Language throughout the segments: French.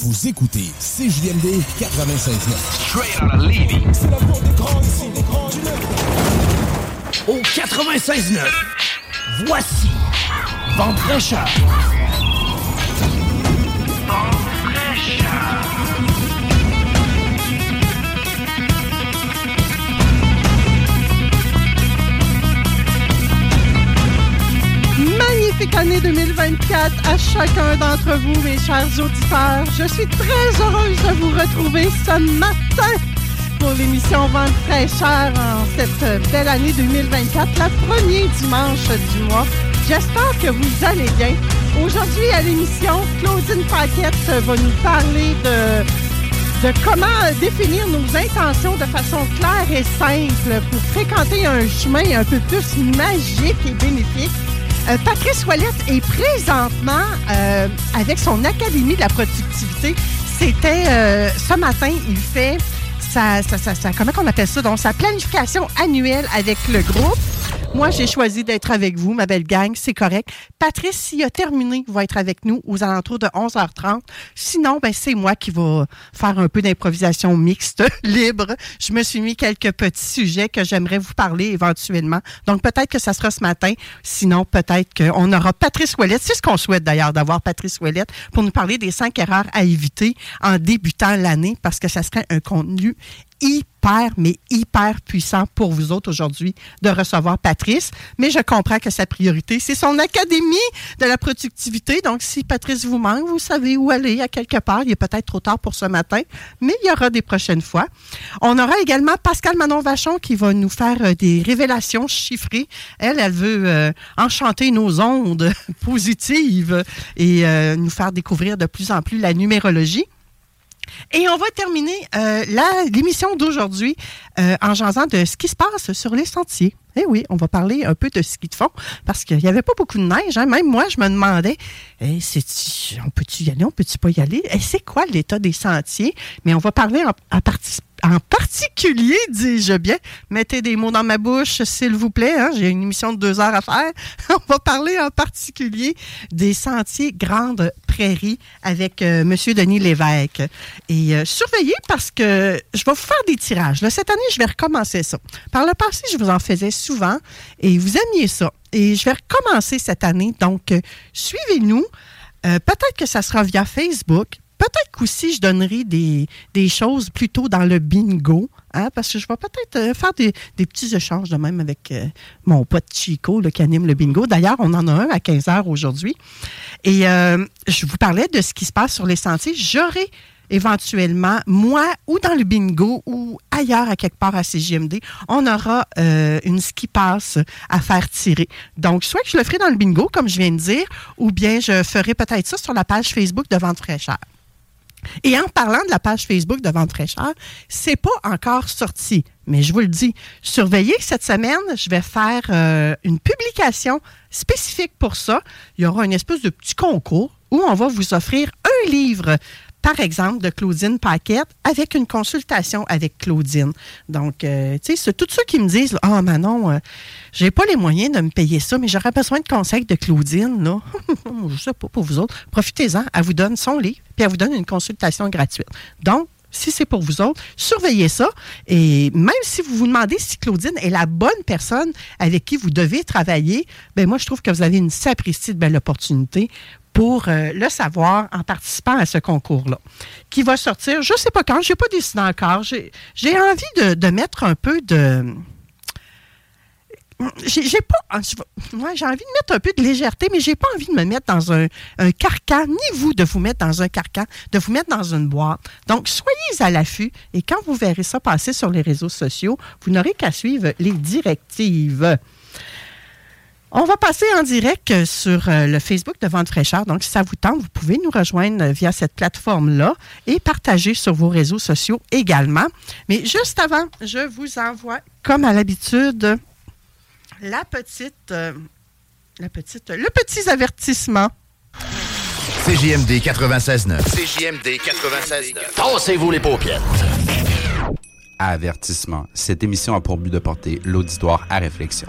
Vous écoutez CJMD 96.9. Straight out of Levy. C'est la porte d'écran ici, d'écran du Au 96.9, voici Vente Magnifique année 2024 à chacun d'entre vous, mes chers auditeurs. Je suis très heureuse de vous retrouver ce matin pour l'émission Vente fraîcheur en cette belle année 2024, la premier dimanche du mois. J'espère que vous allez bien. Aujourd'hui à l'émission, Claudine Paquette va nous parler de comment définir nos intentions de façon claire et simple pour fréquenter un chemin un peu plus magique et bénéfique. Euh, Patrice Ouellette est présentement euh, avec son Académie de la productivité. C'était euh, ce matin, il fait comment on appelle ça? Donc, sa planification annuelle avec le groupe. Moi, j'ai choisi d'être avec vous, ma belle gang, c'est correct. Patrice, s'il a terminé, va être avec nous aux alentours de 11h30. Sinon, ben, c'est moi qui va faire un peu d'improvisation mixte, libre. Je me suis mis quelques petits sujets que j'aimerais vous parler éventuellement. Donc, peut-être que ça sera ce matin. Sinon, peut-être qu'on aura Patrice Ouellette. C'est ce qu'on souhaite d'ailleurs, d'avoir Patrice Ouellette pour nous parler des cinq erreurs à éviter en débutant l'année parce que ça serait un contenu hyper, mais hyper puissant pour vous autres aujourd'hui de recevoir Patrice. Mais je comprends que sa priorité, c'est son académie de la productivité. Donc, si Patrice vous manque, vous savez où aller à quelque part. Il est peut-être trop tard pour ce matin, mais il y aura des prochaines fois. On aura également Pascal Manon Vachon qui va nous faire euh, des révélations chiffrées. Elle, elle veut euh, enchanter nos ondes positives et euh, nous faire découvrir de plus en plus la numérologie. Et on va terminer euh, l'émission d'aujourd'hui euh, en jasant de ce qui se passe sur les sentiers. Eh oui, on va parler un peu de ski de fond parce qu'il n'y avait pas beaucoup de neige. hein. Même moi, je me demandais, eh, on peut-tu y aller, on peut-tu pas y aller? Eh, c'est quoi l'état des sentiers? Mais on va parler en, en en particulier, dis-je bien. Mettez des mots dans ma bouche, s'il vous plaît. hein. J'ai une émission de deux heures à faire. on va parler en particulier des sentiers Grande Prairie avec euh, Monsieur Denis Lévesque. Et euh, surveillez parce que je vais vous faire des tirages. Cette année, je vais recommencer ça. Par le passé, je vous en faisais souvent et vous aimiez ça. Et je vais recommencer cette année. Donc, euh, suivez-nous. Peut-être que ça sera via Facebook. Peut-être qu'aussi je donnerai des, des choses plutôt dans le bingo, hein, parce que je vais peut-être euh, faire des, des petits échanges de même avec euh, mon pote Chico là, qui anime le bingo. D'ailleurs, on en a un à 15 h aujourd'hui. Et euh, je vous parlais de ce qui se passe sur les sentiers. J'aurai éventuellement, moi ou dans le bingo ou ailleurs à quelque part à CGMD, on aura une ski pass à faire tirer. Donc, soit que je le ferai dans le bingo, comme je viens de dire, ou bien je ferai peut-être ça sur la page Facebook de Vente fraîcheur. Et en parlant de la page Facebook de Vente fraîcheur, c'est pas encore sorti, mais je vous le dis, surveillez cette semaine, je vais faire euh, une publication spécifique pour ça. Il y aura une espèce de petit concours où on va vous offrir un livre par exemple, de Claudine Paquette avec une consultation avec Claudine. Donc, euh, tu sais, c'est tous ceux qui me disent Ah, Manon, euh, j'ai pas les moyens de me payer ça, mais j'aurais besoin de conseils de Claudine, là. je sais pas pour vous autres. Profitez-en, elle vous donne son livre, puis elle vous donne une consultation gratuite. Donc, si c'est pour vous autres, surveillez ça. Et même si vous vous demandez si Claudine est la bonne personne avec qui vous devez travailler, ben moi, je trouve que vous avez une sapristi de belle opportunité pour euh, le savoir en participant à ce concours-là, qui va sortir, je ne sais pas quand, je n'ai pas décidé encore. J'ai envie de, mettre un peu de j'ai pas. ah, j'ai envie de mettre un peu de légèreté, mais j'ai pas envie de me mettre dans un, un carcan, ni vous de vous mettre dans un carcan, de vous mettre dans une boîte. Donc, soyez à l'affût et quand vous verrez ça passer sur les réseaux sociaux, vous n'aurez qu'à suivre les directives. On va passer en direct sur euh, le Facebook de Vente Fraîcheur. Donc, si ça vous tente, vous pouvez nous rejoindre euh, via cette plateforme-là et partager sur vos réseaux sociaux également. Mais juste avant, je vous envoie, comme à l'habitude, la petite, euh, la petite, le petit avertissement. CJMD 96.9. CJMD 96.9. Tassez-vous les paupières. Avertissement. Cette émission a pour but de porter l'auditoire à réflexion.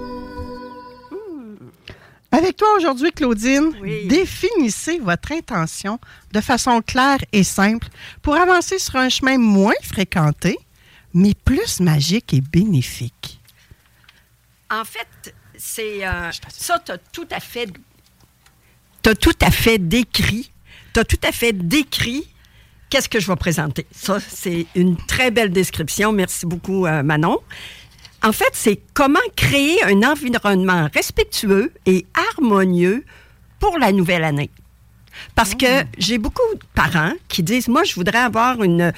Avec toi aujourd'hui, Claudine, définissez votre intention de façon claire et simple pour avancer sur un chemin moins fréquenté, mais plus magique et bénéfique. En fait, c'est euh, ça, tu as tout à fait. Tu tout à fait décrit. Tu as tout à fait décrit qu'est-ce que je vais présenter. Ça, c'est une très belle description. Merci beaucoup, euh, Manon. En fait, c'est comment créer un environnement respectueux et harmonieux pour la nouvelle année. Parce que j'ai beaucoup de parents qui disent, moi, je voudrais avoir une,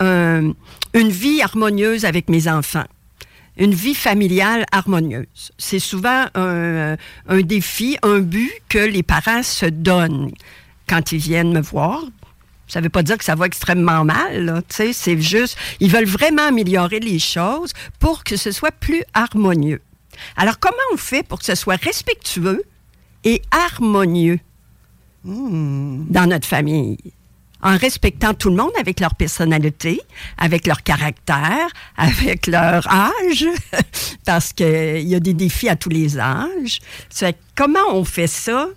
un- une vie harmonieuse avec mes enfants une vie familiale harmonieuse. C'est souvent un, un défi, un but que les parents se donnent quand ils viennent me voir. Ça ne veut pas dire que ça va extrêmement mal, là, tu sais, c'est juste, ils veulent vraiment améliorer les choses pour que ce soit plus harmonieux. Alors, comment on fait pour que ce soit respectueux et harmonieux dans notre famille? en respectant tout le monde avec leur personnalité, avec leur caractère, avec leur âge, parce qu'il y a des défis à tous les âges. Comment on fait ça?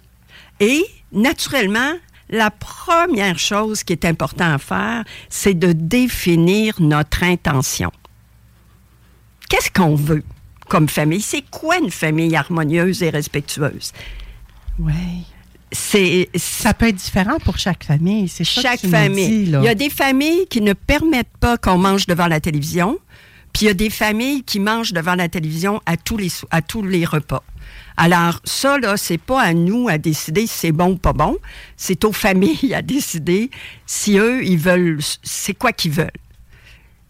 Et naturellement, la première chose qui est important à faire, c'est de définir notre intention. Qu'est-ce qu'on veut comme famille? C'est quoi une famille harmonieuse et respectueuse? Oui. C'est, ça peut être différent pour chaque famille. C'est ça que chaque tu famille. dis, là. il y a des familles qui ne permettent pas qu'on mange devant la télévision, puis il y a des familles qui mangent devant la télévision à tous les, repas. Alors, ça, là, c'est pas à nous à décider si c'est bon ou pas bon. C'est aux familles à décider si eux, ils veulent, c'est quoi qu'ils veulent.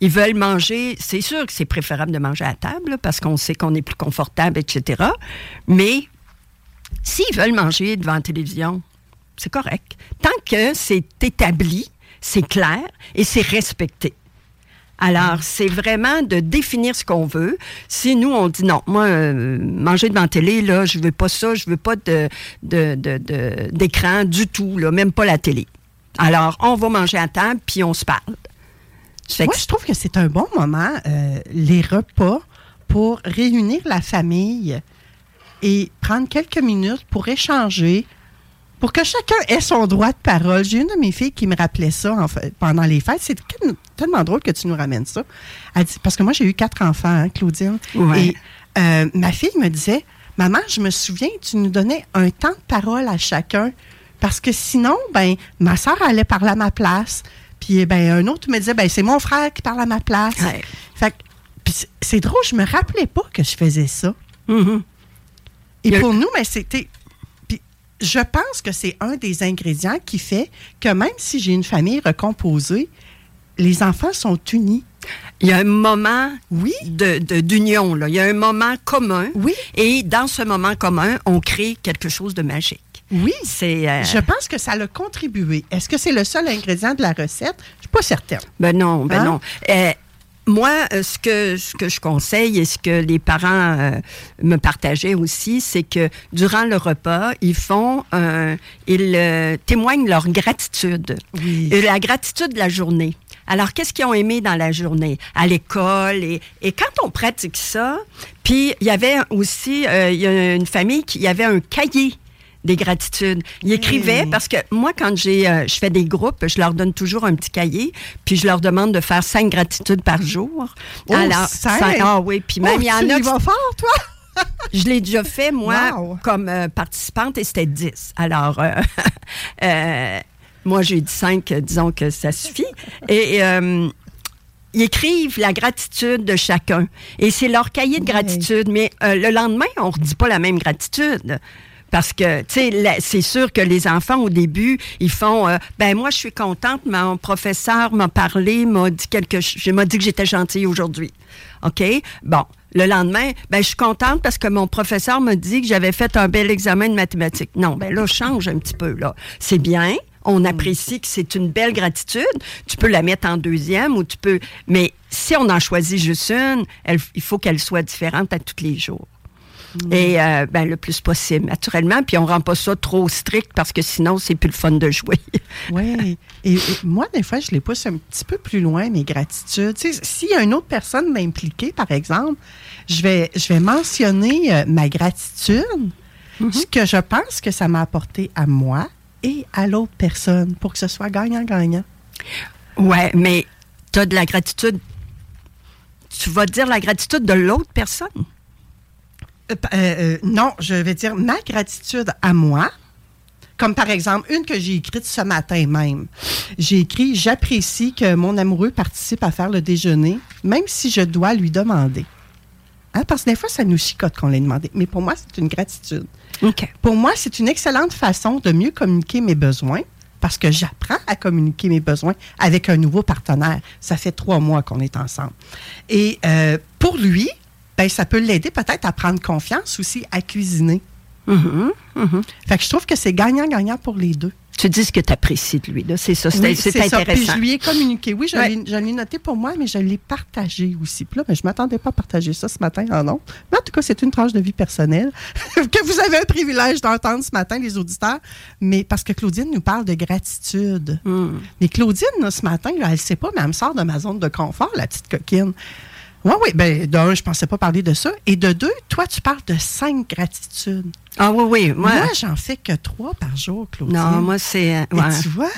Ils veulent manger, c'est sûr que c'est préférable de manger à table, parce qu'on sait qu'on est plus confortable, etc. Mais s'ils veulent manger devant la télévision, c'est correct. Tant que c'est établi, c'est clair et c'est respecté. Alors, c'est vraiment de définir ce qu'on veut. Si nous, on dit non, moi, euh, manger devant la télé, là, je veux pas ça, je veux pas de, de- de- de- d'écran du tout, là, même pas la télé. Alors, on va manger à table, puis on se parle. Moi, que- je trouve que c'est un bon moment, euh, les repas, pour réunir la famille et prendre quelques minutes pour échanger, pour que chacun ait son droit de parole. J'ai une de mes filles qui me rappelait ça en fait, pendant les fêtes. C'est tellement drôle que tu nous ramènes ça. Elle dit, parce que moi, j'ai eu quatre enfants, hein, Claudine. Ouais. Et euh, ma fille me disait, Maman, je me souviens, tu nous donnais un temps de parole à chacun. Parce que sinon, ben, ma soeur allait parler à ma place. Puis ben, un autre me disait, ben, c'est mon frère qui parle à ma place. Fait que- puis c'est- drôle, je me rappelais pas que je faisais ça. Et y a- pour nous, mais c'était. Je pense que c'est un des ingrédients qui fait que même si j'ai une famille recomposée, les enfants sont unis. Il y a un moment de, de- d'union, là. il y a un moment commun. Oui. Et dans ce moment commun, on crée quelque chose de magique. Oui. C'est. euh, Je pense que ça l'a contribué. Est-ce que c'est le seul ingrédient de la recette? Je suis pas certaine. Ben non, ben Hein? non. Euh, moi, euh, ce que, ce que je conseille et ce que les parents euh, me partageaient aussi, c'est que durant le repas, ils font, ils euh, témoignent leur gratitude. Et la gratitude de la journée. Alors, qu'est-ce qu'ils ont aimé dans la journée? À l'école. Et, et quand on pratique ça, puis il y avait aussi, euh, il y a une famille qui y avait un cahier des gratitudes. Ils écrivaient parce que moi, quand j'ai, euh, je fais des groupes, je leur donne toujours un petit cahier, puis je leur demande de faire cinq gratitudes par jour. Oh, cinq? ah oui, puis même Oh, il y en tu a. qui- vas fort, toi? je l'ai déjà fait, moi, Wow. comme euh, participante, et c'était 10. Alors, euh, euh, moi, j'ai dit 5, disons que ça suffit. Et ils écrivent la gratitude de chacun. Et c'est leur cahier de gratitude. Mais le lendemain, on ne redit pas la même gratitude. Parce que, tu sais, c'est sûr que les enfants, au début, ils font euh, Ben, moi, je suis contente, mon professeur m'a parlé, m'a dit quelque chose, m'a dit que j'étais gentille aujourd'hui. OK? Bon. Le lendemain, ben, je suis contente parce que mon professeur m'a dit que j'avais fait un bel examen de mathématiques. Non, ben là, change un petit peu, là. C'est bien. On apprécie que c'est une belle gratitude. Tu peux la mettre en deuxième ou tu peux. Mais si on en choisit juste une, elle- il faut qu'elle soit différente à tous les jours. Et euh, ben, le plus possible, naturellement. Puis on rend pas ça trop strict parce que sinon, c'est plus le fun de jouer. Oui. Et, et moi, des fois, je les pousse un petit peu plus loin, mes gratitudes. Tu sais, s'il y a une autre personne m'impliquer, par exemple, je vais, je vais mentionner euh, ma gratitude, ce que je pense que ça m'a apporté à moi et à l'autre personne pour que ce soit gagnant-gagnant. Ouais, mais tu as de la gratitude. Tu vas dire la gratitude de l'autre personne. Euh, euh, euh, non, je vais dire ma gratitude à moi. Comme par exemple, une que j'ai écrite ce matin même. J'ai écrit J'apprécie que mon amoureux participe à faire le déjeuner, même si je dois lui demander. Hein, parce que des fois, ça nous chicote qu'on l'ait demandé. Mais pour moi, c'est une gratitude. Pour moi, c'est une excellente façon de mieux communiquer mes besoins parce que j'apprends à communiquer mes besoins avec un nouveau partenaire. Ça fait trois mois qu'on est ensemble. Et euh, pour lui, ben, ça peut l'aider peut-être à prendre confiance aussi à cuisiner. Mhm, mhm. Fait que je trouve que c'est gagnant-gagnant pour les deux. Tu dis ce que tu apprécies de lui. là. C'est ça, c'est Oui, c'est ça. Puis intéressant. je lui ai communiqué. Oui, je Ouais. l'ai- je l'ai noté pour moi, mais je l'ai partagé aussi. Puis là, ben, je ne m'attendais pas à partager ça ce matin en nom. Mais en tout cas, c'est une tranche de vie personnelle que vous avez un privilège d'entendre ce matin, les auditeurs. Mais parce que Claudine nous parle de gratitude. Hmm. Mais Claudine, là, ce matin, là, elle ne sait pas, mais elle me sort de ma zone de confort, la petite coquine. Oui, oui. Ben, d'un, je ne pensais pas parler de ça. Et de deux, toi, tu parles de cinq gratitudes. Ah oui, oui. Moi, Moi, j'en fais que trois par jour, Claudine. non, moi, c'est. euh, ouais. tu vois?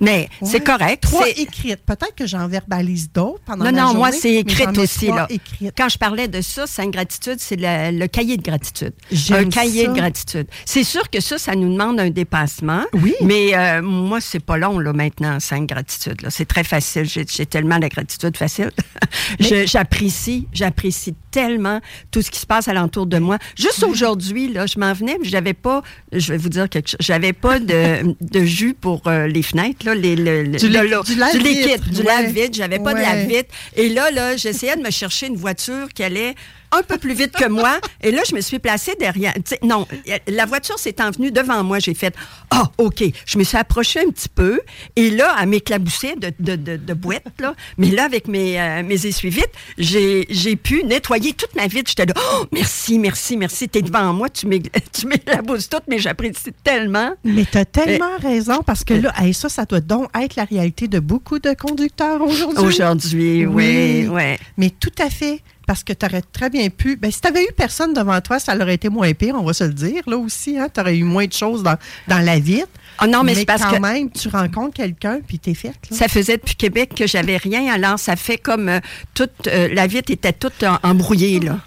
Mais Ouais. c'est correct. Trois c'est- écrites. Peut-être que j'en verbalise d'autres pendant Non, ma non, journée. moi, c'est mais écrit j'en ai aussi. Là. écrites. Quand je parlais de ça, c'est une gratitude, c'est le, le cahier de gratitude. Un cahier ça. de gratitude. C'est sûr que ça, ça nous demande un dépassement. Oui. Mais euh, moi, c'est pas long, là, maintenant, cinq gratitudes. C'est très facile. J'ai tellement la gratitude facile. J'apprécie, j'apprécie tellement tout ce qui se passe alentour de moi. Juste aujourd'hui, là, je m'en venais, mais j'avais pas, je vais vous dire quelque chose, j'avais pas de, de jus pour euh, les fenêtres, là, les, le- le- Du l'eau- du lave-vitre, liquide, du ouais. lave-vite. J'avais pas de lave-vite. Et là, là, j'essayais de me chercher une voiture qui allait un peu plus vite que moi. Et là, je me suis placée derrière. Non, la voiture s'est envenue devant moi. J'ai fait Ah, OK. Je me suis approchée un petit peu. Et là, elle m'éclaboussait de, de, de, de boîte, là. Mais là, avec mes, euh, mes essuie-vites, j'ai j'ai pu nettoyer toute ma vitre. J'étais là Oh, merci, merci, merci. T'es devant moi. Tu m'éclabousses toute, mais j'apprécie tellement. Mais tu as tellement raison parce que là, hey, ça, ça doit donc être la réalité de beaucoup de conducteurs aujourd'hui. Aujourd'hui, oui, oui. Mais tout à fait. Parce que tu aurais très bien pu. Ben, si tu avais eu personne devant toi, ça aurait été moins pire, on va se le dire, là aussi. Hein? Tu aurais eu moins de choses dans, dans la vitre. Ah non, mais c'est parce quand que- même, tu rencontres quelqu'un, puis t'es faite. Ça faisait depuis Québec que j'avais rien, alors ça fait comme euh, toute euh, la vitre était toute embrouillée là.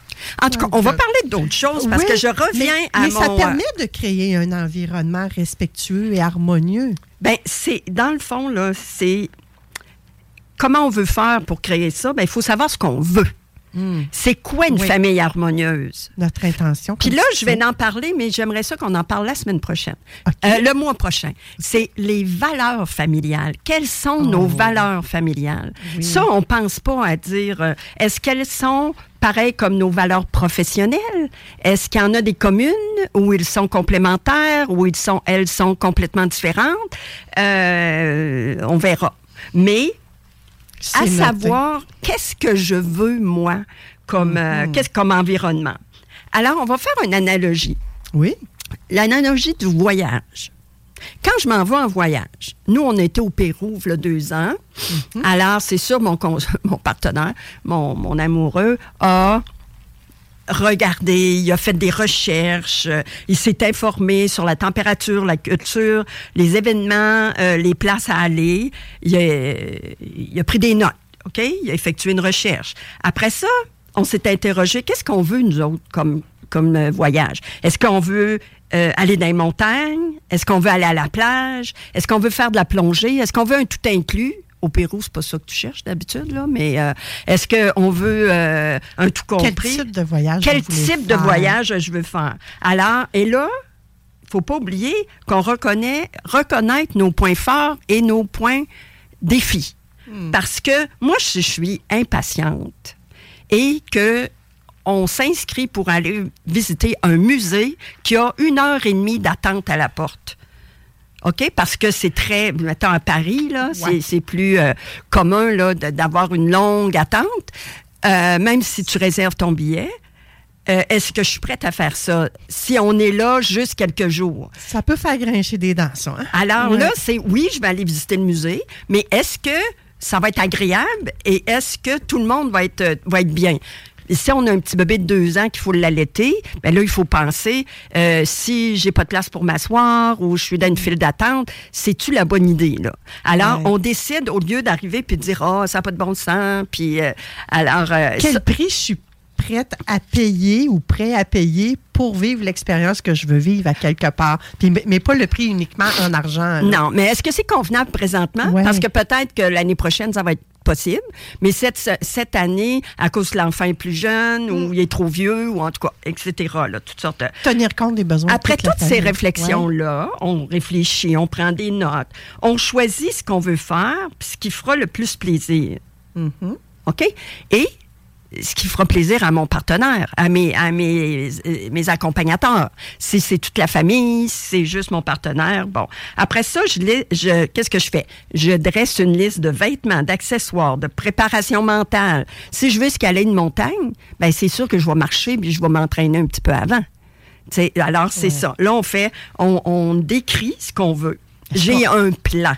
En tout cas, on va parler d'autres choses parce Oui, que je reviens mais, à mais mon. ça permet de créer un environnement respectueux et harmonieux. Ben, c'est dans le fond là, c'est comment on veut faire pour créer ça? Ben, il faut savoir ce qu'on veut. C'est quoi une Oui. famille harmonieuse? Notre intention. Puis là, je vais en parler, mais j'aimerais ça qu'on en parle la semaine prochaine. Euh, le mois prochain. C'est les valeurs familiales. Quelles sont Oh. nos valeurs familiales? Ça, on pense pas à dire, euh, est-ce qu'elles sont pareilles comme nos valeurs professionnelles? Est-ce qu'il y en a des communes où ils sont complémentaires, où ils sont, elles sont complètement différentes? Euh, on verra. Mais à savoir qu'est-ce que je veux, moi, comme, euh, qu'est-ce, comme environnement? Alors, on va faire une analogie. Oui. L'analogie du voyage. Quand je m'en vais en voyage, nous, on était au Pérou il y a deux ans. Alors, c'est sûr, mon, mon partenaire, mon, mon amoureux, a regardé, il a fait des recherches, euh, il s'est informé sur la température, la culture, les événements, euh, les places à aller. Il a, pris des notes, OK? Il a effectué une recherche. Après ça, on s'est interrogé, qu'est-ce qu'on veut, nous autres, comme, comme euh, voyage? Est-ce qu'on veut aller dans les montagnes? Est-ce qu'on veut aller à la plage? Est-ce qu'on veut faire de la plongée? Est-ce qu'on veut un tout inclus? Au Pérou, c'est pas ça que tu cherches d'habitude, là, mais euh, est-ce qu'on veut euh, un tout compris? Quel type de voyage Quel type de voyage je veux faire? Alors, et là, faut pas oublier qu'on reconnaît, reconnaître nos points forts et nos points défis. Parce que moi, je suis impatiente et que on s'inscrit pour aller visiter un musée qui a une heure et demie d'attente à la porte. OK? Parce que c'est très, mettons à Paris, là, c'est- Ouais. c'est plus euh, commun là, d'avoir une longue attente, Euh, même si tu réserves ton billet. Euh, Est-ce que je suis prête à faire ça? Si on est là juste quelques jours? Ça peut faire grincher des dents, ça. hein? Alors Ouais. là, c'est oui, je vais aller visiter le musée, mais est-ce que ça va être agréable et est-ce que tout le monde va être, va être bien? Si on a un petit bébé de deux ans qu'il faut l'allaiter, ben là, il faut penser euh, si j'ai pas de place pour m'asseoir ou je suis dans une file d'attente, c'est-tu la bonne idée, là? Alors, Ouais. on décide, au lieu d'arriver puis de dire, ah, ça n'a pas de bon sens, puis euh, alors. euh, Quel ça- prix je suis prête à payer ou prêt à payer pour vivre l'expérience que je veux vivre à quelque part? Puis, mais- mais pas le prix uniquement en argent. là. Non, mais est-ce que c'est convenable présentement? Ouais. Parce que peut-être que l'année prochaine, ça va être possible. Mais cette, cette année, à cause que l'enfant est plus jeune ou il est trop vieux ou en tout cas, etc. Là, toutes sortes de- Tenir compte des besoins. de Après toutes ces réflexions-là, on réfléchit, on prend des notes, on choisit ce qu'on veut faire, puis ce qui fera le plus plaisir. Mhm. OK? Et ce qui fera plaisir à mon partenaire, à mes, à mes, mes accompagnateurs. Si c'est toute la famille, si c'est juste mon partenaire, bon. Après ça, je, je, qu'est-ce que je fais? Je dresse une liste de vêtements, d'accessoires, de préparation mentale. Si je veux escalader une montagne, ben c'est sûr que je vais marcher puis je vais m'entraîner un petit peu avant. Tu sais, alors, c'est ça. Là, on fait, on, on décrit ce qu'on veut. J'ai un plan.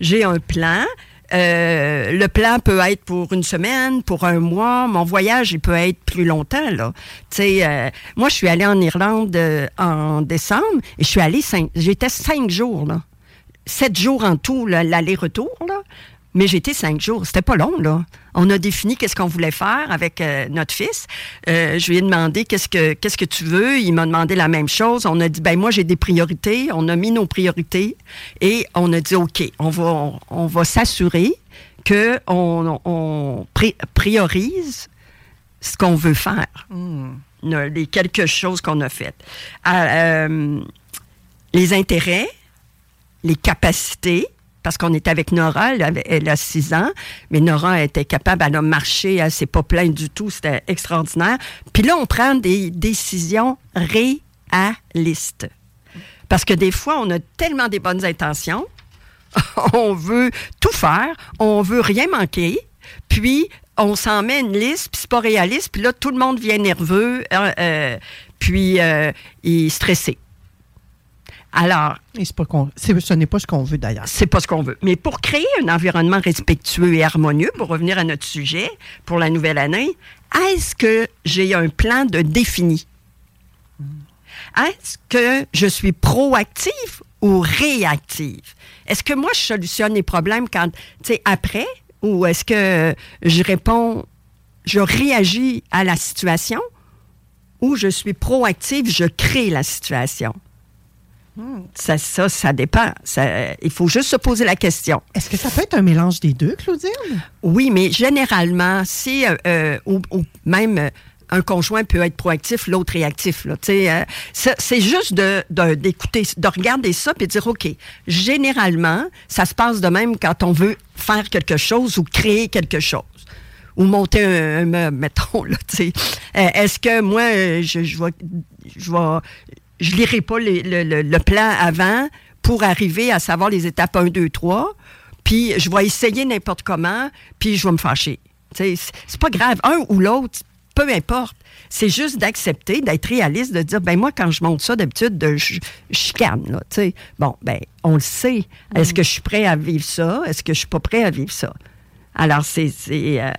J'ai un plan. Euh, le plan peut être pour une semaine, pour un mois. Mon voyage, il peut être plus longtemps. Là. Euh, moi, je suis allée en Irlande euh, en décembre et je suis allée cinq, j'étais cinq jours là, sept jours en tout l'aller-retour là. Mais j'étais cinq jours. C'était pas long, là. On a défini qu'est-ce qu'on voulait faire avec euh, notre fils. Euh, je lui ai demandé qu'est-ce que qu'est-ce que tu veux. Il m'a demandé la même chose. On a dit ben moi j'ai des priorités. On a mis nos priorités et on a dit ok, on va on, on va s'assurer que on, on pri- priorise ce qu'on veut faire. Le- les quelque chose qu'on a fait. Euh, les intérêts, les capacités, parce qu'on est avec Nora, elle a six ans, mais Nora était capable, elle a marché, elle s'est pas plainte du tout, c'était extraordinaire. Puis là, on prend des décisions réalistes. Parce que des fois, on a tellement des bonnes intentions, on veut tout faire, on veut rien manquer, puis on s'en met une liste, puis c'est pas réaliste, puis là, tout le monde vient nerveux, euh, euh, puis euh, il est stressé. Alors, Et pas ce n'est pas ce qu'on veut d'ailleurs. c'est pas ce qu'on veut. Mais pour créer un environnement respectueux et harmonieux, pour revenir à notre sujet pour la nouvelle année, est-ce que j'ai un plan de défini? Est-ce que je suis proactive ou réactive? Est-ce que moi, je solutionne les problèmes quand, tu sais, après? Ou est-ce que je réponds, je réagis à la situation? Ou je suis proactive, je crée la situation? Ça, ça, ça dépend. Ça- il faut juste se poser la question. Est-ce que ça peut être un mélange des deux, Claudine? Oui, mais généralement, si euh, euh, ou, ou même euh, un conjoint peut être proactif, l'autre réactif. Là, euh, c'est juste de, d'écouter, de regarder ça et de dire, OK, généralement, ça se passe de même quand on veut faire quelque chose ou créer quelque chose. Ou monter un, un meuble, mettons. Là, tu sais. Euh, est-ce que moi, je, je vais... Je vais je lirai pas le, le- le plan avant pour arriver à savoir les étapes 1, 2, 3. puis je vais essayer n'importe comment, puis je vais me fâcher. C'est pas grave, un ou l'autre, peu importe. C'est juste d'accepter, d'être réaliste, de dire, ben moi, quand je monte ça, d'habitude, de- je je chicane, là. Bon, ben, on le sait. Est-ce que je suis prêt à vivre ça? Est-ce que je suis pas prêt à vivre ça? Alors, c'est euh,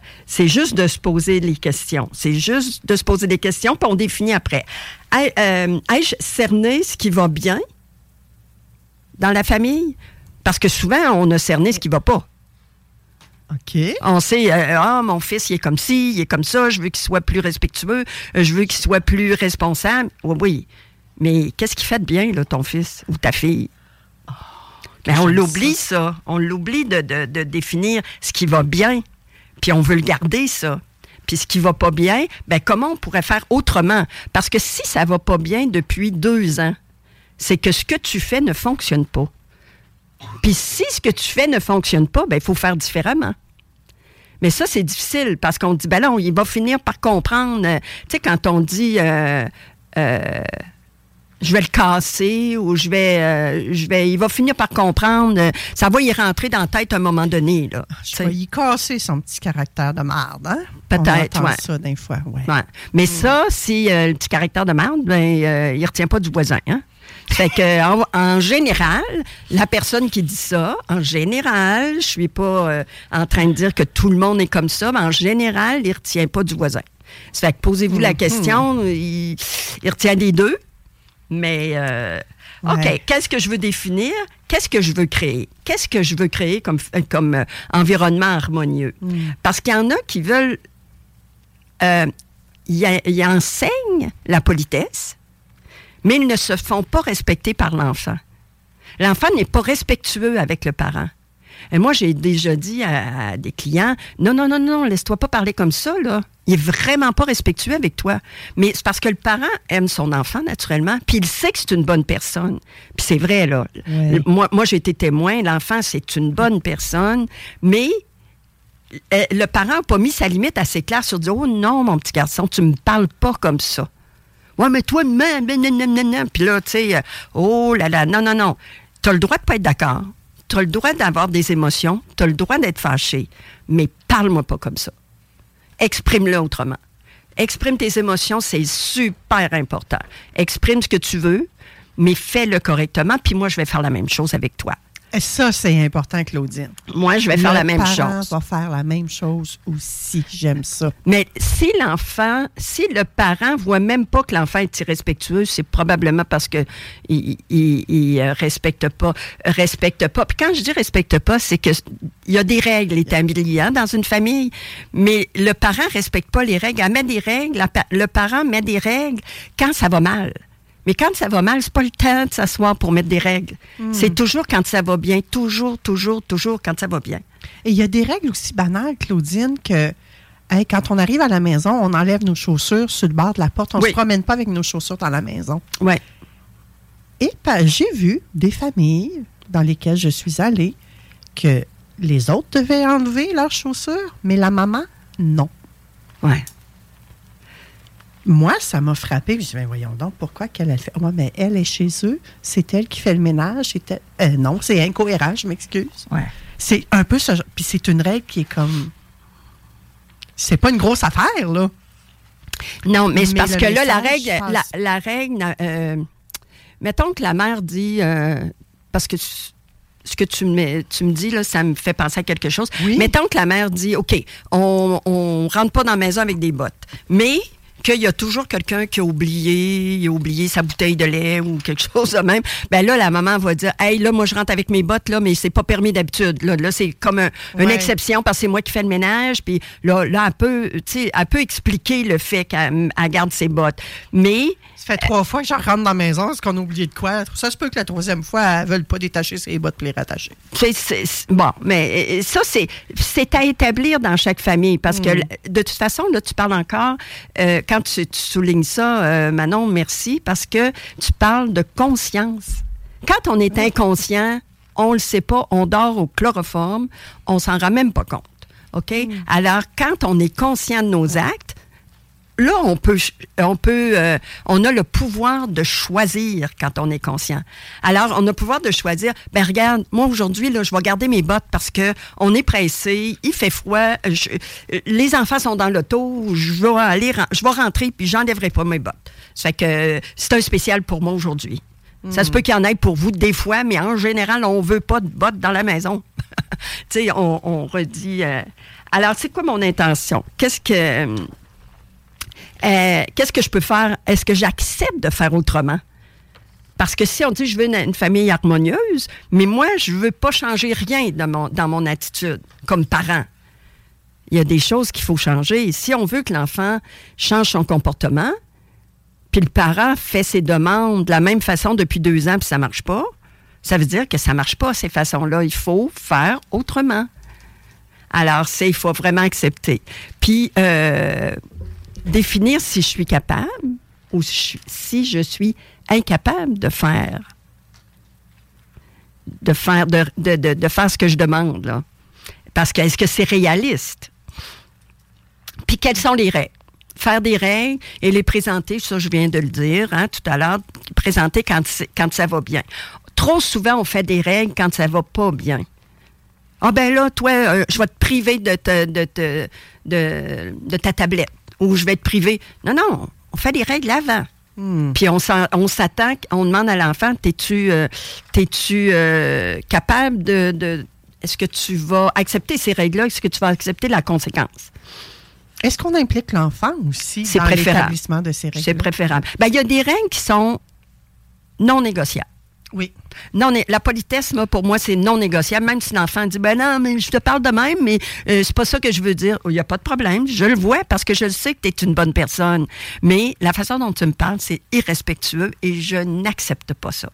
juste de se poser les questions. C'est juste de se poser des questions, puis on définit après. Euh, Ai-je cerné ce qui va bien dans la famille? Parce que souvent, on a cerné ce qui va pas. OK. On sait, euh, ah, mon fils, il est comme ci, il est comme ça, je veux qu'il soit plus respectueux, euh, je veux qu'il soit plus responsable. Oui, oui. Mais qu'est-ce qu'il fait de bien, là, ton fils ou ta fille? Ben, on l'oublie, ça. On l'oublie de, de- de définir ce qui va bien. Puis on veut le garder, ça. Puis ce qui va pas bien, ben comment on pourrait faire autrement? Parce que si ça va pas bien depuis deux ans, c'est que ce que tu fais ne fonctionne pas. Puis si ce que tu fais ne fonctionne pas, ben il faut faire différemment. Mais ça, c'est difficile parce qu'on dit, ben là, on- il va finir par comprendre. tu sais, quand on dit, euh, euh, je vais le casser ou je vais, euh, je vais, il va finir par comprendre. euh, ça va y rentrer dans la tête à un moment donné. Là, Je Tu sais. vais y casser son petit caractère de marde, hein? Peut-être, ouais. ça des fois, ouais. Ouais. Mais ça, si euh, le petit caractère de merde, ben, euh, il retient pas du voisin. Hein? Fait que, en, en général, la personne qui dit ça, en général, je suis pas euh, en train de dire que tout le monde est comme ça, mais en général, il retient pas du voisin. Ça fait que posez-vous la question, il, il retient des deux, mais euh, Ouais. OK, qu'est-ce que je veux définir? Qu'est-ce que je veux créer? Qu'est-ce que je veux créer comme, comme euh, environnement harmonieux? Parce qu'il y en a qui veulent euh, ils enseignent la politesse, mais ils ne se font pas respecter par l'enfant. L'enfant n'est pas respectueux avec le parent. Et moi, j'ai déjà dit à, à des clients, non, non, non, non, laisse-toi pas parler comme ça, là. Il est vraiment pas respectueux avec toi. Mais c'est parce que le parent aime son enfant, naturellement, puis il sait que c'est une bonne personne. Puis c'est vrai, là. Moi, moi j'ai été témoin, l'enfant, c'est une bonne personne, mais euh, le parent n'a pas mis sa limite assez claire sur dire Oh non, mon petit garçon, tu me parles pas comme ça. Ouais, mais toi, nan. Puis là, tu sais, euh, oh là là, non, non, non. Tu as le droit de pas être d'accord. Tu as le droit d'avoir des émotions. Tu as le droit d'être fâché. Mais parle-moi pas comme ça. Exprime-le autrement. Exprime tes émotions, c'est super important. Exprime ce que tu veux, mais fais-le correctement. Puis moi, je vais faire la même chose avec toi. Ça, c'est important, Claudine. Moi, je vais faire la même parent chose. va faire la même chose aussi. J'aime ça. Mais si l'enfant, si le parent voit même pas que l'enfant est irrespectueux, c'est probablement parce que il, il- il, euh, respecte pas, respecte pas. Puis quand je dis respecte pas, c'est que il y a des règles établies hein, dans une famille, mais le parent respecte pas les règles. Elle met des règles, le parent met des règles quand ça va mal. Mais quand ça va mal, c'est pas le temps de s'asseoir pour mettre des règles. C'est toujours quand ça va bien, toujours, toujours, toujours quand ça va bien. Et il y a des règles aussi banales, Claudine, que hey, quand on arrive à la maison, on enlève nos chaussures sur le bord de la porte. On ne Oui. se promène pas avec nos chaussures dans la maison. Ouais. Et ben, j'ai vu des familles dans lesquelles je suis allée que les autres devaient enlever leurs chaussures, mais la maman, non. Ouais. Moi, ça m'a frappé. Je me suis dit, Ben, voyons donc, pourquoi qu'elle a fait? Ouais, mais elle est chez eux, c'est elle qui fait le ménage. c'est elle- Euh, non, c'est incohérent, je m'excuse. Ouais. C'est un peu ce genre- Puis c'est une règle qui est comme. C'est pas une grosse affaire, là. Non, mais c'est Mais parce que là, la règle, la, règle, euh, mettons que la mère dit, euh, parce que ce que tu me, tu me dis, là, ça me fait penser à quelque chose. Oui. Mettons que la mère dit, OK, on, on rentre pas dans la maison avec des bottes, mais qu'il y a toujours quelqu'un qui a oublié, il a oublié sa bouteille de lait ou quelque chose de même, ben là, la maman va dire, hey, là, moi, je rentre avec mes bottes, là, mais c'est pas permis d'habitude. Là, là c'est comme un- une exception parce que c'est moi qui fais le ménage. Puis là, là, elle peut, tu sais, elle peut expliquer le fait qu'elle elle garde ses bottes. Mais Ça fait trois fois que je rentre dans la maison, est-ce qu'on a oublié de quoi? Ça se peut que la troisième fois, elle ne veulent pas détacher ses bottes pour les rattacher. C'est- c'est- c'est- bon, mais euh, ça, c'est, c'est à établir dans chaque famille parce que l- de toute façon, là, tu parles encore, euh, quand tu, tu soulignes ça, euh, Manon, merci, parce que tu parles de conscience. Quand on est inconscient, on le sait pas, on dort au chloroforme, on s'en rend même pas compte. OK? Alors, quand on est conscient de nos actes, là, on peut, on peut, euh, on a le pouvoir de choisir quand on est conscient. Alors, on a le pouvoir de choisir. Ben regarde, moi aujourd'hui, là, je vais garder mes bottes parce que on est pressé, il fait froid, je- les enfants sont dans l'auto, je vais aller, je vais rentrer puis j'enlèverai pas mes bottes. Ça fait que c'est un spécial pour moi aujourd'hui. Ça se peut qu'il y en ait pour vous des fois, mais en général, on veut pas de bottes dans la maison. tu sais, on, on redit. euh, alors, c'est quoi mon intention? Qu'est-ce que. Euh, qu'est-ce que je peux faire? Est-ce que j'accepte de faire autrement? Parce que si on dit je veux une, famille harmonieuse, mais moi, je veux pas changer rien dans mon, dans mon attitude comme parent. Il y a des choses qu'il faut changer. Si on veut que l'enfant change son comportement, puis le parent fait ses demandes de la même façon depuis deux ans, puis ça marche pas, ça veut dire que ça marche pas, ces façons-là. Il faut faire autrement. Alors, c'est, il faut vraiment accepter. Puis, euh, définir si je suis capable ou si je- suis incapable de faire de faire ce que je demande parce que est-ce que c'est réaliste? Puis quelles sont les règles? Faire des règles et les présenter ça je viens de le dire hein, tout à l'heure présenter quand ça va bien. Trop souvent on fait des règles quand ça va pas bien. Ah ben là, toi, euh, je vais te priver de, de ta tablette. Ou je vais te priver. Non, non, on fait des règles avant. Puis on s'attend, on demande à l'enfant, t'es-tu euh, euh, capable de... de- est-ce que tu vas accepter ces règles-là? Est-ce que tu vas accepter la conséquence? Est-ce qu'on implique l'enfant aussi dans l'établissement de ces règles C'est préférable. Ben, il y a des règles qui sont non négociables. Oui. Non, la politesse, moi, pour moi, c'est non négociable. Même si l'enfant dit, ben non, mais je te parle de même, mais euh, c'est pas ça que je veux dire. Il n'y a pas de problème. Je le vois parce que je le sais que tu es une bonne personne. Mais la façon dont tu me parles, c'est irrespectueux et je n'accepte pas ça.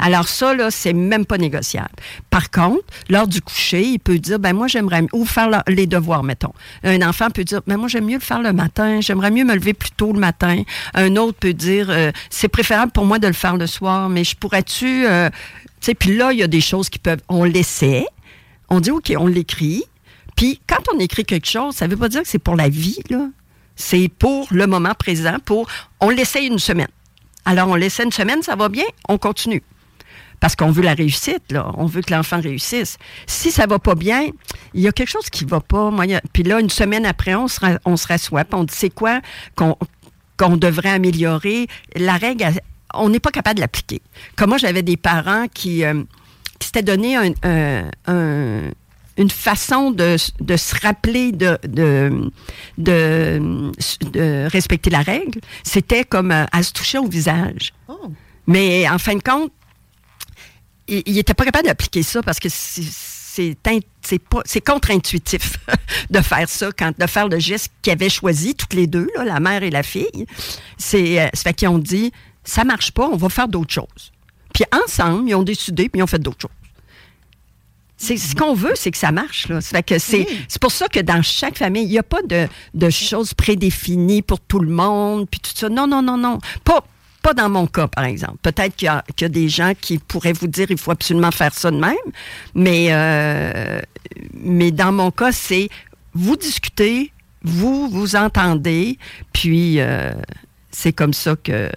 Alors ça, là, c'est même pas négociable. Par contre, lors du coucher, il peut dire, ben moi, j'aimerais, ou faire les devoirs, mettons. Un enfant peut dire, ben moi, j'aime mieux le faire le matin, j'aimerais mieux me lever plus tôt le matin. Un autre peut dire, euh, c'est préférable pour moi de le faire le soir, mais je pourrais-tu, euh, tu sais, puis là, il y a des choses qui peuvent, on l'essaie, on dit, OK, on l'écrit, puis quand on écrit quelque chose, ça veut pas dire que c'est pour la vie, là. C'est pour le moment présent, pour, on l'essaye une semaine. Alors, on laisse une semaine, ça va bien, on continue. Parce qu'on veut la réussite, là. On veut que l'enfant réussisse. Si ça va pas bien, il y a quelque chose qui va pas. Moi, Puis là, une semaine après, on se, ra- on rassoit, on dit, c'est quoi qu'on devrait améliorer? La règle, on n'est pas capable de l'appliquer. Comme moi, j'avais des parents qui, euh, qui s'étaient donné un- un- un- une façon de, de se rappeler de, de, de, de respecter la règle. C'était comme euh, à se toucher au visage. Mais en fin de compte, il n'était pas capable d'appliquer ça parce que c'est contre-intuitif de faire ça quand de faire le geste qu'ils avaient choisi toutes les deux là, la mère et la fille c'est euh, fait qu'ils ont dit ça marche pas on va faire d'autres choses puis ensemble ils ont décidé puis ils ont fait d'autres choses c'est ce qu'on veut, c'est que ça marche. Là. Ça fait que c'est, c'est pour ça que dans chaque famille, il n'y a pas de, de choses prédéfinies pour tout le monde, puis tout ça. Non, non, non, non. Pas, pas dans mon cas, par exemple. Peut-être qu'il y, a, qu'il y a des gens qui pourraient vous dire il faut absolument faire ça de même, mais, euh, mais dans mon cas, c'est vous discutez, vous vous entendez, puis euh, c'est comme ça que,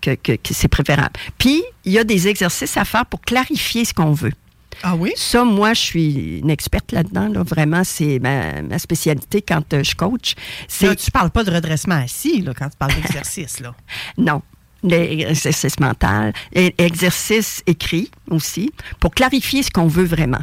que, que- que c'est préférable. Puis, il y a des exercices à faire pour clarifier ce qu'on veut. Ah oui? Ça, moi, je suis une experte là-dedans. Là. Vraiment, c'est ma, ma spécialité quand euh, je coach. Là, tu parles pas de redressement assis là, quand tu parles d'exercice. là. non. L'exercice mental, exercice écrit aussi, pour clarifier ce qu'on veut vraiment.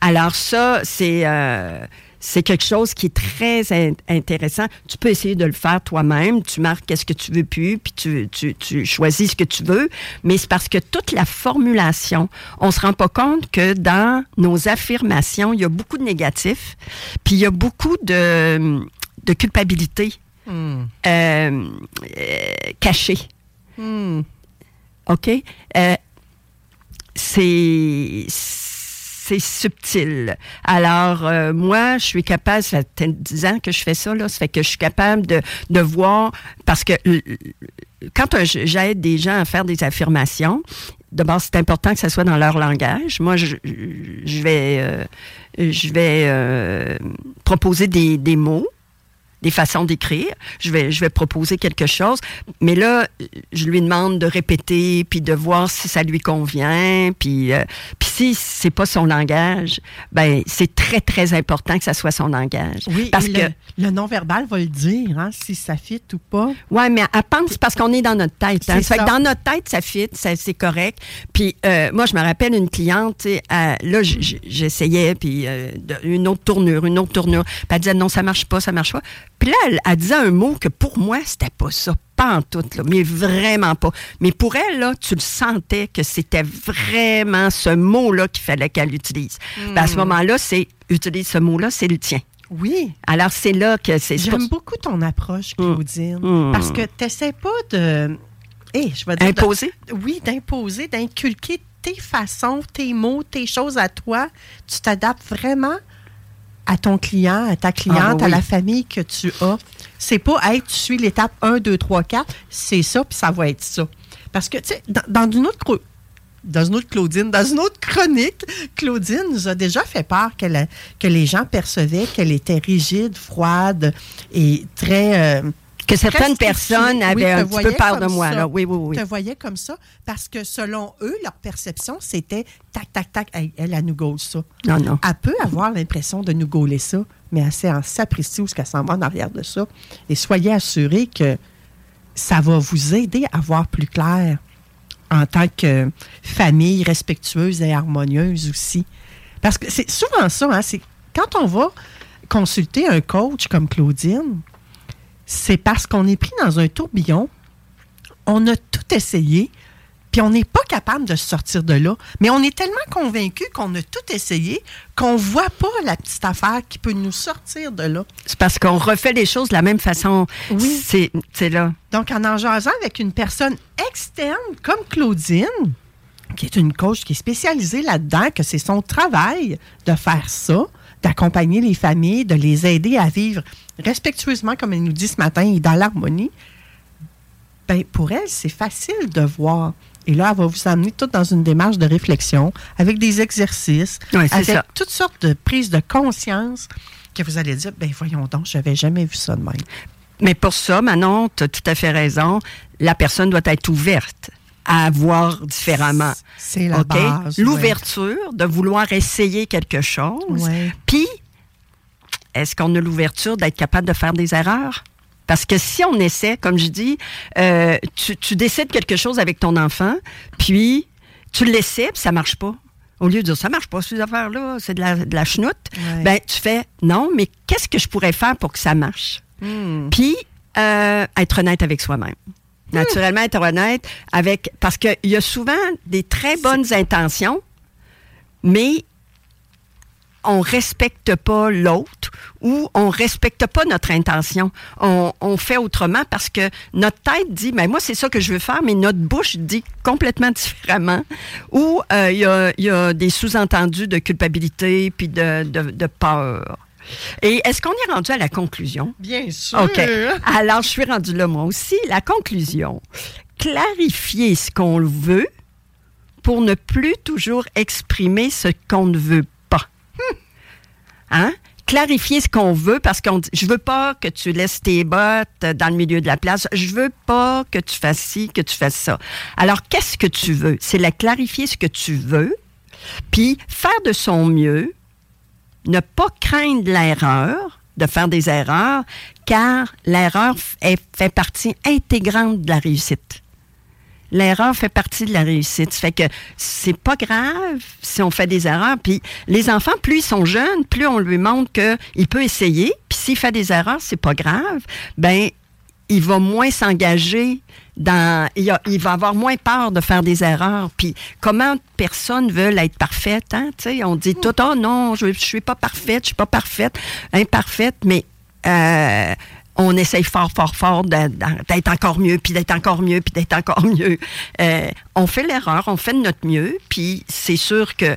Alors ça, c'est euh, c'est quelque chose qui est très in- intéressant. Tu peux essayer de le faire toi-même. Tu marques qu'est-ce que tu veux plus, puis tu, tu, tu choisis ce que tu veux. Mais c'est parce que toute la formulation, on se rend pas compte que dans nos affirmations, il y a beaucoup de négatifs, puis il y a beaucoup de, de culpabilité euh, euh, cachée. OK? Euh, c'est c'est subtil. Alors, euh, moi, je suis capable, ça fait peut-être 10 ans que je fais ça, là, ça fait que je suis capable de, de voir, parce que quand j'aide des gens à faire des affirmations, d'abord, c'est important que ça soit dans leur langage. Moi, je, je vais, euh, je vais euh, proposer des, des mots, des façons d'écrire. Je vais, je vais proposer quelque chose. Mais là, je lui demande de répéter, puis de voir si ça lui convient. Puis, euh, puis si c'est pas son langage, ben c'est très, très important que ça soit son langage. Oui, parce que... le, le non-verbal va le dire, hein, si ça fit ou pas. Oui, mais elle pense parce qu'on est dans notre tête. Hein. Ça fait que dans notre tête, ça fit, ça- c'est correct. Puis euh, moi, je me rappelle une cliente, là, j'essayais, puis euh, une autre tournure, une autre tournure. Puis elle disait non, ça marche pas, ça marche pas. Puis là, elle, elle disait un mot que pour moi, c'était pas ça. Pas en tout, là, mais vraiment pas. Mais pour elle, là, tu le sentais que c'était vraiment ce mot-là qu'il fallait qu'elle utilise. Puis à ce Hmm. moment-là, c'est utilise ce mot-là, c'est le tien. Oui. Alors, c'est là que c'est. J'aime beaucoup ton approche, Claudine, Mm. parce que tu n'essaies pas de. Eh, je vais dire. de- Imposer? oui, d'imposer, d'inculquer tes façons, tes mots, tes choses à toi. Tu t'adaptes vraiment à ton client, à ta cliente, Ah, oui. à la famille que tu as. C'est pas, hey, tu suis l'étape 1, 2, 3, 4, c'est ça, puis ça va être ça. Parce que, tu sais, dans, dans une autre. Dans une autre Claudine, dans une autre chronique, Claudine nous a déjà fait a- que les gens percevaient qu'elle était rigide, froide et très. euh, Que certaines personnes avaient un petit peu peur de moi, là. Oui, oui, oui. Te voyaient comme ça parce que selon eux, leur perception, c'était tac, tac, tac, elle, elle, elle nous gaule ça. Non, non. Elle peut avoir l'impression de nous gauler ça, mais elle sait en où ce qu'elle s'en va en arrière de ça. Et soyez assurés que ça va vous aider à voir plus clair en tant que famille respectueuse et harmonieuse aussi. Parce que c'est souvent ça, hein, c'est quand on va consulter un coach comme Claudine, c'est parce qu'on est pris dans un tourbillon, on a tout essayé, puis on n'est pas capable de se sortir de là. Mais on est tellement convaincu qu'on a tout essayé qu'on voit pas la petite affaire qui peut nous sortir de là. C'est parce qu'on refait les choses de la même façon. Oui. C'est c'est là. Donc, en en jasant avec une personne externe comme Claudine, qui est une coach qui est spécialisée là-dedans, que c'est son travail de faire ça, d'accompagner les familles, de les aider à vivre respectueusement, comme elle nous dit ce matin, et dans l'harmonie, ben, pour elle, c'est facile de voir. Et là, elle va vous amener tout dans une démarche de réflexion, avec des exercices, avec ça. toutes sortes de prises de conscience que vous allez dire, ben voyons donc, je n'avais jamais vu ça de même. Mais pour ça, Manon, tu as tout à fait raison. La personne doit être ouverte à voir différemment. C'est la base. ouais. L'ouverture de vouloir essayer quelque chose. Puis, est-ce qu'on a l'ouverture d'être capable de faire des erreurs? Parce que si on essaie, comme je dis, euh, tu, tu décides quelque chose avec ton enfant, puis tu l'essaies, puis ça marche pas. Au lieu de dire ça marche pas, ces affaires-là, c'est de la, de la chenoute, Ouais. ben tu fais non, mais qu'est-ce que je pourrais faire pour que ça marche? Hmm. Puis euh, être honnête avec soi-même. Naturellement, être honnête avec. Parce qu'il y a souvent des très bonnes intentions, mais on respecte pas l'autre ou on respecte pas notre intention. On, fait autrement parce que notre tête dit, mais moi, c'est ça que je veux faire, mais notre bouche dit complètement différemment. Ou euh, il y, a, des sous-entendus de culpabilité puis de, de peur. Et est-ce qu'on est rendu à la conclusion? Bien sûr. OK. Alors, je suis rendue là, moi aussi. La conclusion. Clarifier ce qu'on veut pour ne plus toujours exprimer ce qu'on ne veut pas. Hein? Clarifier ce qu'on veut parce qu'on dit, je veux pas que tu laisses tes bottes dans le milieu de la place. Je veux pas que tu fasses ci, que tu fasses ça. Alors, qu'est-ce que tu veux? C'est la clarifier ce que tu veux, puis faire de son mieux, ne pas craindre l'erreur, de faire des erreurs, car l'erreur fait partie intégrante de la réussite. L'erreur fait partie de la réussite. Ça fait que c'est pas grave si on fait des erreurs. Puis les enfants, plus ils sont jeunes, plus on lui montre qu'il peut essayer. Puis s'il fait des erreurs, c'est pas grave. Ben, il va moins s'engager dans. Il, a- il va avoir moins peur de faire des erreurs. Puis comment personne veulent être parfaite, hein? On dit tout, oh non, je, je suis pas parfaite, je suis pas parfaite, imparfaite, mais euh, on essaye fort, fort, fort d'être encore mieux, puis d'être encore mieux, puis d'être encore mieux. Euh, on fait l'erreur, on fait de notre mieux, puis c'est sûr que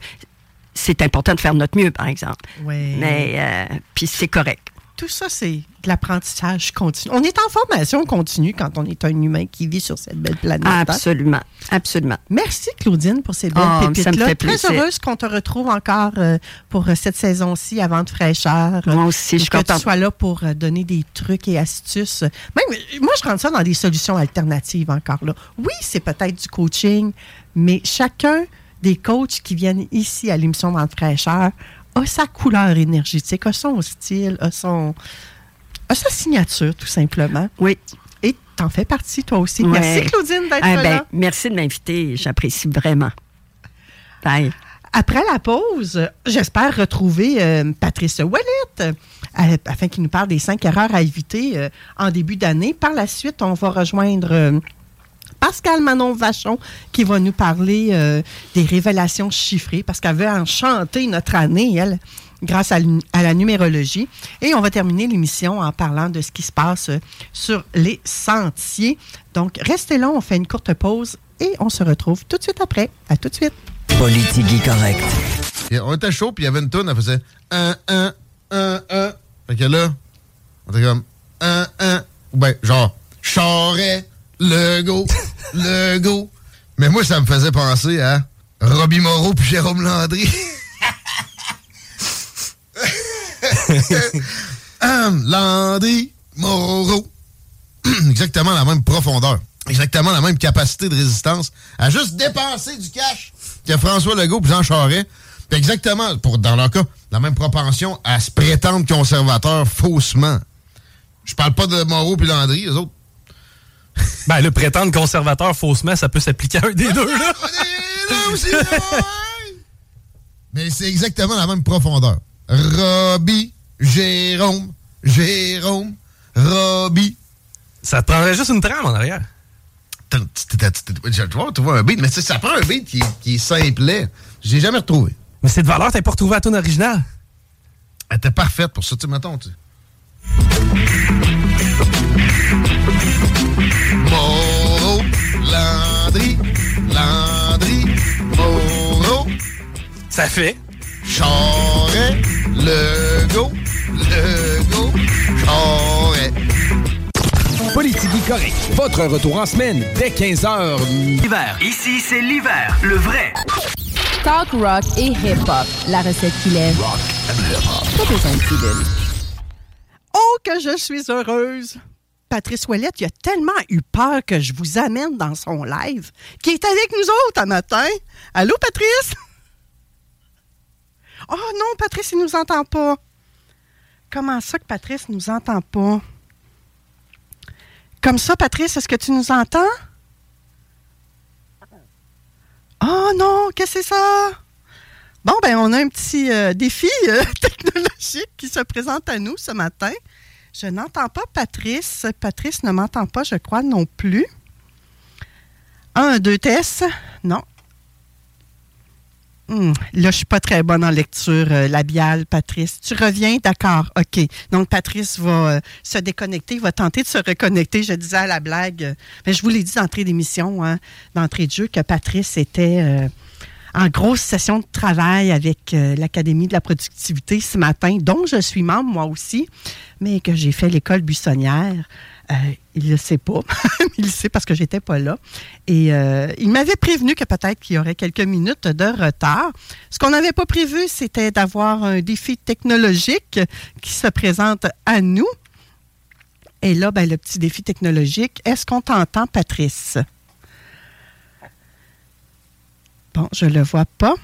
c'est important de faire de notre mieux, par exemple. Oui. Mais, euh, puis c'est correct. Tout ça, c'est de l'apprentissage continu. On est en formation continue quand on est un humain qui vit sur cette belle planète. Absolument, absolument. Merci Claudine pour ces belles Oh, pépites-là. Très heureuse qu'on te retrouve encore euh, pour euh, cette saison-ci avant de fraîcheur. Moi aussi, je suis que contente. tu sois là pour euh, donner des trucs et astuces. Même, moi, je rentre ça dans des solutions alternatives encore là. Oui, c'est peut-être du coaching, mais chacun des coachs qui viennent ici à l'émission Vente fraîcheur a sa couleur énergétique, a son style, a son a sa signature, tout simplement. Oui. Et t'en fais partie, toi aussi. Ouais. Merci, Claudine, d'être Ah, là. ben, merci de m'inviter. J'apprécie vraiment. Bye. Après la pause, j'espère retrouver euh, Patrice Ouellette euh, afin qu'il nous parle des cinq erreurs à éviter euh, en début d'année. Par la suite, on va rejoindre euh, Pascal Manon Vachon qui va nous parler euh, des révélations chiffrées parce qu'elle veut enchanter notre année, elle, grâce à, la numérologie. Et on va terminer l'émission en parlant de ce qui se passe euh, sur les sentiers. Donc, restez là, on fait une courte pause et on se retrouve tout de suite après. À tout de suite. Politique correct. On était chaud, puis il y avait une toune, elle faisait 1, 1, 1, 1. Fait que là, on était comme 1, 1. Ou ben, genre, Charret, le go, le go. Mais moi, ça me faisait penser à Robbie Moreau puis Jérôme Landry. Hum, Landry, Moreau. Exactement la même profondeur. Exactement la même capacité de résistance à juste dépenser du cash que François Legault et Jean Charest. Puis exactement, pour, dans leur cas, la même propension à se prétendre conservateurs faussement. Je parle pas de Moreau puis Landry, les autres. Ben, le prétendre conservateur faussement, ça peut s'appliquer à un des deux, là. Mais c'est exactement la même profondeur. Robbie, Jérôme, Jérôme, Robbie. Ça te prendrait juste une trame en arrière. Je vois, tu vois un beat, mais tu ça prend un beat qui, qui est simplet. Je l'ai jamais retrouvé. Mais cette valeur, t'as pas retrouvé à ton original. Elle était parfaite pour ça, tu mettons, tu. Moreau, Landry, Landry, Moreau. Ça fait. Charret, Legault, Legault, Charret. Politique correct. Votre retour en semaine dès 15h. L'hiver. Ici, c'est l'hiver. Le vrai. Talk rock et hip-hop. La recette qui lève. Pas besoin de pilule. Oh, que je suis heureuse! Patrice Ouellette, il a tellement eu peur que je vous amène dans son live, qui est avec nous autres un matin. Allô, Patrice? Oh non, Patrice, il nous entend pas. Comment ça que Patrice nous entend pas? Comme ça, Patrice, est-ce que tu nous entends? Oh non, qu'est-ce que c'est ça? Bon, ben, on a un petit euh, défi euh, technologique qui se présente à nous ce matin. Je n'entends pas Patrice. Patrice ne m'entend pas, je crois, non plus. Un, deux tests. Non. Hmm, Là, je suis pas très bonne en lecture euh, labiale, Patrice. Tu reviens? D'accord. OK. Donc, Patrice va euh, se déconnecter. Va tenter de se reconnecter. Je disais à la blague, euh, mais je vous l'ai dit d'entrée d'émission, hein, d'entrée de jeu, que Patrice était en grosse session de travail avec euh, l'Académie de la productivité ce matin, dont je suis membre moi aussi, mais que j'ai fait l'école buissonnière. Euh, il ne le sait pas. il le sait parce que j'étais pas là. Et euh, il m'avait prévenu que peut-être qu'il y aurait quelques minutes de retard. Ce qu'on n'avait pas prévu, c'était d'avoir un défi technologique qui se présente à nous. Et là, ben, le petit défi technologique, est-ce qu'on t'entend, Patrice? Bon, je ne le vois pas.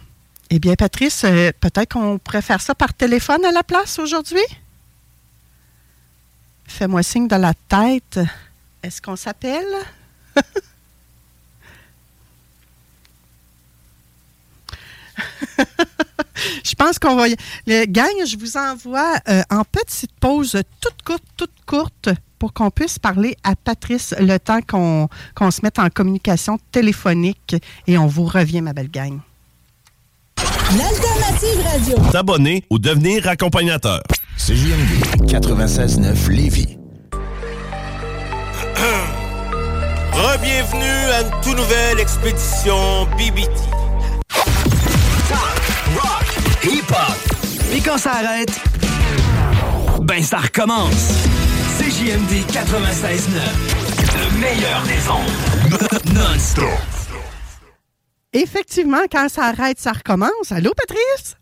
Eh bien, Patrice, euh, peut-être qu'on pourrait faire ça par téléphone à la place aujourd'hui? Fais-moi signe de la tête. Est-ce qu'on s'appelle? je pense qu'on va. y- Le gang, je vous envoie euh, en petite pause toute courte, toute courte, pour qu'on puisse parler à Patrice le temps qu'on qu'on se mette en communication téléphonique et on vous revient, ma belle gang. L'alternative radio. S'abonner ou devenir accompagnateur. CJMD 96.9 Lévis. Re-bienvenue à une toute nouvelle expédition BBT. Hip-hop. Et quand ça arrête, ben ça recommence. CJMD 96.9, le meilleur des ondes. Non-stop. Effectivement, quand ça arrête, ça recommence. Allô, Patrice?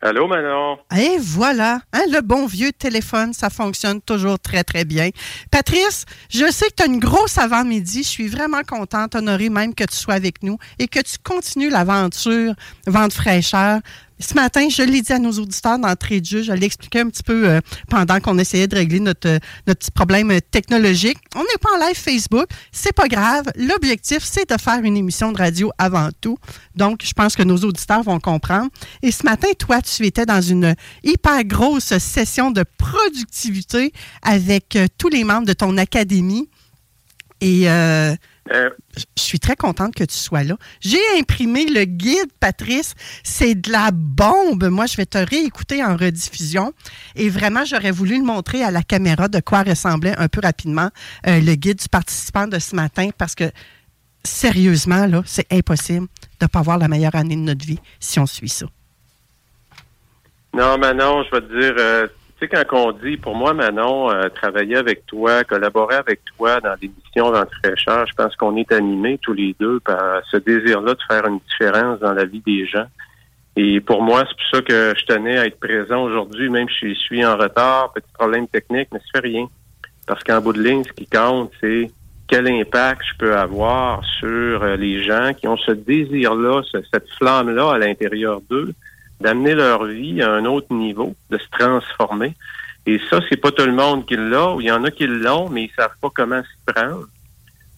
Allô, Manon? Et voilà, hein, le bon vieux téléphone, ça fonctionne toujours très, très bien. Patrice, je sais que tu as une grosse avant-midi. Je suis vraiment contente, honorée même que tu sois avec nous et que tu continues l'aventure Vente fraîcheur. Ce matin, je l'ai dit à nos auditeurs d'entrée de jeu, je l'ai expliqué un petit peu euh, pendant qu'on essayait de régler notre, euh, notre petit problème euh, technologique. On n'est pas en live Facebook, c'est pas grave. L'objectif, c'est de faire une émission de radio avant tout. Donc, je pense que nos auditeurs vont comprendre. Et ce matin, toi, tu étais dans une hyper grosse session de productivité avec tous les membres de ton académie. Et je suis très contente que tu sois là. J'ai imprimé le guide, Patrice. C'est de la bombe. Moi, je vais te réécouter en rediffusion. Et vraiment, j'aurais voulu le montrer à la caméra de quoi ressemblait un peu rapidement euh, le guide du participant de ce matin parce que, sérieusement, là, c'est impossible de ne pas avoir la meilleure année de notre vie si on suit ça. Non, Manon, je vais te dire, euh, tu sais, quand on dit, pour moi, Manon, euh, travailler avec toi, collaborer avec toi dans missions dans fraîcheur, je pense qu'on est animés tous les deux par ce désir-là de faire une différence dans la vie des gens. Et pour moi, c'est pour ça que je tenais à être présent aujourd'hui, même si je suis en retard, petit problème technique, mais ça fait rien. Parce qu'en bout de ligne, ce qui compte, c'est quel impact je peux avoir sur euh, les gens qui ont ce désir-là, cette flamme-là à l'intérieur d'eux, d'amener leur vie à un autre niveau, de se transformer. Et ça, c'est pas tout le monde qui l'a, il y en a qui l'ont, mais ils savent pas comment s'y prendre.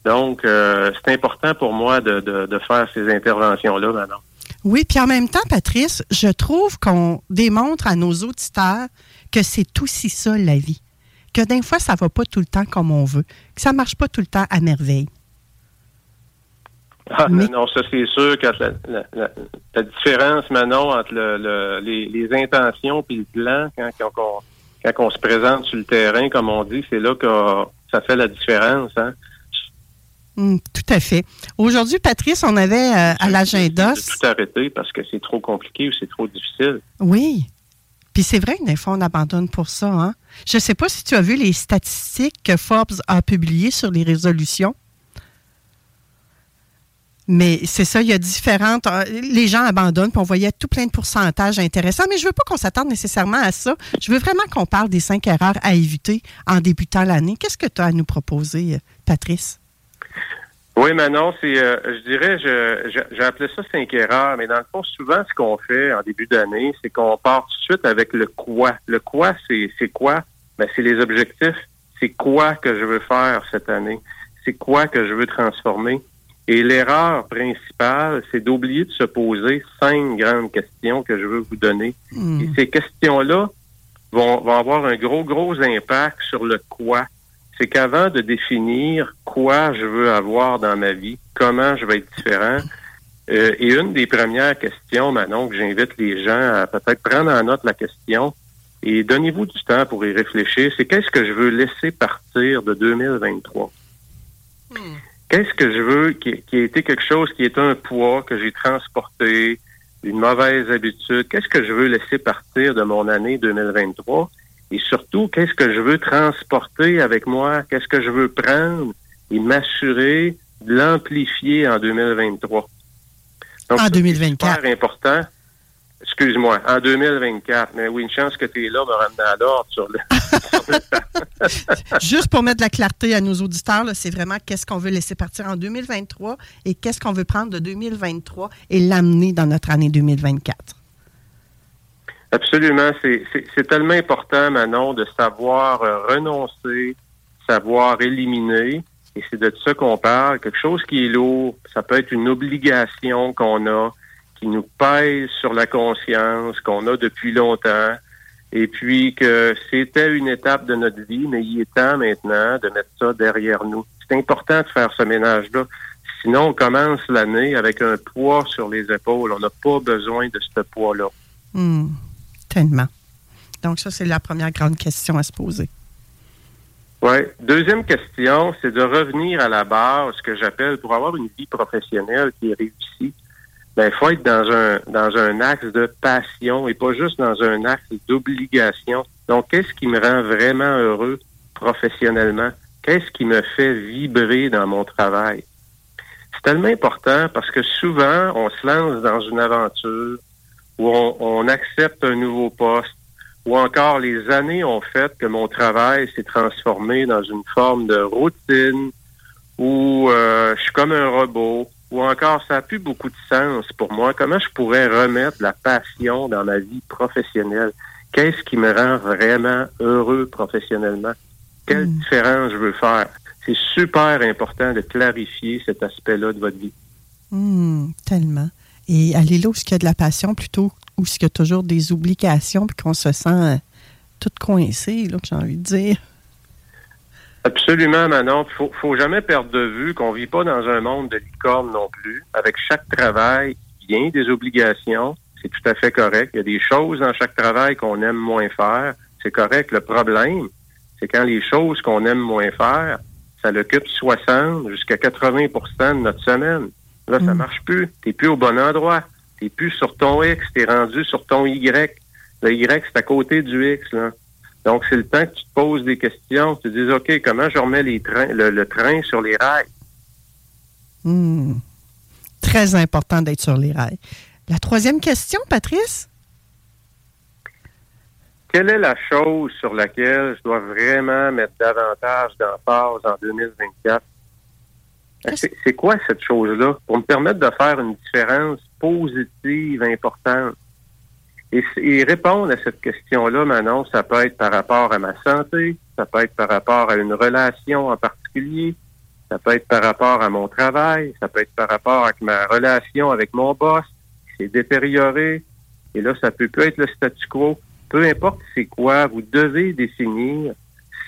Donc, euh, c'est important pour moi de, de, faire ces interventions-là maintenant. Oui, puis en même temps, Patrice, je trouve qu'on démontre à nos auditeurs que c'est aussi ça la vie. Que des fois, ça va pas tout le temps comme on veut, que ça marche pas tout le temps à merveille. Ah, non, ça c'est sûr que la, différence, Manon, entre le, les, intentions et le plan, quand, quand, on, se présente sur le terrain, comme on dit, c'est là que ça fait la différence. Hein? Hum, tout à fait. Aujourd'hui, Patrice, on avait euh, à l'agenda. Tout arrêter parce que c'est trop compliqué ou c'est trop difficile. Oui. Puis c'est vrai que des fois, on abandonne pour ça. Hein? Je ne sais pas si tu as vu les statistiques que Forbes a publiées sur les résolutions. Mais c'est ça, il y a différentes. Euh, les gens abandonnent, puis on voyait tout plein de pourcentages intéressants. Mais je veux pas qu'on s'attarde nécessairement à ça. Je veux vraiment qu'on parle des cinq erreurs à éviter en débutant l'année. Qu'est-ce que tu as à nous proposer, euh, Patrice? Oui, Manon, c'est, euh, je dirais, j'ai appelé ça cinq erreurs, mais dans le fond, souvent, ce qu'on fait en début d'année, c'est qu'on part tout de suite avec le quoi. Le quoi, c'est, c'est quoi? Ben, c'est les objectifs. C'est quoi que je veux faire cette année? C'est quoi que je veux transformer? Et l'erreur principale, c'est d'oublier de se poser cinq grandes questions que je veux vous donner. Hmm. Et ces questions-là vont, vont avoir un gros, gros impact sur le quoi. C'est qu'avant de définir quoi je veux avoir dans ma vie, comment je vais être différent, euh, et une des premières questions, Manon, que j'invite les gens à peut-être prendre en note la question et donnez-vous du temps pour y réfléchir, c'est qu'est-ce que je veux laisser partir de 2023? Qu'est-ce que je veux qui, qui, a été quelque chose qui est un poids que j'ai transporté, une mauvaise habitude? Qu'est-ce que je veux laisser partir de mon année 2023? Et surtout, qu'est-ce que je veux transporter avec moi? Qu'est-ce que je veux prendre et m'assurer de l'amplifier en 2023? Donc, en 2024. C'est super important. Excuse-moi, en 2024. Mais oui, une chance que tu es là, me ramener à l'ordre sur le. Juste pour mettre de la clarté à nos auditeurs, c'est vraiment qu'est-ce qu'on veut laisser partir en 2023 et qu'est-ce qu'on veut prendre de 2023 et l'amener dans notre année 2024. Absolument. C'est tellement important, Manon, de savoir euh, renoncer, savoir éliminer. Et c'est de ça qu'on parle. Quelque chose qui est lourd, ça peut être une obligation qu'on a, qui nous pèse sur la conscience, qu'on a depuis longtemps et puis que c'était une étape de notre vie, mais il est temps maintenant de mettre ça derrière nous. C'est important de faire ce ménage-là. Sinon, on commence l'année avec un poids sur les épaules. On n'a pas besoin de ce poids-là. Hmm. tellement. Donc, ça, c'est la première grande question à se poser. Oui. Deuxième question, c'est de revenir à la base, ce que j'appelle pour avoir une vie professionnelle qui est réussie ben, faut être dans un, dans un axe de passion et pas juste dans un axe d'obligation. Donc, qu'est-ce qui me rend vraiment heureux professionnellement? Qu'est-ce qui me fait vibrer dans mon travail? C'est tellement important parce que souvent, on se lance dans une aventure où on, on accepte un nouveau poste, ou encore les années ont fait que mon travail s'est transformé dans une forme de routine, où euh, je suis comme un robot, ou encore ça n'a plus beaucoup de sens pour moi. Comment je pourrais remettre la passion dans ma vie professionnelle? Qu'est-ce qui me rend vraiment heureux professionnellement? Quelle différence je veux faire? C'est super important de clarifier cet aspect-là de votre vie. Hum, tellement. Et aller là où il y a de la passion plutôt où il y a toujours des obligations puis qu'on se sent euh, tout coincé, là, que j'ai envie de dire. Absolument, Manon. Faut, faut jamais perdre de vue qu'on vit pas dans un monde de licorne non plus. Avec chaque travail, il y a des obligations. C'est tout à fait correct. Il y a des choses dans chaque travail qu'on aime moins faire. C'est correct. Le problème, c'est quand les choses qu'on aime moins faire, ça l'occupe 60 jusqu'à 80% de notre semaine. Là, ça marche plus. T'es plus au bon endroit. T'es plus sur ton X. T'es rendu sur ton Y. Le Y, c'est à côté du X, là. Donc, c'est le temps que tu te poses des questions. Tu te dis, OK, comment je remets les trains, le, le train sur les rails? Hum. Très important d'être sur les rails. La troisième question, Patrice? Quelle est la chose sur laquelle je dois vraiment mettre davantage d'emphase en 2024? C'est c'est quoi cette chose-là? Pour me permettre de faire une différence positive, importante. Et, et répondre à cette question-là, Manon, ça peut être par rapport à ma santé, ça peut être par rapport à une relation en particulier, ça peut être par rapport à mon travail, ça peut être par rapport à ma relation avec mon boss qui s'est détériorée. Et là, ça peut plus être le statu quo. Peu importe c'est quoi, vous devez définir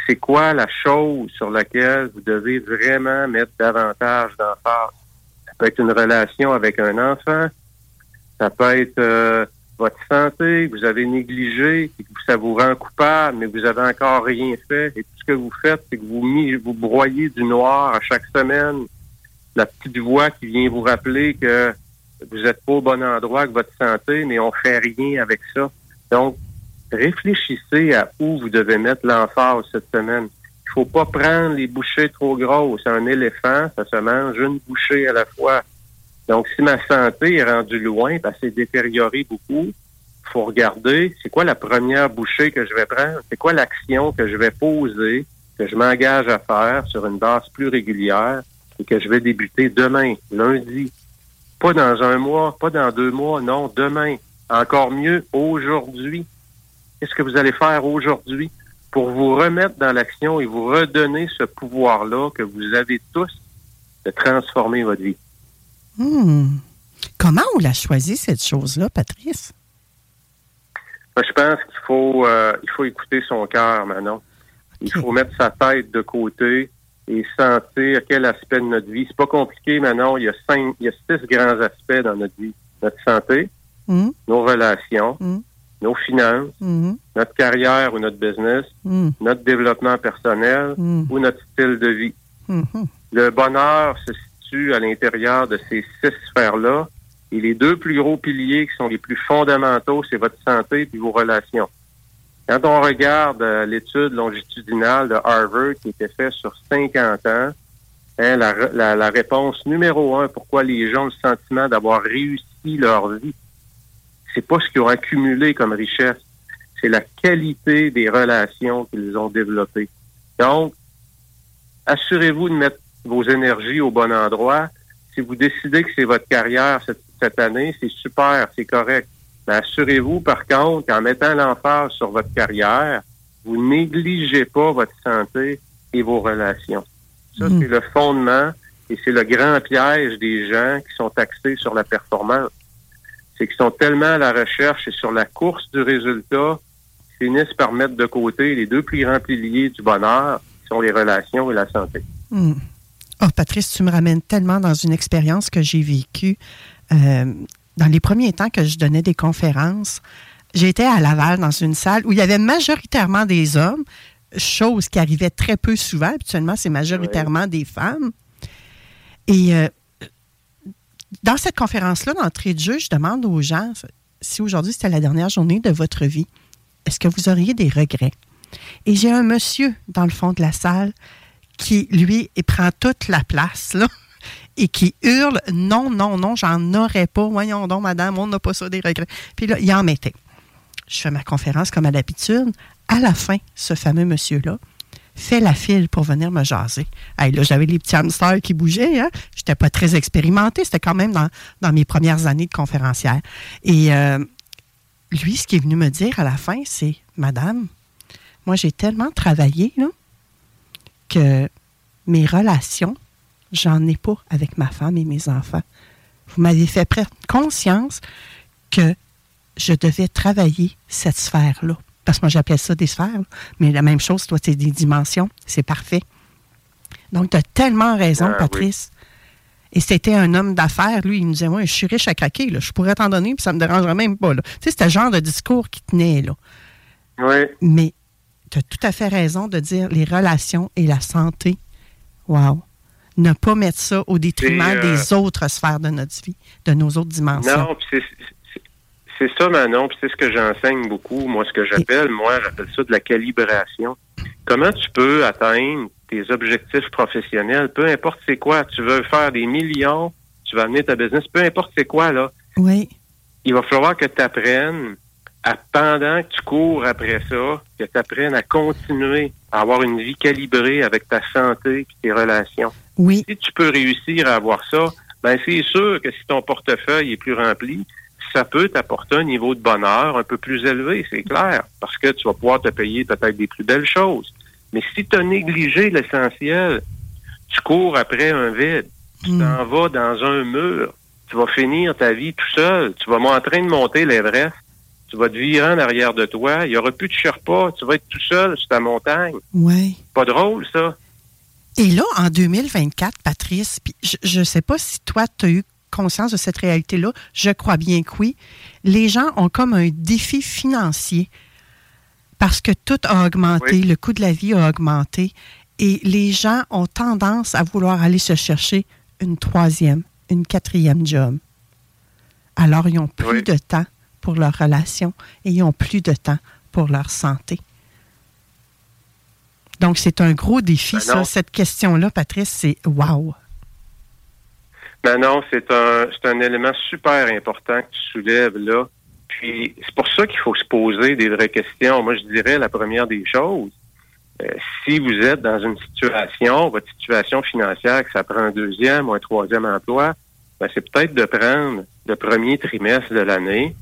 c'est quoi la chose sur laquelle vous devez vraiment mettre davantage d'emphase. Ça peut être une relation avec un enfant, ça peut être euh, votre santé que vous avez négligé, ça vous rend coupable, mais vous avez encore rien fait. Et tout ce que vous faites, c'est que vous broyez du noir à chaque semaine. La petite voix qui vient vous rappeler que vous êtes pas au bon endroit avec votre santé, mais on fait rien avec ça. Donc, réfléchissez à où vous devez mettre l'emphase cette semaine. Il faut pas prendre les bouchées trop grosses. Un éléphant, ça se mange une bouchée à la fois. Donc, si ma santé est rendue loin, parce c'est détérioré beaucoup, faut regarder c'est quoi la première bouchée que je vais prendre, c'est quoi l'action que je vais poser, que je m'engage à faire sur une base plus régulière et que je vais débuter demain, lundi? Pas dans un mois, pas dans deux mois, non, demain. Encore mieux, aujourd'hui. Qu'est-ce que vous allez faire aujourd'hui pour vous remettre dans l'action et vous redonner ce pouvoir-là que vous avez tous de transformer votre vie? Hmm. Comment on l'a choisi, cette chose-là, Patrice? Ben, je pense qu'il faut, euh, il faut écouter son cœur, Manon. Il faut mettre sa tête de côté et sentir quel aspect de notre vie. C'est pas compliqué, Manon. Il y a cinq, il y a six grands aspects dans notre vie. Notre santé, Hmm. nos relations, Hmm. nos finances, notre carrière ou notre business, notre développement personnel ou notre style de vie. Le bonheur se à l'intérieur de ces six sphères-là. Et les deux plus gros piliers qui sont les plus fondamentaux, c'est votre santé et vos relations. Quand on regarde euh, l'étude longitudinale de Harvard qui était faite sur 50 ans, hein, la réponse numéro un, pourquoi les gens ont le sentiment d'avoir réussi leur vie, c'est pas ce qu'ils ont accumulé comme richesse, c'est la qualité des relations qu'ils ont développées. Donc, assurez-vous de mettre vos énergies au bon endroit. Si vous décidez que c'est votre carrière cette, cette année, c'est super, c'est correct. Mais assurez-vous, par contre, qu'en mettant l'emphase sur votre carrière, vous négligez pas votre santé et vos relations. Ça, c'est le fondement et c'est le grand piège des gens qui sont axés sur la performance. C'est qu'ils sont tellement à la recherche et sur la course du résultat qu'ils finissent par mettre de côté les deux plus grands piliers du bonheur, qui sont les relations et la santé. Hmm. Oh, Patrice, tu me ramènes tellement dans une expérience que j'ai vécue. euh, dans les premiers temps que je donnais des conférences, j'étais à Laval dans une salle où il y avait majoritairement des hommes, chose qui arrivait très peu souvent. Habituellement, c'est majoritairement des femmes. Et euh, dans cette conférence-là, d'entrée de jeu, je demande aux gens si aujourd'hui c'était la dernière journée de votre vie, est-ce que vous auriez des regrets? Et j'ai un monsieur dans le fond de la salle qui, lui, prend toute la place, là, et qui hurle Non, non, non, j'en aurais pas. Voyons donc, madame, on n'a pas ça des regrets. Puis là, il en mettait. Je fais ma conférence comme à l'habitude. À la fin, ce fameux monsieur-là fait la file pour venir me jaser. Là, j'avais les petits hamsters qui bougeaient. Hein? Je n'étais pas très expérimentée. C'était quand même dans, mes premières années de conférencière. Et euh, lui, ce qui est venu me dire à la fin, c'est Madame, moi, j'ai tellement travaillé là, que mes relations, j'en ai pas avec ma femme et mes enfants. Vous m'avez fait prendre conscience que je devais travailler cette sphère-là. Parce que moi, j'appelais ça des sphères. Mais la même chose, toi, c'est des dimensions. C'est parfait. Donc, tu as tellement raison, Ah, Patrice. Et c'était un homme d'affaires. Lui, il nous disait Moi, je suis riche à craquer. Là. Je pourrais t'en donner, puis ça me dérangerait même pas. Tu sais, c'était le genre de discours qui tenait. Là. Oui. Mais tu as tout à fait raison de dire les relations et la santé. Wow. Ne pas mettre ça au détriment C'est, euh, des autres sphères de notre vie, de nos autres dimensions. Non, c'est ça, Manon, puis c'est ce que j'enseigne beaucoup. Moi, ce que j'appelle, moi, j'appelle ça de la calibration. Comment tu peux atteindre tes objectifs professionnels, peu importe c'est quoi. Tu veux faire des millions, tu vas amener ta business, peu importe c'est quoi, là. Oui. Il va falloir que tu apprennes à, pendant que tu cours après ça, que tu apprennes à continuer à avoir une vie calibrée avec ta santé et tes relations. Oui. Si tu peux réussir à avoir ça, ben c'est sûr que si ton portefeuille est plus rempli, ça peut t'apporter un niveau de bonheur un peu plus élevé, c'est clair, parce que tu vas pouvoir te payer peut-être des plus belles choses. Mais si tu as négligé l'essentiel, tu cours après un vide, tu t'en vas dans un mur, tu vas finir ta vie tout seul, tu vas en train de monter l'Everest, tu vas te virer en arrière de toi, il n'y aura plus de Sherpa, tu vas être tout seul sur ta montagne. Oui. Pas drôle, ça. Et là, en 2024, Patrice, je ne sais pas si toi, tu as eu conscience de cette réalité-là. Je crois bien que oui. Les gens ont comme un défi financier parce que tout a augmenté, le coût de la vie a augmenté et les gens ont tendance à vouloir aller se chercher une troisième, une quatrième job. Alors, ils n'ont plus de temps pour leurs relations et ils n'ont plus de temps pour leur santé. Donc, c'est un gros défi, Ben ça. Cette question-là, Patrice, c'est wow. Ben non, c'est un, un élément super important que tu soulèves là. Puis c'est pour ça qu'il faut se poser des vraies questions. Moi, je dirais la première des choses, euh, si vous êtes dans une situation, votre situation financière, que ça prend un deuxième ou un troisième emploi, ben c'est peut-être de prendre le premier trimestre de l'année,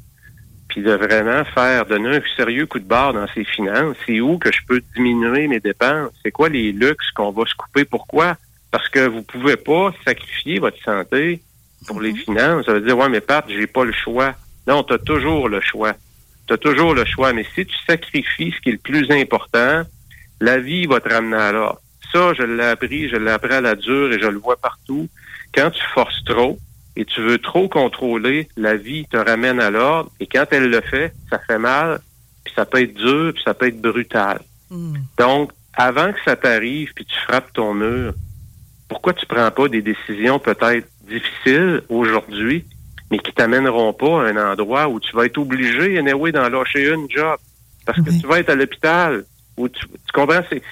puis de vraiment faire, donner un sérieux coup de barre dans ses finances. C'est où que je peux diminuer mes dépenses? C'est quoi les luxes qu'on va se couper? Pourquoi? Parce que vous pouvez pas sacrifier votre santé pour les finances. Ça veut dire, ouais, mais Pat, j'ai pas le choix. Non, tu as toujours le choix. Tu as toujours le choix. Mais si tu sacrifies ce qui est le plus important, la vie va te ramener à l'ordre. Ça, je l'ai appris, je l'ai appris à la dure et je le vois partout. Quand tu forces trop et tu veux trop contrôler, la vie te ramène à l'ordre. Et quand elle le fait, ça fait mal, puis ça peut être dur, puis ça peut être brutal. Donc, avant que ça t'arrive, puis tu frappes ton mur, pourquoi tu prends pas des décisions peut-être difficiles aujourd'hui, mais qui t'amèneront pas à un endroit où tu vas être obligé, anyway, d'en lâcher une job? Parce que tu vas être à l'hôpital. Où tu, tu comprends? C'est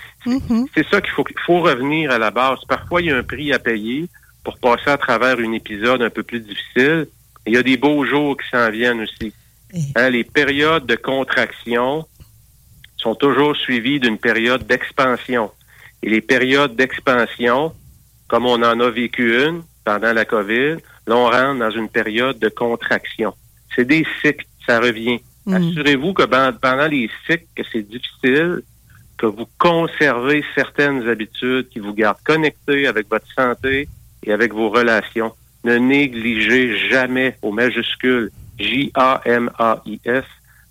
c'est ça qu'il faut, faut revenir à la base. Parfois, il y a un prix à payer pour passer à travers un épisode un peu plus difficile. Il y a des beaux jours qui s'en viennent aussi. Hein, les périodes de contraction sont toujours suivies d'une période d'expansion. Et les périodes d'expansion, comme on en a vécu une pendant la COVID, là, on rentre dans une période de contraction. C'est des cycles, ça revient. Assurez-vous que ben- pendant les cycles, que c'est difficile, que vous conservez certaines habitudes qui vous gardent connectés avec votre santé et avec vos relations. Ne négligez jamais au majuscule J-A-M-A-I-S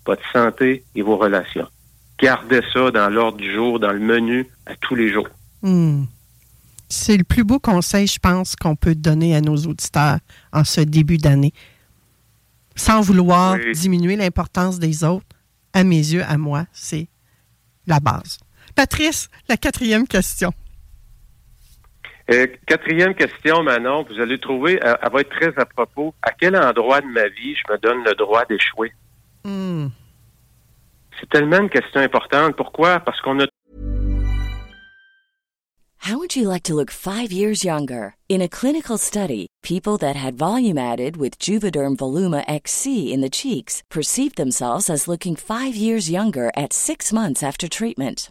votre santé et vos relations. Gardez ça dans l'ordre du jour, dans le menu, à tous les jours. Hmm. C'est le plus beau conseil, je pense, qu'on peut donner à nos auditeurs en ce début d'année. Sans vouloir diminuer l'importance des autres, à mes yeux, à moi, c'est la base. Patrice, la quatrième question. Euh, quatrième question, Manon, vous allez trouver, elle, elle va être très à propos. À quel endroit de ma vie je me donne le droit d'échouer? Hmm. C'est tellement une question importante. Pourquoi? Parce qu'on a How would you like to look five years younger? In a clinical study, people that had volume added with Juvederm Voluma XC in the cheeks perceived themselves as looking five years younger at six months after treatment.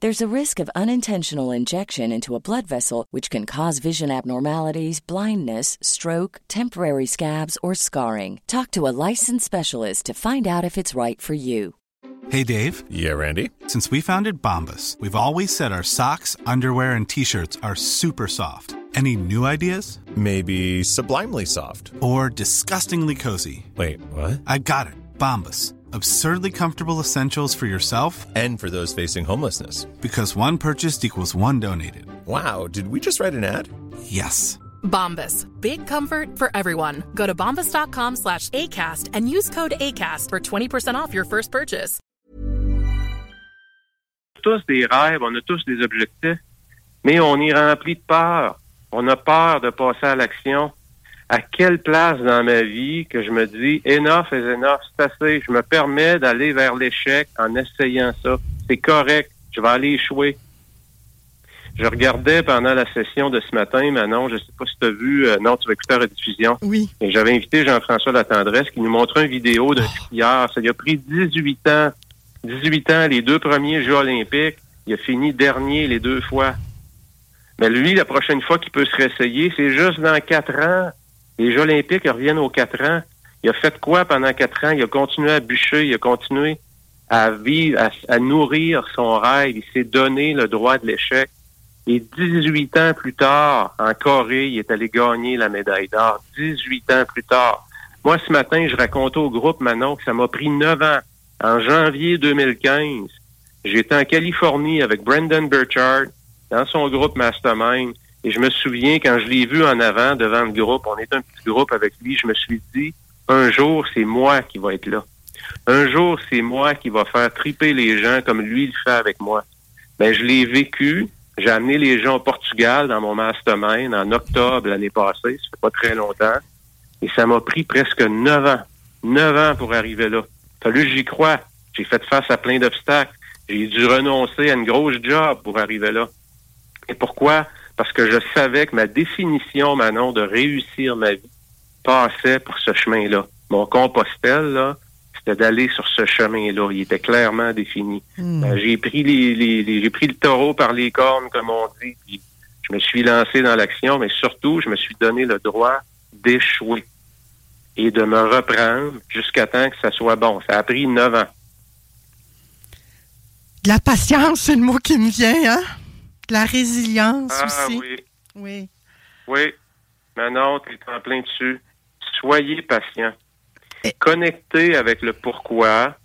There's a risk of unintentional injection into a blood vessel, which can cause vision abnormalities, blindness, stroke, temporary scabs, or scarring. Talk to a licensed specialist to find out if it's right for you. Hey Dave. Yeah, Randy. Since we founded Bombus, we've always said our socks, underwear, and t shirts are super soft. Any new ideas? Maybe sublimely soft. Or disgustingly cozy. Wait, what? I got it. Bombus. Absurdly comfortable essentials for yourself and for those facing homelessness. Because one purchased equals one donated. Wow, did we just write an ad? Yes. Bombas. Big comfort for everyone. Go to bombas.com slash ACAST and use code ACAST for 20% off your first purchase. tous des rêves, on a tous des objectifs, mais on y remplit de peur. On a peur de passer à l'action. À quelle place dans ma vie que je me dis enough is enough, c'est assez. Je me permets d'aller vers l'échec en essayant ça. C'est correct. Je vais aller échouer. Je regardais pendant la session de ce matin, Manon, je sais pas si tu as vu, euh, non, tu vas écouter la rediffusion. Oui. Et j'avais invité Jean-François Latendresse qui nous montrait une vidéo de hier. Ça lui a pris 18 ans. 18 ans, les deux premiers Jeux olympiques. Il a fini dernier les deux fois. Mais lui, la prochaine fois qu'il peut se réessayer, c'est juste dans quatre ans. Les Jeux olympiques reviennent aux quatre ans. Il a fait quoi pendant quatre ans? Il a continué à bûcher, il a continué à vivre, à, nourrir son rêve. Il s'est donné le droit de l'échec. Et 18 ans plus tard, en Corée, il est allé gagner la médaille d'or. 18 ans plus tard. Moi, ce matin, je racontais au groupe Manon que ça m'a pris 9 ans. En janvier 2015, j'étais en Californie avec Brendan Burchard dans son groupe Mastermind. Et je me souviens, quand je l'ai vu en avant devant le groupe, on est un petit groupe avec lui, je me suis dit, un jour, c'est moi qui va être là. Un jour, c'est moi qui va faire triper les gens comme lui le fait avec moi. Ben, je l'ai vécu. J'ai amené les gens au Portugal dans mon mastermind en octobre l'année passée. Ça fait pas très longtemps. Et ça m'a pris presque neuf ans. Neuf ans pour arriver là. Fallu que j'y crois. J'ai fait face à plein d'obstacles. J'ai dû renoncer à une grosse job pour arriver là. Et pourquoi? Parce que je savais que ma définition, Manon, de réussir ma vie passait par ce chemin-là. Mon compostel, là, c'était d'aller sur ce chemin-là. Il était clairement défini. Hmm. Euh, j'ai pris les, les- les- j'ai pris le taureau par les cornes, comme on dit, puis je me suis lancé dans l'action, mais surtout, je me suis donné le droit d'échouer et de me reprendre jusqu'à temps que ça soit bon. Ça a pris neuf ans. De la patience, c'est le mot qui me vient, hein? La résilience Ah aussi. oui. Oui. Oui. Manon, tu es en plein dessus. Soyez patient. Connectez avec le pourquoi.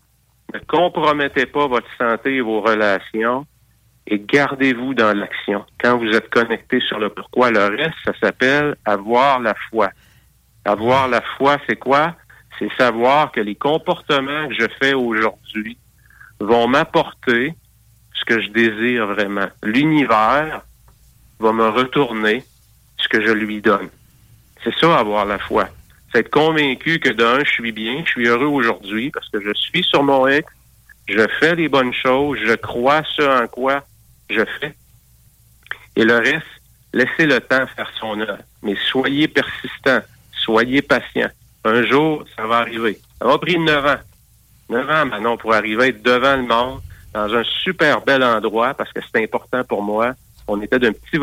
Ne compromettez pas votre santé et vos relations. Et gardez-vous dans l'action. Quand vous êtes connecté sur le pourquoi, le reste, ça s'appelle avoir la foi. Avoir la foi, c'est quoi? C'est savoir que les comportements que je fais aujourd'hui vont m'apporter ce que je désire vraiment. L'univers va me retourner ce que je lui donne. C'est ça, avoir la foi. C'est être convaincu que d'un, je suis bien, je suis heureux aujourd'hui parce que je suis sur mon X, je fais les bonnes choses, je crois ce en quoi je fais. Et le reste, laissez le temps faire son œuvre. Mais soyez persistant, soyez patient. Un jour, ça va arriver. Ça m'a pris neuf ans. Neuf ans, maintenant, pour arriver à être devant le monde, dans un super bel endroit, parce que c'est important pour moi. On était d'un petit,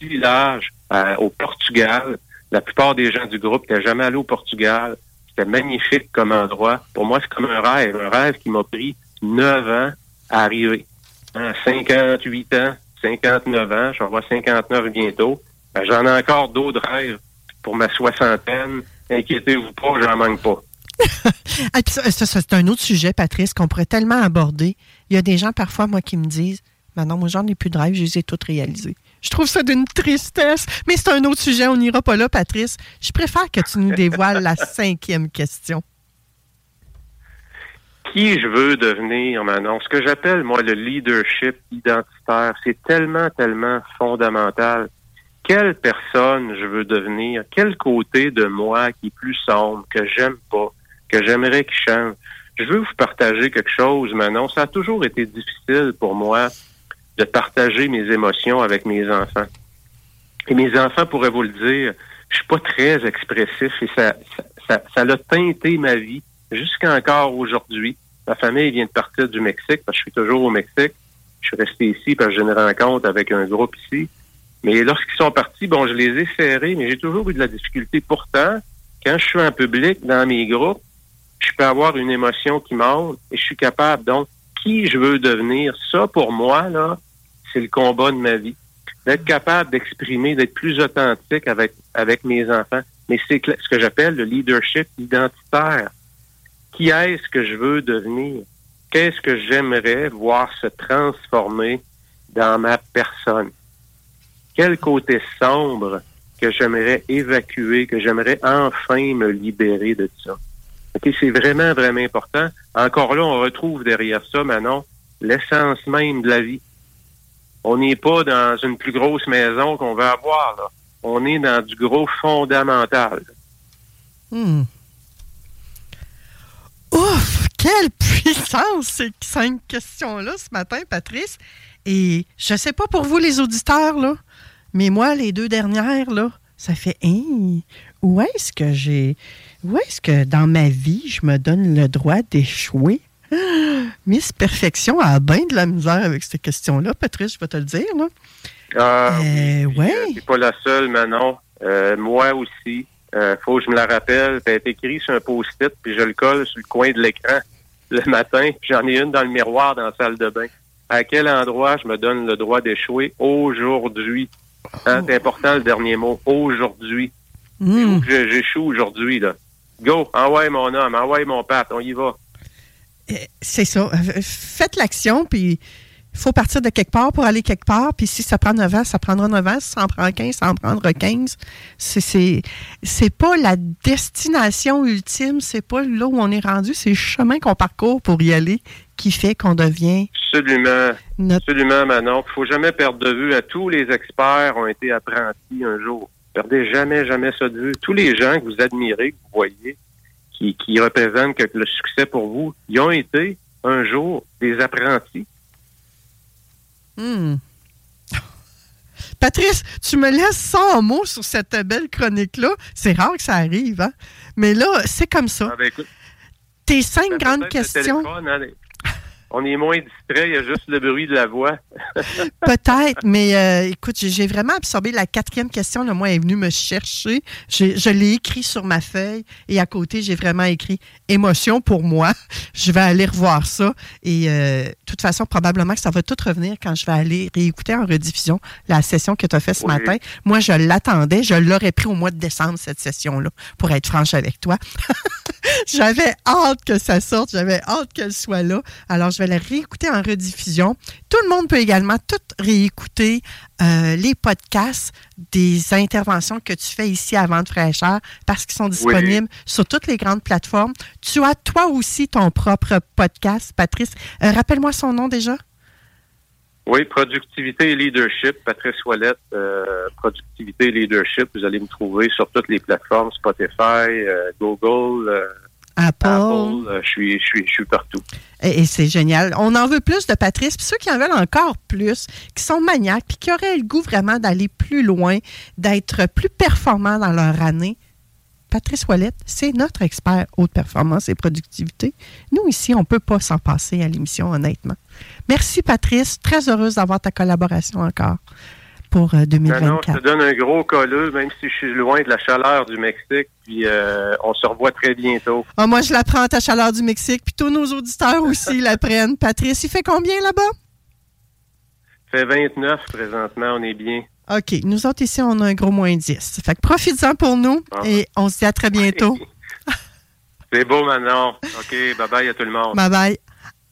village euh, au Portugal. La plupart des gens du groupe n'étaient jamais allés au Portugal. C'était magnifique comme endroit. Pour moi, c'est comme un rêve. Un rêve qui m'a pris neuf ans à arriver. Hein, 58 ans, 59 ans, je vais avoir 59 bientôt. Ben, J'en ai encore d'autres rêves pour ma soixantaine. Inquiétez-vous pas, j'en manque pas. Ah, c'est un autre sujet, Patrice, qu'on pourrait tellement aborder. Il y a des gens parfois, moi, qui me disent Maintenant, moi, j'en ai plus de rêve, je les ai toutes réalisés. Je trouve ça d'une tristesse. Mais c'est un autre sujet, on n'ira pas là, Patrice. Je préfère que tu nous dévoiles la cinquième question. Qui je veux devenir, Manon? Ce que j'appelle, moi, le leadership identitaire, c'est tellement, tellement fondamental. Quelle personne je veux devenir? Quel côté de moi qui est plus sombre, que j'aime pas, que j'aimerais qu'il change? Je veux vous partager quelque chose, Manon. Ça a toujours été difficile pour moi de partager mes émotions avec mes enfants. Et mes enfants pourraient vous le dire, je suis pas très expressif et ça, ça, ça, ça a teinté ma vie jusqu'à encore aujourd'hui. Ma famille vient de partir du Mexique parce que je suis toujours au Mexique. Je suis resté ici parce que j'ai une rencontre avec un groupe ici. Mais lorsqu'ils sont partis, bon, je les ai serrés, mais j'ai toujours eu de la difficulté. Pourtant, quand je suis en public, dans mes groupes, je peux avoir une émotion qui monte et je suis capable. Donc, qui je veux devenir, ça, pour moi, là, c'est le combat de ma vie. D'être capable d'exprimer, d'être plus authentique avec, avec mes enfants. Mais c'est ce que j'appelle le leadership identitaire. Qui est-ce que je veux devenir? Qu'est-ce que j'aimerais voir se transformer dans ma personne? Quel côté sombre que j'aimerais évacuer, que j'aimerais enfin me libérer de ça? C'est vraiment, vraiment important. Encore là, on retrouve derrière ça, Manon, l'essence même de la vie. On n'est pas dans une plus grosse maison qu'on va avoir, là. On est dans du gros fondamental. Hmm. Ouf! Quelle puissance ces cinq questions-là ce matin, Patrice. Et je sais pas pour vous, les auditeurs, là, mais moi, les deux dernières, là, ça fait Hein, où est-ce que j'ai. Où est-ce que dans ma vie, je me donne le droit d'échouer? Ah, Miss Perfection a bien de la misère avec ces questions-là, Patrice, je vais te le dire. Là. Ah, Euh, oui, ouais. euh, pas la seule, Manon. Euh, moi aussi. Euh, faut que je me la rappelle. Ça a été écrit sur un post-it, puis je le colle sur le coin de l'écran le matin. J'en ai une dans le miroir dans la salle de bain. À quel endroit je me donne le droit d'échouer aujourd'hui? Hein, c'est important le dernier mot. Aujourd'hui. Hmm. J'échoue aujourd'hui, là. Go, envoie mon homme, envoie mon pat, on y va. C'est ça. Euh, Faites l'action, puis il faut partir de quelque part pour aller quelque part. Puis si ça prend 9 ans, ça prendra 9 ans. Si ça en prend 15, ça en prendra 15. C'est- C'est c'est pas la destination ultime, c'est pas là où on est rendu, c'est le chemin qu'on parcourt pour y aller qui fait qu'on devient. Absolument. Notre- Absolument, Manon. Il faut jamais perdre de vue. À tous les experts ont été apprentis un jour. Perdez jamais, jamais ça de vue. Tous les gens que vous admirez, que vous voyez, qui, qui représentent que le succès pour vous, ils ont été un jour des apprentis. Hmm. Patrice, tu me laisses sans mots sur cette belle chronique-là. C'est rare que ça arrive, hein? Mais là, c'est comme ça. Ah, ben, écoute, Tes cinq grandes questions. téléphone, hein, on est moins distrait, il y a juste le bruit de la voix. Peut-être, mais euh, écoute, j'ai- vraiment absorbé la quatrième question. Le moi est venu me chercher. Je l'ai écrit sur ma feuille et à côté, j'ai vraiment écrit émotion pour moi. Je vais aller revoir ça et euh, de toute façon, probablement que ça va tout revenir quand je vais aller réécouter en rediffusion la session que tu as faite ce Oui. matin. Moi, je l'attendais. Je l'aurais pris au mois de décembre, cette session-là, pour être franche avec toi. J'avais hâte que ça sorte, j'avais hâte qu'elle soit là. Alors, je vais la réécouter en rediffusion. Tout le monde peut également tout réécouter euh, les podcasts des interventions que tu fais ici à Vente fraîcheur parce qu'ils sont disponibles sur toutes les grandes plateformes. Tu as toi aussi ton propre podcast, Patrice. Euh, Rappelle-moi son nom déjà. Oui, productivité et leadership, Patrice Ouellette, euh, productivité et leadership, vous allez me trouver sur toutes les plateformes, Spotify, Google, Apple. Apple, euh, je suis, je suis, je suis partout. Et, et c'est génial. On en veut plus de Patrice. Puis ceux qui en veulent encore plus, qui sont maniaques, puis qui auraient le goût vraiment d'aller plus loin, d'être plus performants dans leur année, Patrice Ouellette, c'est notre expert haute performance et productivité. Nous, ici, on ne peut pas s'en passer à l'émission, honnêtement. Merci, Patrice. Très heureuse d'avoir ta collaboration encore pour euh, Non, non, 2024. je te donne un gros colleux, même si je suis loin de la chaleur du Mexique, puis euh, on se revoit très bientôt. Ah, moi, je la prends ta chaleur du Mexique, puis tous nos auditeurs aussi la prennent. Patrice, il fait combien là-bas? Fait 29 présentement, on est bien. OK. Nous autres, ici, on a un gros moins 10. Fait que profites-en pour nous Ah. et on se dit à très bientôt. C'est beau, Manon. OK, bye-bye à tout le monde. bye bye.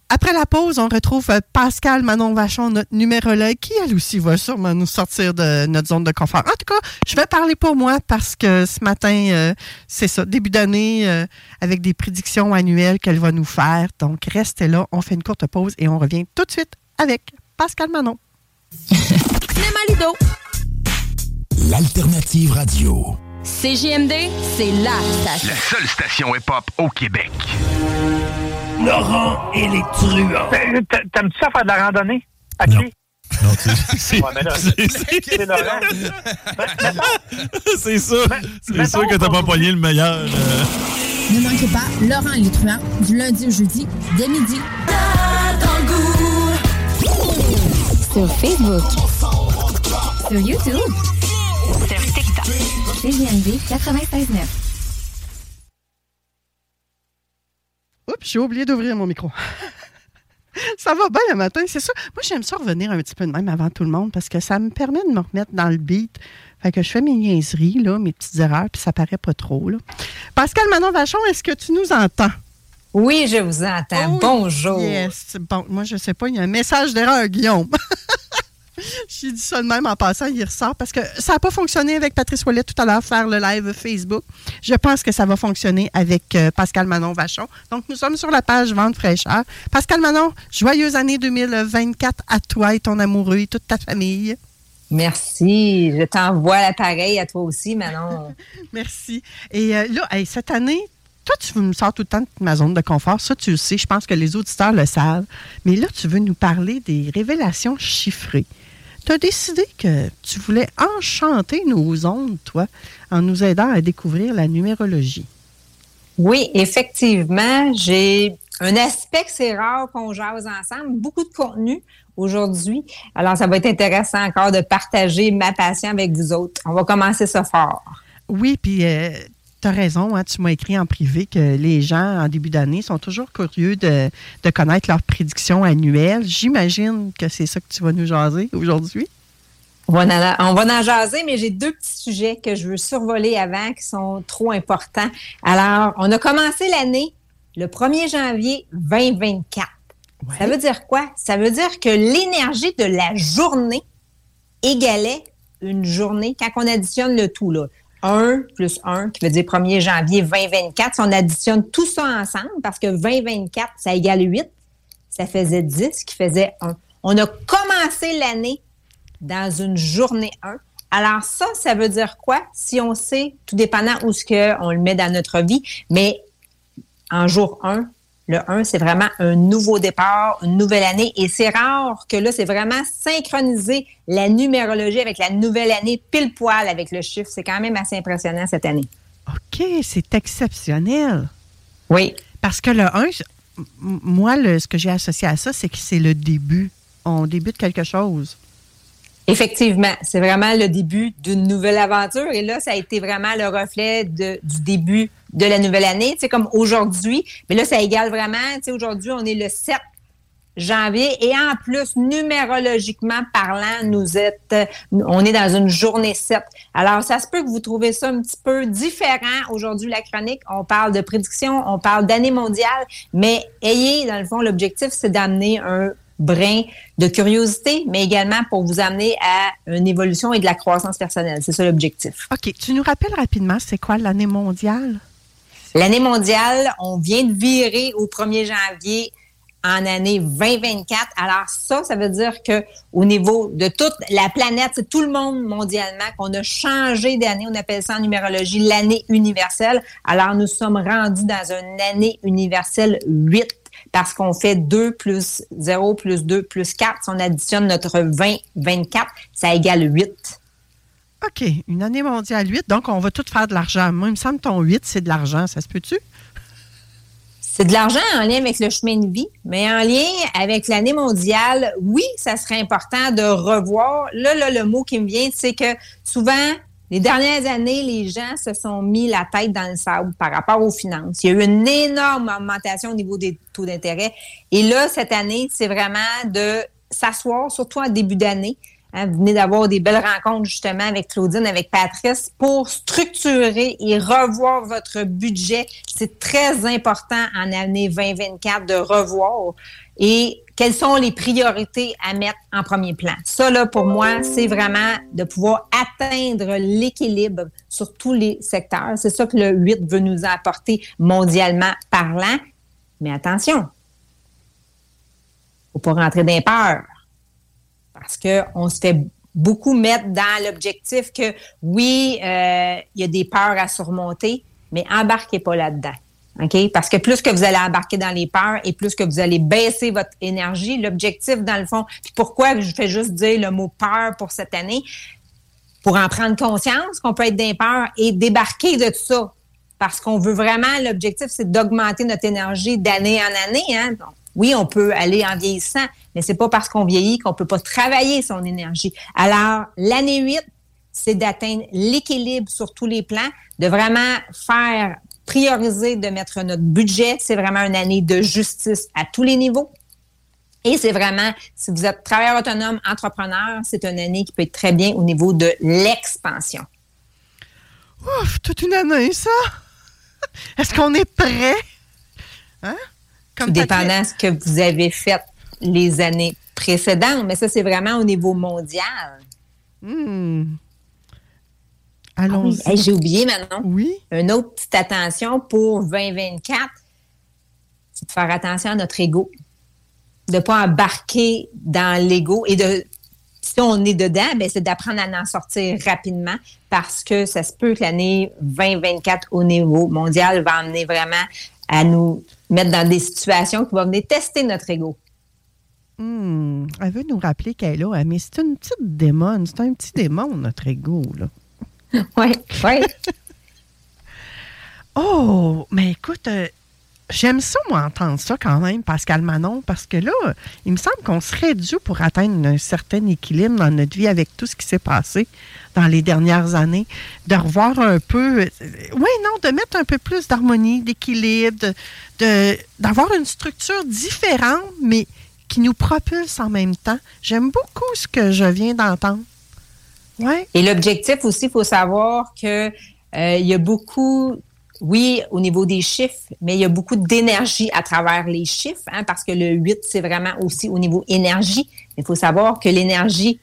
Après la pause, on retrouve euh, Pascal Manon Vachon, notre numérologue, qui elle aussi va sûrement nous sortir de notre zone de confort. En tout cas, je vais parler pour moi parce que ce matin, euh, c'est ça, début d'année, euh, avec des prédictions annuelles qu'elle va nous faire. Donc, restez là, on fait une courte pause et on revient tout de suite avec Pascal Manon. Cinéma Lido. L'alternative radio. CJMD, c'est la station. La seule station hip-hop au Québec. Laurent et les truands. T'aimes-tu ça faire de la randonnée? À pied? Non, c'est Ouais, mais là, c'est Laurent? c'est sûr. C'est sûr que t'as pas pogné le meilleur. euh. Ne manquez pas Laurent et les truands du lundi au jeudi dès midi. Sur Facebook. Sur YouTube. CJMD 96.9. Oups, j'ai oublié d'ouvrir mon micro. ça va bien le matin, c'est ça. Moi, j'aime ça revenir un petit peu de même avant tout le monde parce que ça me permet de me remettre dans le beat. Fait que je fais mes niaiseries, là, mes petites erreurs, puis ça paraît pas trop. Là. Pascal Manon Vachon, est-ce que tu nous entends? Oui, je vous entends. Bonjour. Yes. Bon, moi, je sais pas, il y a un message d'erreur, Guillaume. J'ai dit ça de même en passant, il ressort parce que ça n'a pas fonctionné avec Patrice Ouellet tout à l'heure, faire le live Facebook. Je pense que ça va fonctionner avec euh, Pascal Manon Vachon. Donc, nous sommes sur la page Vente fraîcheur. Pascal Manon, joyeuse année 2024 à toi et ton amoureux et toute ta famille. Merci. Je t'envoie l'appareil à toi aussi, Manon. Merci. Et euh, là, hey, cette année, toi, tu me sors tout le temps de ma zone de confort. Ça, tu le sais. Je pense que les auditeurs le savent. Mais là, tu veux nous parler des révélations chiffrées. Tu as décidé que tu voulais enchanter nos ondes, toi, en nous aidant à découvrir la numérologie. Oui, effectivement, j'ai un aspect que c'est rare qu'on jase ensemble, beaucoup de contenu aujourd'hui. Alors, ça va être intéressant encore de partager ma passion avec vous autres. On va commencer ça fort. Oui, puis tu as raison, hein, tu m'as écrit en privé que les gens, en début d'année, sont toujours curieux de, de connaître leurs prédictions annuelles. J'imagine que c'est ça que tu vas nous jaser aujourd'hui. On va, en, on va en jaser, mais j'ai deux petits sujets que je veux survoler avant qui sont trop importants. Alors, on a commencé l'année le 1er janvier 2024. Ça veut dire quoi? Ça veut dire que l'énergie de la journée égalait une journée quand on additionne le tout. Là. 1 plus 1, qui veut dire 1er janvier 2024. Si on additionne tout ça ensemble, parce que 2024, ça égale 8, ça faisait 10, qui faisait 1. On a commencé l'année dans une journée 1. Alors ça, ça veut dire quoi? Si on sait, tout dépendant où ce le met dans notre vie, mais en jour 1, le 1, c'est vraiment un nouveau départ, une nouvelle année. Et c'est rare que là, c'est vraiment synchroniser la numérologie avec la nouvelle année pile poil avec le chiffre. C'est quand même assez impressionnant cette année. OK, c'est exceptionnel. Oui. Parce que le 1, moi, le, ce que j'ai associé à ça, c'est que c'est le début. On débute quelque chose. Effectivement, c'est vraiment le début d'une nouvelle aventure. Et là, ça a été vraiment le reflet de, du début de la nouvelle année. Tu sais, comme aujourd'hui, mais là, ça égale vraiment, tu aujourd'hui, on est le 7 janvier. Et en plus, numérologiquement parlant, nous êtes, on est dans une journée 7. Alors, ça se peut que vous trouvez ça un petit peu différent. Aujourd'hui, la chronique, on parle de prédiction, on parle d'année mondiale, mais ayez, dans le fond, l'objectif, c'est d'amener un brin de curiosité, mais également pour vous amener à une évolution et de la croissance personnelle. C'est ça l'objectif. OK. Tu nous rappelles rapidement, c'est quoi l'année mondiale? L'année mondiale, on vient de virer au 1er janvier en année 2024. Alors ça, ça veut dire que au niveau de toute la planète, c'est tout le monde mondialement qu'on a changé d'année. On appelle ça en numérologie l'année universelle. Alors nous sommes rendus dans une année universelle 8 parce qu'on fait 2 plus 0 plus 2 plus 4. Si on additionne notre 20, 24, ça égale 8. OK, une année mondiale 8, donc on va tout faire de l'argent. Moi, il me semble ton 8, c'est de l'argent. Ça se peut-tu? C'est de l'argent en lien avec le chemin de vie, mais en lien avec l'année mondiale, oui, ça serait important de revoir. Là, là le mot qui me vient, c'est que souvent, les dernières années, les gens se sont mis la tête dans le sable par rapport aux finances. Il y a eu une énorme augmentation au niveau des taux d'intérêt. Et là, cette année, c'est vraiment de s'asseoir, surtout en début d'année. Hein, vous venez d'avoir des belles rencontres justement avec Claudine, avec Patrice, pour structurer et revoir votre budget. C'est très important en année 2024 de revoir. Et quelles sont les priorités à mettre en premier plan? Ça, là, pour moi, c'est vraiment de pouvoir atteindre l'équilibre sur tous les secteurs. C'est ça que le 8 veut nous apporter mondialement parlant. Mais attention, faut pas rentrer dans les. Parce qu'on se fait beaucoup mettre dans l'objectif que oui, euh, il y a des peurs à surmonter, mais embarquez pas là-dedans. OK? Parce que plus que vous allez embarquer dans les peurs et plus que vous allez baisser votre énergie, l'objectif, dans le fond, puis pourquoi je fais juste dire le mot peur pour cette année? Pour en prendre conscience qu'on peut être dans les peurs et débarquer de tout ça. Parce qu'on veut vraiment, l'objectif, c'est d'augmenter notre énergie d'année en année. Hein? Donc, oui, on peut aller en vieillissant, mais c'est pas parce qu'on vieillit qu'on peut pas travailler son énergie. Alors, l'année 8, c'est d'atteindre l'équilibre sur tous les plans, de vraiment faire prioriser de mettre notre budget. C'est vraiment une année de justice à tous les niveaux. Et c'est vraiment, si vous êtes travailleur autonome, entrepreneur, c'est une année qui peut être très bien au niveau de l'expansion. Ouf, toute une année, ça! Est-ce qu'on est prêt? Hein? Comme Dépendant de ce que vous avez fait les années précédentes, mais ça, c'est vraiment au niveau mondial. Hmm. Ah j'ai oublié maintenant. Oui. Une autre petite attention pour 2024, c'est de faire attention à notre ego. De ne pas embarquer dans l'ego et de si on est dedans, ben, c'est d'apprendre à en sortir rapidement parce que ça se peut que l'année 2024 au niveau mondial va amener vraiment à nous mettre dans des situations qui vont venir tester notre ego. Hmm. Elle veut nous rappeler qu'elle est là, mais c'est une petite démon, c'est un petit démon, notre ego. Là. Oui, oui. oh, mais écoute, euh, j'aime ça, moi, entendre ça quand même, Pascal Manon, parce que là, il me semble qu'on serait dû pour atteindre un certain équilibre dans notre vie avec tout ce qui s'est passé dans les dernières années, de revoir un peu, euh, oui, non, de mettre un peu plus d'harmonie, d'équilibre, de, d'avoir une structure différente, mais qui nous propulse en même temps. J'aime beaucoup ce que je viens d'entendre. Et l'objectif aussi, il faut savoir que euh, il y a beaucoup, oui, au niveau des chiffres, mais il y a beaucoup d'énergie à travers les chiffres, hein, parce que le 8, c'est vraiment aussi au niveau énergie. Il faut savoir que l'énergie,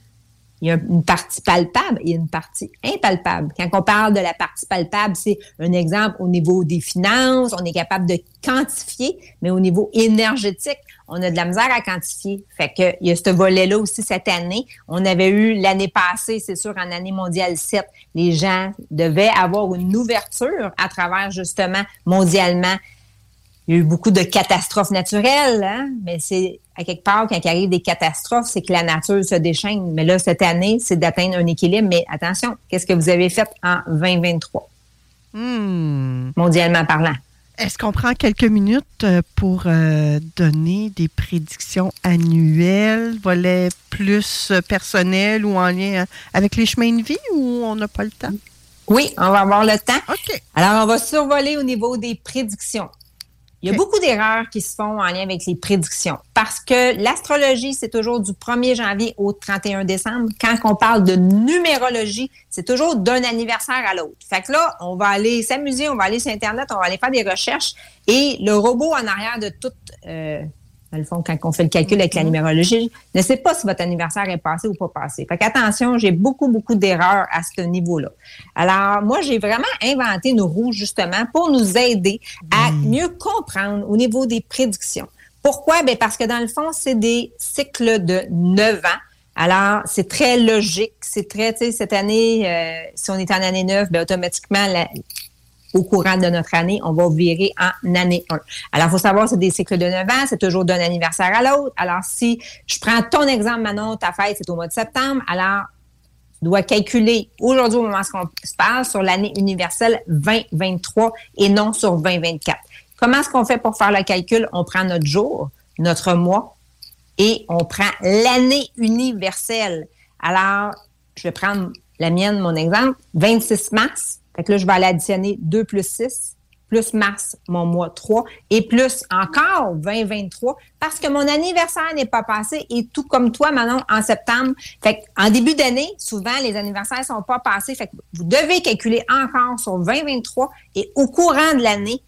il y a une partie palpable et une partie impalpable. Quand on parle de la partie palpable, c'est un exemple au niveau des finances, on est capable de quantifier, mais au niveau énergétique, on a de la misère à quantifier. Fait que il y a ce volet-là aussi cette année. On avait eu l'année passée, c'est sûr, en année mondiale 7, les gens devaient avoir une ouverture à travers justement mondialement. Il y a eu beaucoup de catastrophes naturelles, hein? mais c'est à quelque part, quand il arrive des catastrophes, c'est que la nature se déchaîne. Mais là, cette année, c'est d'atteindre un équilibre. Mais attention, qu'est-ce que vous avez fait en 2023? Hmm. Mondialement parlant. Est-ce qu'on prend quelques minutes euh, pour euh, donner des prédictions annuelles, volet plus euh, personnel ou en lien avec les chemins de vie ou on n'a pas le temps? Oui, on va avoir le temps. OK. Alors, on va survoler au niveau des prédictions. Il y a beaucoup d'erreurs qui se font en lien avec les prédictions parce que l'astrologie, c'est toujours du 1er janvier au 31 décembre. Quand on parle de numérologie, c'est toujours d'un anniversaire à l'autre. Fait que là, on va aller s'amuser, on va aller sur Internet, on va aller faire des recherches et le robot en arrière de toute... Euh, dans le fond, quand on fait le calcul avec la mm-hmm. numérologie, ne sait pas si votre anniversaire est passé ou pas passé. Fait qu'attention, j'ai beaucoup, beaucoup d'erreurs à ce niveau-là. Alors, moi, j'ai vraiment inventé une roue, justement, pour nous aider à mm. mieux comprendre au niveau des prédictions. Pourquoi? Ben parce que dans le fond, c'est des cycles de 9 ans. Alors, c'est très logique. C'est très, tu sais, cette année, euh, si on est en année 9, ben automatiquement, la, au courant de notre année, on va virer en année 1. Alors, il faut savoir, c'est des cycles de 9 ans, c'est toujours d'un anniversaire à l'autre. Alors, si je prends ton exemple, Manon, ta fête, c'est au mois de septembre, alors tu dois calculer aujourd'hui, au moment où on se parle, sur l'année universelle 2023 et non sur 2024. Comment est-ce qu'on fait pour faire le calcul? On prend notre jour, notre mois et on prend l'année universelle. Alors, je vais prendre la mienne, mon exemple, 26 mars fait que là, je vais aller additionner 2 plus 6 plus mars, mon mois 3, et plus encore 2023, parce que mon anniversaire n'est pas passé, et tout comme toi, Manon, en septembre. Fait en début d'année, souvent, les anniversaires ne sont pas passés. Fait que vous devez calculer encore sur 2023, et au courant de l'année,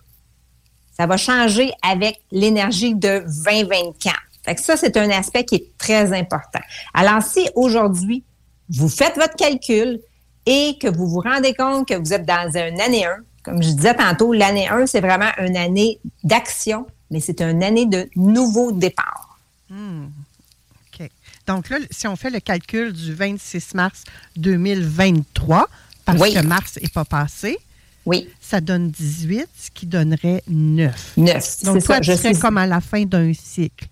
ça va changer avec l'énergie de 2024. Fait que ça, c'est un aspect qui est très important. Alors, si aujourd'hui, vous faites votre calcul et que vous vous rendez compte que vous êtes dans une année 1, comme je disais tantôt, l'année 1, c'est vraiment une année d'action, mais c'est une année de nouveau départ. Hmm. OK. Donc là, si on fait le calcul du 26 mars 2023, parce Oui. que mars n'est pas passé, oui. ça donne 18, ce qui donnerait 9. 9. Donc, toi, ça. tu Je serais suis- comme à la fin d'un cycle.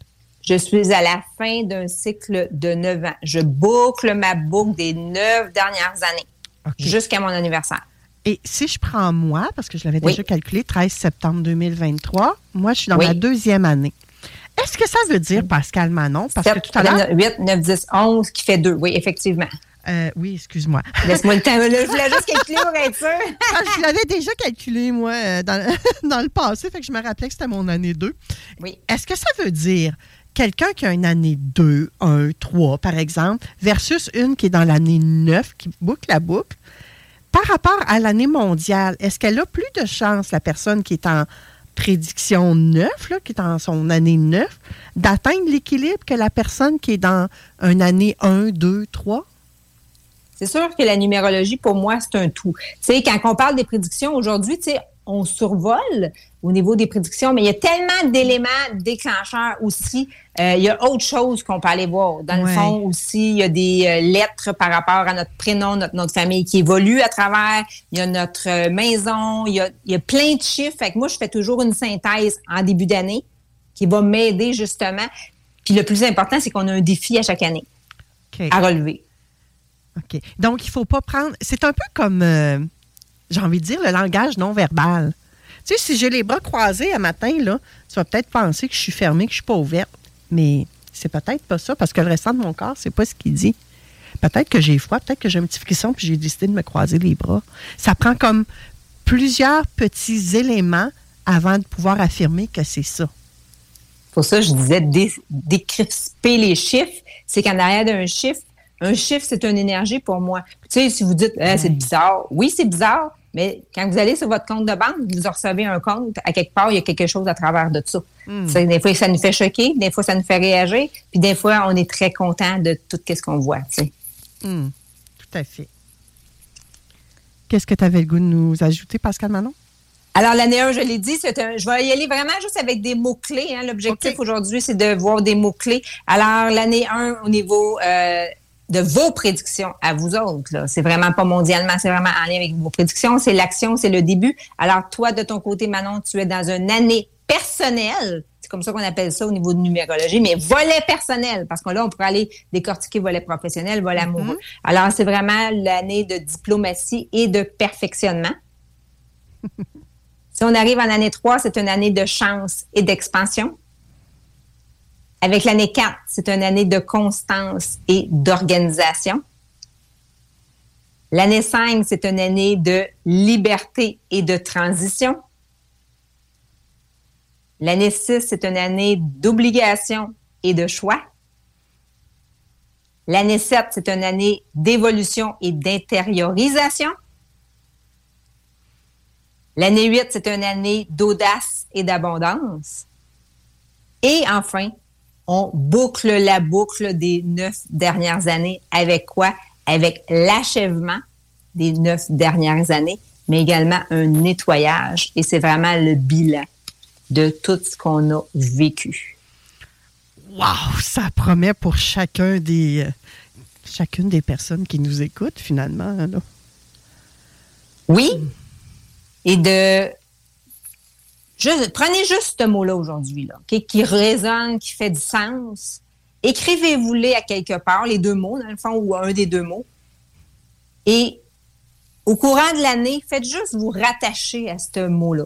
Je suis à la fin d'un cycle de 9 ans. Je boucle ma boucle des neuf dernières années jusqu'à mon anniversaire. Et si je prends moi, parce que je l'avais Oui. déjà calculé, 13 septembre 2023, moi, je suis dans Oui. ma deuxième année. Est-ce que ça veut dire, Pascal Manon, parce que tout à l'heure... 8, 9, 10, 11, qui fait 2. Oui, effectivement. Euh, oui, excuse-moi. Laisse-moi le temps. Là, je voulais juste calculer pour être sûr. Ah, je l'avais déjà calculé, moi, euh, dans, dans le passé, fait que je me rappelais que c'était mon année 2. Oui. Est-ce que ça veut dire quelqu'un qui a une année 2, 1, 3, par exemple, versus une qui est dans l'année 9, qui boucle la boucle, par rapport à l'année mondiale, est-ce qu'elle a plus de chance, la personne qui est en prédiction 9, là, qui est en son année 9, d'atteindre l'équilibre que la personne qui est dans une année 1, 2, 3? C'est sûr que la numérologie, pour moi, c'est un tout. Tu sais, quand on parle des prédictions aujourd'hui, tu sais, on survole au niveau des prédictions, mais il y a tellement d'éléments déclencheurs aussi. Euh, il y a autre chose qu'on peut aller voir. Dans le fond aussi, il y a des euh, lettres par rapport à notre prénom, notre nom de famille qui évoluent à travers. Il y a notre euh, maison. Il y a, il y a plein de chiffres. Fait que moi, je fais toujours une synthèse en début d'année qui va m'aider justement. Puis le plus important, c'est qu'on a un défi à chaque année à relever. OK. Donc, il ne faut pas prendre. C'est un peu comme, euh, j'ai envie de dire, le langage non verbal. Tu sais, si j'ai les bras croisés un matin, là, tu vas peut-être penser que je suis fermée, que je ne suis pas ouverte. Mais c'est peut-être pas ça, parce que le restant de mon corps, c'est pas ce qu'il dit. Peut-être que j'ai froid, peut-être que j'ai un petit frisson, puis j'ai décidé de me croiser les bras. Ça prend comme plusieurs petits éléments avant de pouvoir affirmer que c'est ça. Pour ça, je disais dé- décrisper les chiffres. C'est qu'en arrière d'un chiffre, un chiffre, c'est une énergie pour moi. Tu sais, si vous dites, Ah, c'est bizarre. Oui, c'est bizarre, mais quand vous allez sur votre compte de banque, vous recevez un compte, à quelque part, il y a quelque chose à travers de ça. Hmm. Des fois, ça nous fait choquer, des fois, ça nous fait réagir, puis des fois, on est très content de tout ce qu'on voit. tu sais. Hmm, Tout à fait. Qu'est-ce que tu avais le goût de nous ajouter, Pascal Manon? Alors, l'année 1, je l'ai dit, c'est un- je vais y aller vraiment juste avec des mots-clés. hein. L'objectif aujourd'hui, c'est de voir des mots-clés. Alors, l'année 1, au niveau euh, de vos prédictions à vous autres, c'est vraiment pas mondialement, c'est vraiment en lien avec vos prédictions. C'est l'action, c'est le début. Alors, toi, de ton côté, Manon, tu es dans une année personnelle. C'est comme ça qu'on appelle ça au niveau de numérologie, mais volet personnel, parce que là, on pourrait aller décortiquer volet professionnel, volet amoureux. Alors, c'est vraiment l'année de diplomatie et de perfectionnement. Si on arrive en année 3, c'est une année de chance et d'expansion. Avec l'année 4, c'est une année de constance et d'organisation. L'année 5, c'est une année de liberté et de transition. L'année 6, c'est une année d'obligation et de choix. L'année 7, c'est une année d'évolution et d'intériorisation. L'année 8, c'est une année d'audace et d'abondance. Et enfin, on boucle la boucle des neuf dernières années avec quoi? Avec l'achèvement des neuf dernières années, mais également un nettoyage. Et c'est vraiment le bilan de tout ce qu'on a vécu. Wow! Ça promet pour chacun des, euh, chacune des personnes qui nous écoutent, finalement. là. Oui. Et de. Juste, prenez juste ce mot-là aujourd'hui, là, qui résonne, qui fait du sens. Écrivez-vous-les à quelque part, les deux mots, dans le fond, ou un des deux mots. Et au courant de l'année, faites juste vous rattacher à ce mot-là.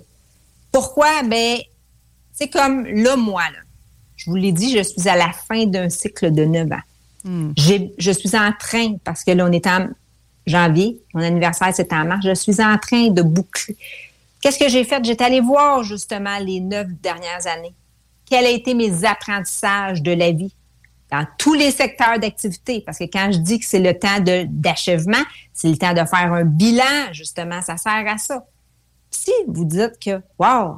Pourquoi? Ben, c'est comme là, moi, là. Je vous l'ai dit, je suis à la fin d'un cycle de neuf ans. J'ai- Je suis en train, parce que là, on est en janvier, mon anniversaire, c'est en mars, je suis en train de boucler Qu'est-ce que j'ai fait? J'étais allée voir justement les neuf dernières années. Quels ont été mes apprentissages de la vie dans tous les secteurs d'activité? Parce que quand je dis que c'est le temps d'achèvement, c'est le temps de faire un bilan, justement, ça sert à ça. Si vous dites que, wow,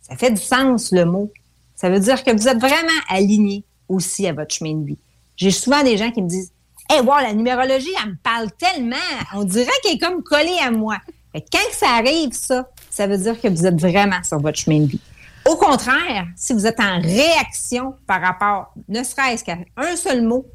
ça fait du sens le mot, ça veut dire que vous êtes vraiment aligné aussi à votre chemin de vie. J'ai souvent des gens qui me disent Hey, wow, la numérologie, elle me parle tellement. On dirait qu'elle est comme collée à moi. Quand que ça arrive, ça, ça veut dire que vous êtes vraiment sur votre chemin de vie. Au contraire, si vous êtes en réaction par rapport, ne serait-ce qu'à un seul mot,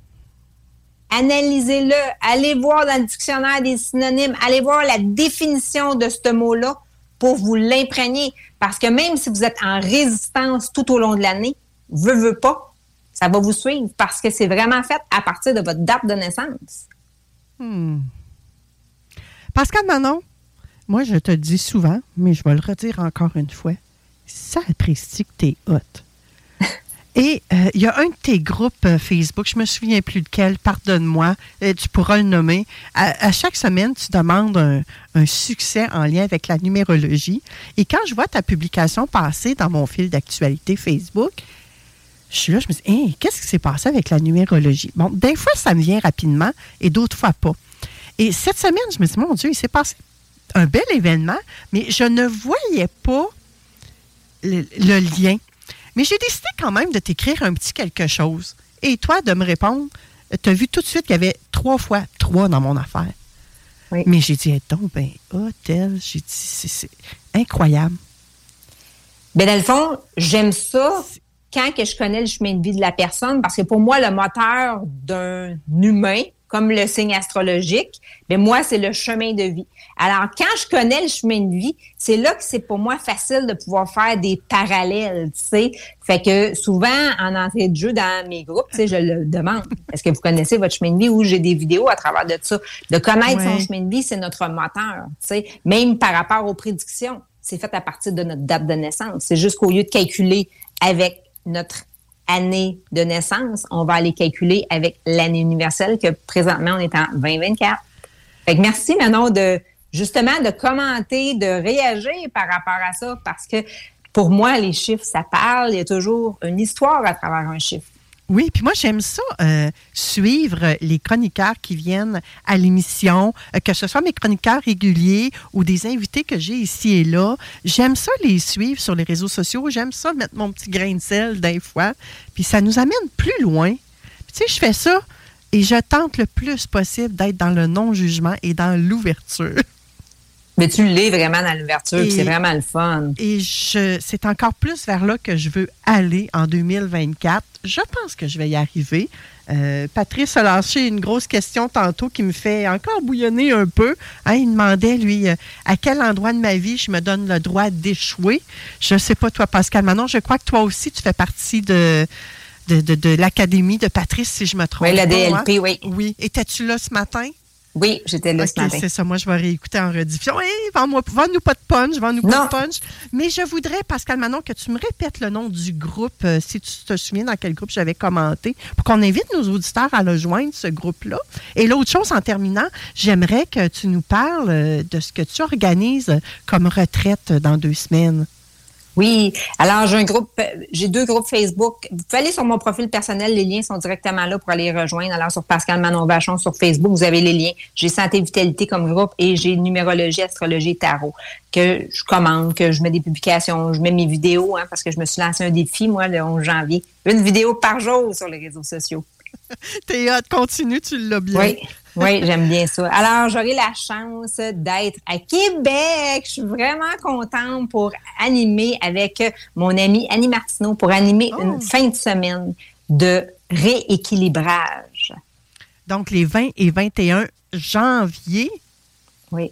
analysez-le, allez voir dans le dictionnaire des synonymes, allez voir la définition de ce mot-là pour vous l'imprégner. Parce que même si vous êtes en résistance tout au long de l'année, veut, veut pas, ça va vous suivre parce que c'est vraiment fait à partir de votre date de naissance. Hmm. Pascal Manon, moi, je te le dis souvent, mais je vais le redire encore une fois. Ça apprécie que t'es hot. Et euh, il y a un de tes groupes euh, Facebook, je me souviens plus lequel, pardonne-moi, euh, tu pourras le nommer. À, à chaque semaine, tu demandes un, un succès en lien avec la numérologie. Et quand je vois ta publication passer dans mon fil d'actualité Facebook, je suis là, je me dis, Hein, qu'est-ce qui s'est passé avec la numérologie? Bon, des fois, ça me vient rapidement et d'autres fois pas. Et cette semaine, je me dis, mon Dieu, il s'est passé un bel événement, mais je ne voyais pas le, le lien. Mais j'ai décidé quand même de t'écrire un petit quelque chose. Et toi, de me répondre, tu as vu tout de suite qu'il y avait trois fois trois dans mon affaire. Mais j'ai dit, donc, ben, hôtel, j'ai dit, c'est c'est incroyable. Ben dans le fond, j'aime ça quand que je connais le chemin de vie de la personne, parce que pour moi, le moteur d'un humain, comme le signe astrologique, ben moi, c'est le chemin de vie. Alors, quand je connais le chemin de vie, c'est là que c'est pour moi facile de pouvoir faire des parallèles, tu sais. Fait que souvent, en entrée de jeu dans mes groupes, tu sais, je le demande. Est-ce que vous connaissez votre chemin de vie ou j'ai des vidéos à travers de ça? De connaître son chemin de vie, c'est notre moteur, tu sais. Même par rapport aux prédictions, c'est fait à partir de notre date de naissance. C'est juste qu'au lieu de calculer avec notre année de naissance, on va aller calculer avec l'année universelle que présentement, on est en 2024. Fait que merci Manon de justement de commenter, de réagir par rapport à ça parce que pour moi, les chiffres, ça parle. Il y a toujours une histoire à travers un chiffre. Oui, puis moi, j'aime ça, euh, suivre les chroniqueurs qui viennent à l'émission, euh, que ce soit mes chroniqueurs réguliers ou des invités que j'ai ici et là. J'aime ça les suivre sur les réseaux sociaux. J'aime ça mettre mon petit grain de sel des fois. Puis ça nous amène plus loin. Puis tu sais, je fais ça et je tente le plus possible d'être dans le non-jugement et dans l'ouverture. Mais tu l'es vraiment dans l'ouverture, c'est vraiment le fun. Et c'est encore plus vers là que je veux aller en 2024. Je pense que je vais y arriver. Euh, Patrice a lancé une grosse question tantôt qui me fait encore bouillonner un peu. Hein, il demandait, lui, euh, à quel endroit de ma vie je me donne le droit d'échouer. Je ne sais pas, toi, Pascal Manon, je crois que toi aussi, tu fais partie de, de, de- de l'Académie de Patrice, si je me trompe Oui, la pas, DLP, hein? oui. Oui. Étais-tu là ce matin? Oui, j'étais là Ok, ce matin. c'est ça. Moi, je vais réécouter en rediffusion. Hey, vends-moi, vends-nous pas de punch, vends-nous pas de punch. Mais je voudrais, Pascal Manon, que tu me répètes le nom du groupe, euh, si tu te souviens dans quel groupe j'avais commenté, pour qu'on invite nos auditeurs à le joindre, ce groupe-là. Et l'autre chose, en terminant, j'aimerais que tu nous parles euh, de ce que tu organises comme retraite dans deux semaines. Oui. Alors, j'ai un groupe, j'ai deux groupes Facebook. Vous pouvez aller sur mon profil personnel. Les liens sont directement là pour aller rejoindre. Alors, sur Pascal Manon Vachon sur Facebook, vous avez les liens. J'ai Santé Vitalité comme groupe et j'ai Numérologie, Astrologie Tarot que je commande, que je mets des publications, je mets mes vidéos, hein, parce que je me suis lancé un défi, moi, le 11 janvier. Une vidéo par jour sur les réseaux sociaux. T'es continue, tu l'as bien. Oui, oui, j'aime bien ça. Alors, j'aurai la chance d'être à Québec. Je suis vraiment contente pour animer avec mon ami Annie Martineau, pour animer une fin de semaine de rééquilibrage. Donc, les 20 et 21 janvier. Oui.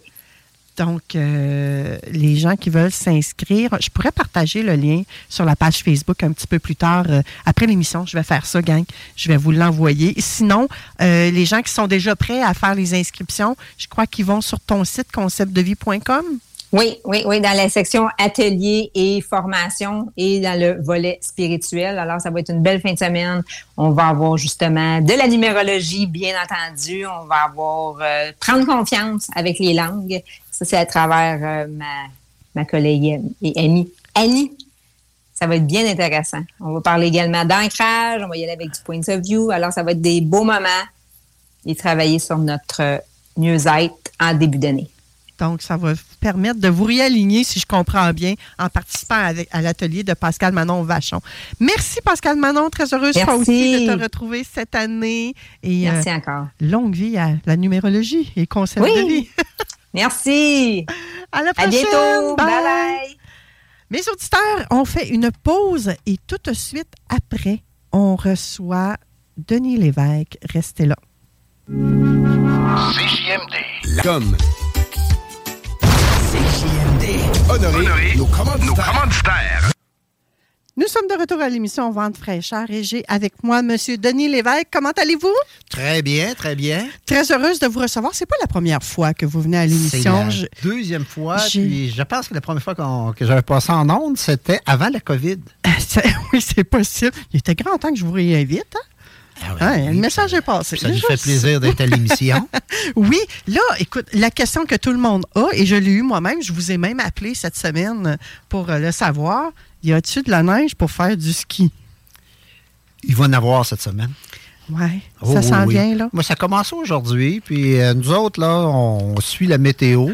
Donc, euh, les gens qui veulent s'inscrire, je pourrais partager le lien sur la page Facebook un petit peu plus tard. euh, après l'émission, je vais faire ça, gang. Je vais vous l'envoyer. Sinon, euh, les gens qui sont déjà prêts à faire les inscriptions, je crois qu'ils vont sur ton site conceptdevie.com. Oui, oui, oui, dans la section atelier et formation et dans le volet spirituel. Alors, ça va être une belle fin de semaine. On va avoir justement de la numérologie, bien entendu. On va avoir prendre confiance avec les langues. Ça, c'est à travers euh, ma, ma collègue et amie Annie. Ça va être bien intéressant. On va parler également d'ancrage, on va y aller avec du point of view. Alors, ça va être des beaux moments et travailler sur notre mieux-être en début d'année. Donc, ça va vous permettre de vous réaligner, si je comprends bien, en participant avec- à l'atelier de Pascal Manon Vachon. Merci, Pascal Manon. Très heureuse, toi Merci. aussi, de te retrouver cette année. Et, euh, Merci encore. Longue vie à la numérologie et concept Oui. de vie. Merci. À la À prochaine. bientôt. Bye. Bye bye. Mes auditeurs, on fait une pause et tout de suite après, on reçoit Denis Lévesque. Restez là. CJMD. Comme. CJMD. Honoré, nos commanditaires. Nous sommes de retour à l'émission Vente fraîcheur et j'ai avec moi M. Denis Lévesque. Comment allez-vous? Très bien, très bien. Très heureuse de vous recevoir. C'est pas la première fois que vous venez à C'est l'émission. la Je- deuxième fois. Puis je pense que la première fois que j'avais passé en ondes, c'était avant la COVID. Oui, c'est possible. Il était grand temps que je vous réinvite. Hein? Hein, le message est passé. Ça nous fait plaisir d'être à l'émission. Oui, là, écoute, la question que tout le monde a, et je l'ai eu moi-même, je vous ai même appelé cette semaine pour euh, le savoir, y a-t-il de la neige pour faire du ski? Il va en avoir cette semaine. Oui, Oh, ça oui, s'en oui. vient, là. Moi, ça commence aujourd'hui. Puis euh, nous autres, là, on suit la météo.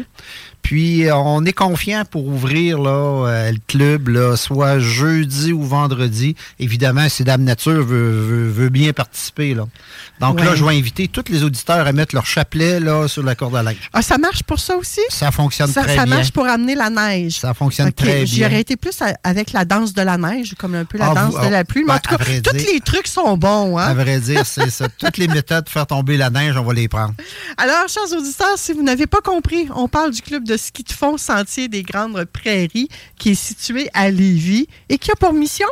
Puis euh, on est confiant pour ouvrir là, euh, le club, là, soit jeudi ou vendredi. Évidemment, si Dame Nature veut, veut- veut bien participer. Là. Donc là, je vais inviter tous les auditeurs à mettre leur chapelet là, sur la corde à linge. Ah, ça marche pour ça aussi? Ça fonctionne Ça, très ça bien. marche pour amener la neige. Ça fonctionne très bien. aurais été plus à- avec la danse de la neige, comme un peu la Ah, danse vous- de la pluie. Mais ben, en tout cas, tous les trucs sont bons. Hein? À vrai dire, c'est ça. Toutes les méthodes pour faire tomber la neige, on va les prendre. Alors, chers auditeurs, si vous n'avez pas compris, on parle du club de ski de fond Sentier des Grandes Prairies qui est situé à Lévis et qui a pour mission?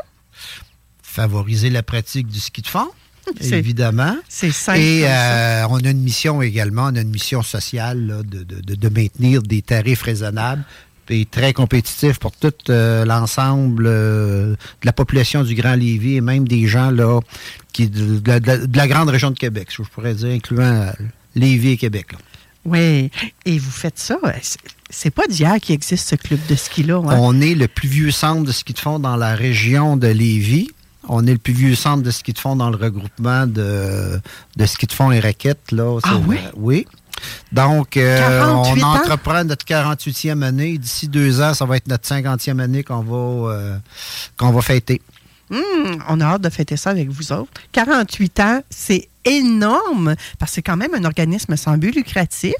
Favoriser la pratique du ski de fond, évidemment. C'est simple. Et euh, on a une mission également, on a une mission sociale là, de, de- de- de maintenir des tarifs raisonnables et très compétitifs pour tout euh, l'ensemble euh, de la population du Grand Lévis et même des gens là qui de, de la- de la, de la grande région de Québec, je pourrais dire, incluant euh, Lévis et Québec. là. Oui, et vous faites ça. euh, c'est- pas d'hier qu'il existe ce club de ski-là. hein? On est le plus vieux centre de ski de fond dans la région de Lévis. On est le plus vieux centre de ski de fond dans le regroupement de, de ski de fond et raquettes. Là. Ah oui? Oui. Donc, euh, 48 on ans? entreprend notre 48e année. D'ici deux ans, ça va être notre 50e année qu'on va, euh, qu'on va fêter. Hum, on a hâte de fêter ça avec vous autres. 48 ans, c'est énorme parce que c'est quand même un organisme sans but lucratif.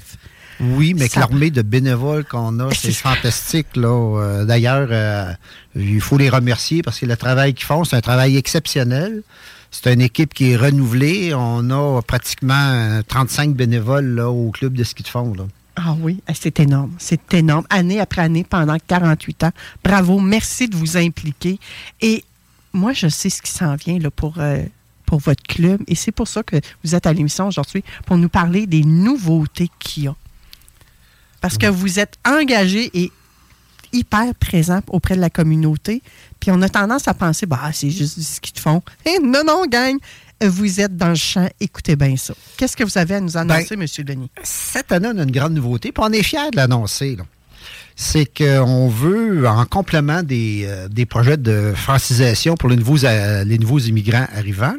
Oui, mais Ça- l'armée de bénévoles qu'on a, c'est fantastique. Là. Euh, D'ailleurs, euh, il faut les remercier parce que le travail qu'ils font, c'est un travail exceptionnel. C'est une équipe qui est renouvelée. On a pratiquement euh, 35 bénévoles là, au club de ski de fond. Là. Ah oui, eh, c'est énorme. C'est énorme. Année après année, pendant 48 ans. Bravo, merci de vous impliquer. Et moi, je sais ce qui s'en vient là, pour, euh, pour votre club. Et c'est pour ça que vous êtes à l'émission aujourd'hui, pour nous parler des nouveautés qu'il y a. Parce que vous êtes engagé et hyper présent auprès de la communauté. Puis on a tendance à penser, bah, c'est juste du ski de fond. Eh, non, non, gang, vous êtes dans le champ. Écoutez bien ça. Qu'est-ce que vous avez à nous annoncer, M. Denis? Cette année, on a une grande nouveauté, puis on est fiers de l'annoncer. C'est qu'on veut, en complément des, euh, des projets de francisation pour les nouveaux, euh, les nouveaux immigrants arrivants,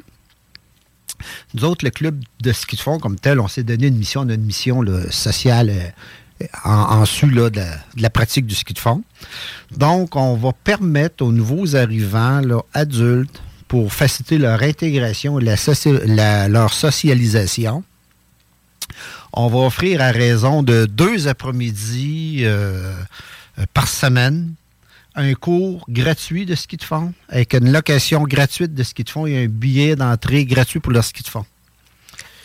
nous autres, le club de ski de fond comme tel, on s'est donné une mission, on une mission sociale euh, en, su de, la, pratique du ski de fond. Donc, on va permettre aux nouveaux arrivants adultes, pour faciliter leur intégration et leur socialisation, on va offrir à raison de deux après-midi euh, euh, par semaine un cours gratuit de ski de fond avec une location gratuite de ski de fond et un billet d'entrée gratuit pour leur ski de fond.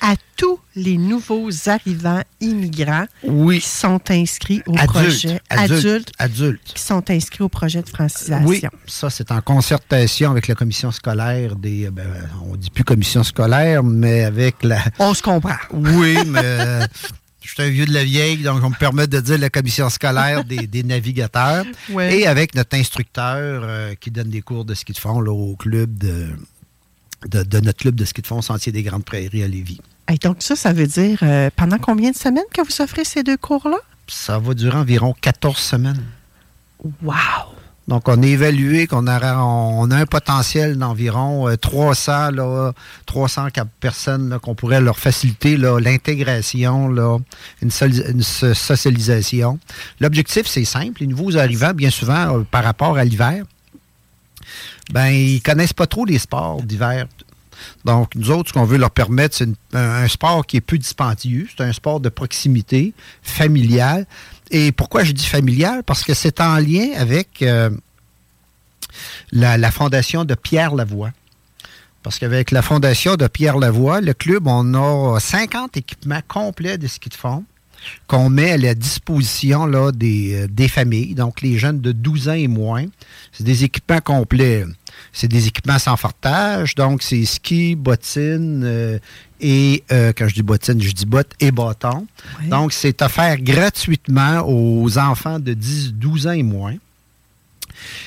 à tous les nouveaux arrivants immigrants Oui. qui sont inscrits au Adultes, projet adultes, adultes, adultes. qui sont inscrits au projet de francisation. Oui, ça c'est en concertation avec la commission scolaire des. ben, on dit plus commission scolaire, mais avec la. On se comprend. Oui, mais euh, je suis un vieux de la vieille, donc on me permet de dire la commission scolaire des, des navigateurs. Ouais. Et avec notre instructeur euh, qui donne des cours de ski de fond là, au club de, de, de notre club de ski de fond Sentier des Grandes Prairies à Lévis. Hey, donc ça, ça veut dire euh, pendant combien de semaines que vous offrez ces deux cours-là? Ça va durer environ 14 semaines. Wow! Donc, on a évalué qu'on a un potentiel d'environ euh, 300, là, 300 cap- personnes qu'on pourrait leur faciliter l'intégration, une, socialisation. L'objectif, c'est simple. Les nouveaux arrivants, bien souvent, euh, par rapport à l'hiver, ben, ils connaissent pas trop les sports d'hiver. Donc, nous autres, ce qu'on veut leur permettre, c'est un sport qui est peu dispendieux. C'est un sport de proximité, familial. Et pourquoi je dis familial? Parce que c'est en lien avec euh, la, fondation de Pierre Lavoie. Parce qu'avec la fondation de Pierre Lavoie, le club, on a 50 équipements complets de ski de fond qu'on met à la disposition là, des, euh, des familles, donc les jeunes de 12 ans et moins. C'est des équipements complets. C'est des équipements sans fartage, donc c'est ski, bottines euh, et, euh, quand je dis bottines, je dis bottes et bâtons. Donc c'est offert gratuitement aux enfants de 10, 12 ans et moins.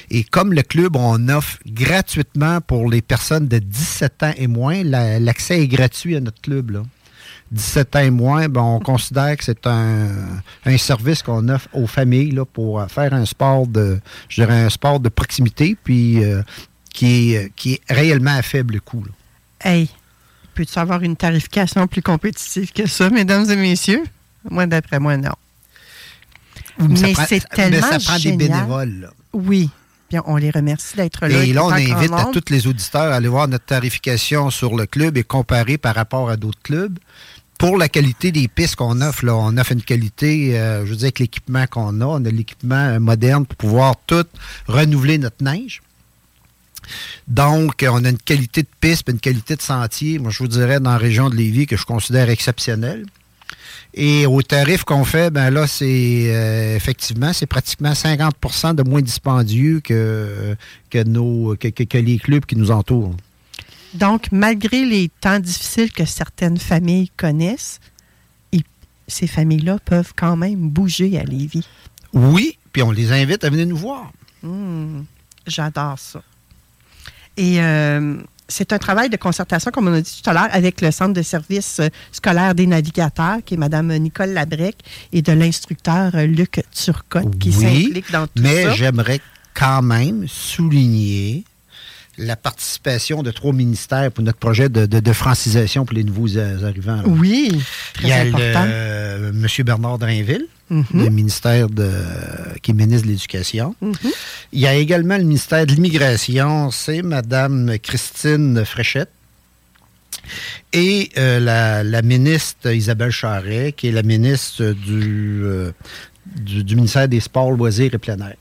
Et comme le club, on offre gratuitement pour les personnes de 17 ans et moins, la- l'accès est gratuit à notre club. Là. 17 ans et moins, ben, on considère que c'est un, un service qu'on offre aux familles là, pour euh, faire un sport de, je dirais un sport de proximité, puis euh, qui, est, qui est réellement à faible coût. là. Hey, peux-tu avoir une tarification plus compétitive que ça, mesdames et messieurs? Moi, d'après moi, non. Mais Mais c'est mais tellement ça prend des bénévoles. là. Oui. Bien, on les remercie d'être là. Et là, on invite à tous les auditeurs à aller voir notre tarification sur le club et comparer par rapport à d'autres clubs. Pour la qualité des pistes qu'on offre, là, on offre une qualité, euh, je veux dire, avec l'équipement qu'on a, on a l'équipement euh, moderne pour pouvoir tout renouveler notre neige. Donc, euh, on a une qualité de piste et une qualité de sentier, moi, je vous dirais, dans la région de Lévis, que je considère exceptionnelle. Et au tarif qu'on fait, ben là, c'est euh, effectivement, c'est pratiquement 50% de moins dispendieux que, que, nos, que, que- que les clubs qui nous entourent. Donc, malgré les temps difficiles que certaines familles connaissent, ils- ces familles-là peuvent quand même bouger à Lévis. Oui, puis on les invite à venir nous voir. Hmm, J'adore ça. Et euh, c'est un travail de concertation, comme on a dit tout à l'heure, avec le Centre de services euh, scolaires des navigateurs, qui est Mme Nicole Labrec, et de l'instructeur euh, Luc Turcotte, qui oui, s'implique dans tout mais ça. j'aimerais quand même souligner la participation de trois ministères pour notre projet de, de- de francisation pour les nouveaux arrivants. là. Oui, Il y a très le, important. euh, M. Bernard Drainville, Mhm. le ministère de, qui est ministre de l'Éducation. Mhm. Il y a également le ministère de l'Immigration, c'est Mme Christine Fréchette. Et euh, la, la ministre Isabelle Charret, qui est la ministre du, euh, du, du ministère des Sports, Loisirs et Plein Air.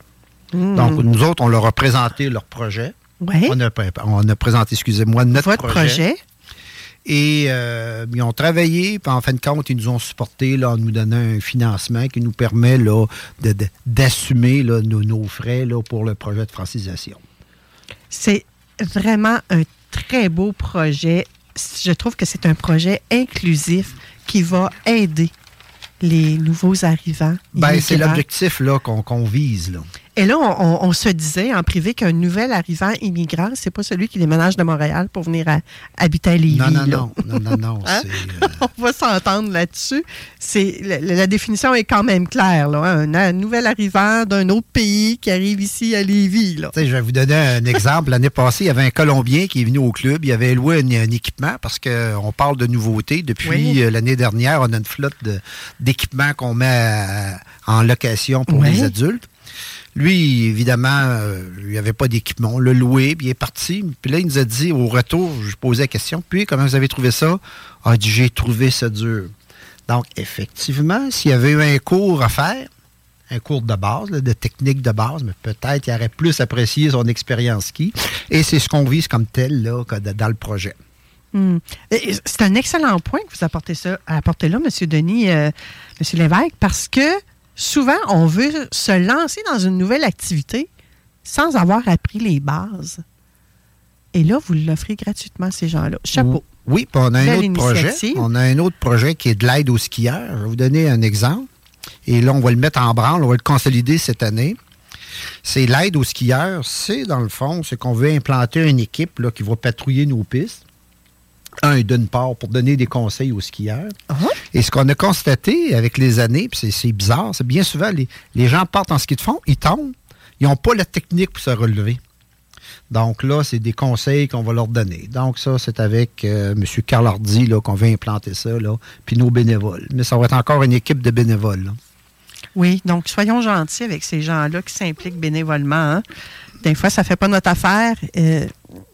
Mm. Donc, nous autres, on leur a présenté leur projet. Ouais. On, a, pré- on a présenté, excusez-moi, notre Votre projet. Et euh, ils ont travaillé, puis en fin de compte, ils nous ont supporté là, en nous donnant un financement qui nous permet là, de- de- d'assumer là, nos, nos frais là, pour le projet de francisation. C'est vraiment un très beau projet. Je trouve que c'est un projet inclusif qui va aider les nouveaux arrivants. Ben, c'est l'objectif là, qu'on qu'on vise. Là. Et là, on, on- on se disait en privé qu'un nouvel arrivant immigrant, c'est pas celui qui déménage de Montréal pour venir à- habiter à Lévis. Non, non, là. non, non, non, non. Hein? euh, on va s'entendre là-dessus. C'est la, la définition est quand même claire. Là, hein. un, un nouvel arrivant d'un autre pays qui arrive ici à Lévis. Là. Je vais vous donner un exemple. L'année passée, il y avait un Colombien qui est venu au club. Il avait loué un, un équipement parce qu'on parle de nouveautés. Depuis Oui. euh, l'année dernière, on a une flotte d'équipements qu'on met à- en location pour Oui. les adultes. Lui, évidemment, euh, il avait pas d'équipement. On l'a loué, puis il est parti. Puis là, il nous a dit, au retour, je posais la question, puis comment vous avez trouvé ça? Ah, il j'ai trouvé ça dur. Donc, effectivement, s'il y avait eu un cours à faire, un cours de base, de technique de base, mais peut-être qu'il aurait plus apprécié son expérience ski. Et c'est ce qu'on vise comme tel là, dans le projet. Hmm. C'est un excellent point que vous apportez, ça, apportez là, M. Denis, euh, M. Lévesque, parce que souvent, on veut se lancer dans une nouvelle activité sans avoir appris les bases. Et là, vous l'offrez gratuitement à ces gens-là. Chapeau. Oui, puis on a un autre projet. On a un autre projet qui est de l'aide aux skieurs. Je vais vous donner un exemple. Et là, on va le mettre en branle, on va le consolider cette année. C'est l'aide aux skieurs. C'est, dans le fond, c'est qu'on veut implanter une équipe là, qui va patrouiller nos pistes. Un, d'une part, pour donner des conseils aux skieurs. Et ce qu'on a constaté avec les années, c'est- bizarre, c'est bien souvent, les, gens partent en ski de fond, ils tombent, ils n'ont pas la technique pour se relever. Donc là, c'est des conseils qu'on va leur donner. Donc ça, c'est avec euh, M. Carl Hardy qu'on va implanter ça, puis nos bénévoles. Mais ça va être encore une équipe de bénévoles. Oui, donc soyons gentils avec ces gens-là qui s'impliquent bénévolement. hein. Des fois, ça ne fait pas notre affaire. Euh,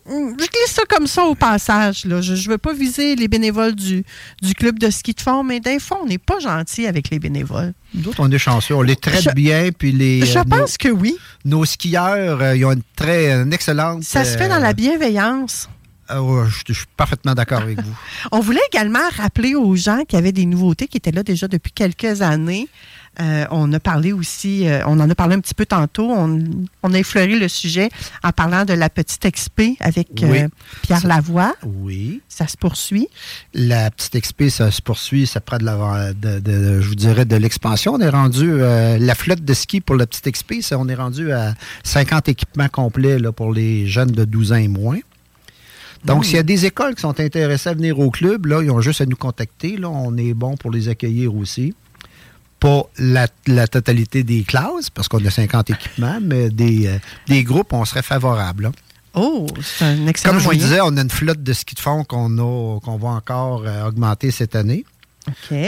je glisse ça comme ça au passage. Là. Je ne veux pas viser les bénévoles du, du club de ski de fond, mais des fois, on n'est pas gentil avec les bénévoles. D'autres, on est chanceux. On les traite Je- bien, puis les... Je euh, nos- pense que oui. Nos skieurs, euh, ils ont une très une excellente... Ça se fait dans la bienveillance. ah je, je suis parfaitement d'accord avec vous. On voulait également rappeler aux gens qu'il y avait des nouveautés qui étaient là déjà depuis quelques années. Euh, on a parlé aussi, euh, on en a parlé un petit peu tantôt. On, on a effleuré le sujet en parlant de la petite XP avec euh. Pierre Lavoie. Oui. Ça se poursuit. La petite XP, ça se poursuit, ça prend de, la, de, de- je vous dirais, de l'expansion. On est rendu, la flotte de ski pour la petite XP, ça, on est rendu à 50 équipements complets là, pour les jeunes de 12 ans et moins. Donc, Mm. s'il y a des écoles qui sont intéressées à venir au club, là, ils ont juste à nous contacter. Là, on est bon pour les accueillir aussi. Pas la, la totalité des classes, parce qu'on a 50 équipements, mais des, euh, des groupes, on serait favorable. là. Oh, c'est un excellent Comme je vous moyen. disais, on a une flotte de ski de fond qu'on a, qu'on va encore euh, augmenter cette année.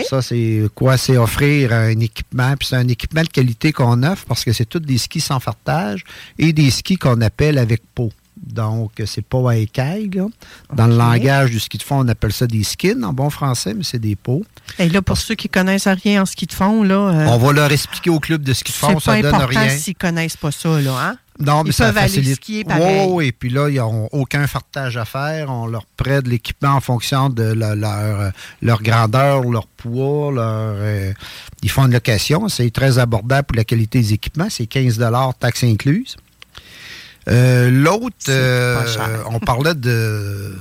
Ça, c'est quoi? C'est offrir un équipement, puis c'est un équipement de qualité qu'on offre parce que c'est tous des skis sans fartage et des skis qu'on appelle avec peau. Donc, c'est pas à écaille. là. Dans le langage du ski de fond, on appelle ça des skins en bon français, mais c'est des peaux. Et là, pour ceux qui connaissent rien en ski de fond, là, euh, on va leur expliquer au club de ski de c'est fond, ça donne important rien. s'ils connaissent pas ça, là, hein? Non, mais Ils ça facilite. skier. Oui, oui, puis là, ils n'ont aucun fartage à faire. On leur prête l'équipement en fonction de la- leur, euh, leur grandeur, leur poids. Leur, euh, ils font une location. C'est très abordable pour la qualité des équipements. C'est 15 taxes incluses. Euh, L'autre, euh, on parlait de,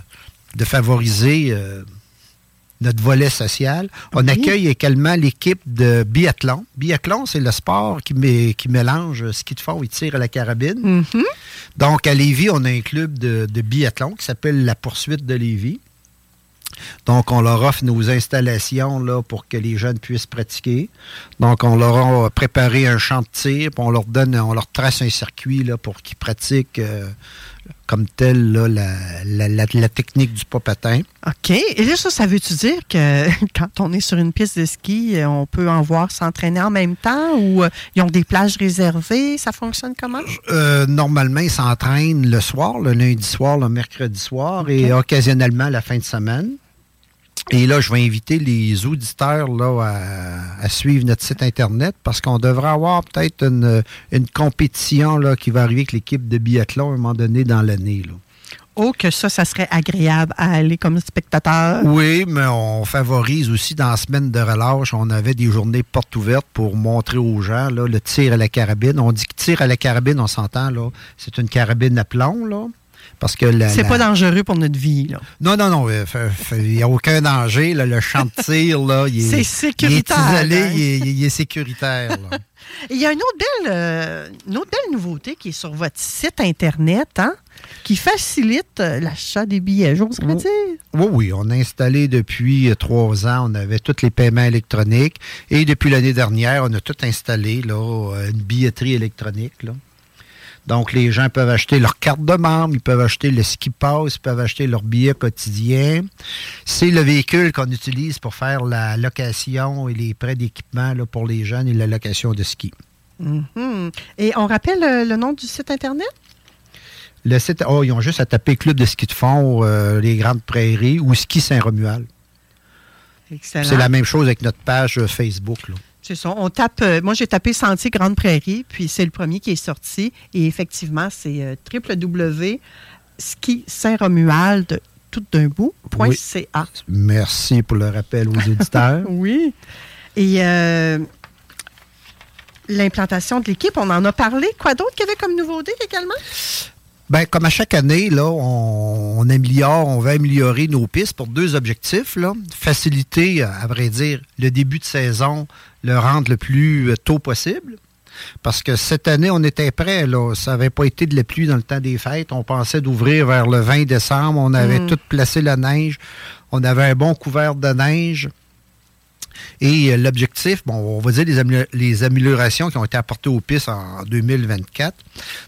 de favoriser euh, notre volet social. On Oui. accueille également l'équipe de biathlon. Biathlon, c'est le sport qui, mé- qui mélange ski de fond et tir à la carabine. Mhm. Donc, à Lévis, on a un club de, de biathlon qui s'appelle la Poursuite de Lévis. Donc, on leur offre nos installations là, pour que les jeunes puissent pratiquer. Donc, on leur a préparé un champ de tir, puis on leur donne, on leur trace un circuit pour qu'ils pratiquent euh, comme tel là, la, la- la- la technique du patin. OK. Et là, ça, ça veut-tu dire que quand on est sur une piste de ski, euh, on peut en voir s'entraîner en même temps ou euh, ils ont des plages réservées? Ça fonctionne comment? Euh, normalement, ils s'entraînent le soir, le lundi soir, le mercredi soir et occasionnellement la fin de semaine. Et là, je vais inviter les auditeurs là, à, à suivre notre site Internet parce qu'on devrait avoir peut-être une, une compétition là, qui va arriver avec l'équipe de biathlon à un moment donné dans l'année. Oh, que ça, ça serait agréable à aller comme spectateur. Oui, mais on favorise aussi dans la semaine de relâche, on avait des journées portes ouvertes pour montrer aux gens là, le tir à la carabine. On dit que tir à la carabine, on s'entend, là, c'est une carabine à plomb, là. Parce que C'est la- pas dangereux pour notre vie, là. Non, non, non, il n'y a aucun danger. là, le champ de tir, là, il est, C'est sécuritaire, Il est isolé, hein? il, est, il est sécuritaire. là. Il y a une autre belle, euh, une autre belle nouveauté qui est sur votre site Internet, hein, qui facilite euh, l'achat des billets, j'oserais dire. Oui, oui, on a installé depuis euh, trois ans, on avait tous les paiements électroniques. Et depuis l'année dernière, on a tout installé, là, euh, une billetterie électronique. Là. Donc, les gens peuvent acheter leur carte de membre, ils peuvent acheter le ski pass, ils peuvent acheter leur billet quotidien. C'est le véhicule qu'on utilise pour faire la location et les prêts d'équipement là, pour les jeunes et la location de ski. Mhm. Et on rappelle euh, le nom du site Internet? Le site, oh, ils ont juste à taper Club de ski de fond, euh, les Grandes Prairies ou Ski Saint-Romuald. Excellent. C'est la même chose avec notre page euh, Facebook. Là. C'est ça. On tape. euh, moi, j'ai tapé Sentier Grande Prairie, puis c'est le premier qui est sorti. Et effectivement, c'est euh, www.ski-saint-romuald, tout d'un bout, point Oui. .ca. Merci pour le rappel aux auditeurs. oui. Et euh, l'implantation de l'équipe, on en a parlé. Quoi d'autre qu'il y avait comme nouveauté également? Ben, comme à chaque année, là, on, on améliore, on va améliorer nos pistes pour deux objectifs. Là. Faciliter, à vrai dire, le début de saison, le rendre le plus euh, tôt possible. Parce que cette année, on était prêt. Là. Ça n'avait pas été de la pluie dans le temps des fêtes. On pensait d'ouvrir vers le 20 décembre. On avait Mm. tout placé la neige. On avait un bon couvert de neige. Et euh, l'objectif, bon, on va dire les, amélio- les améliorations qui ont été apportées aux pistes en 2024.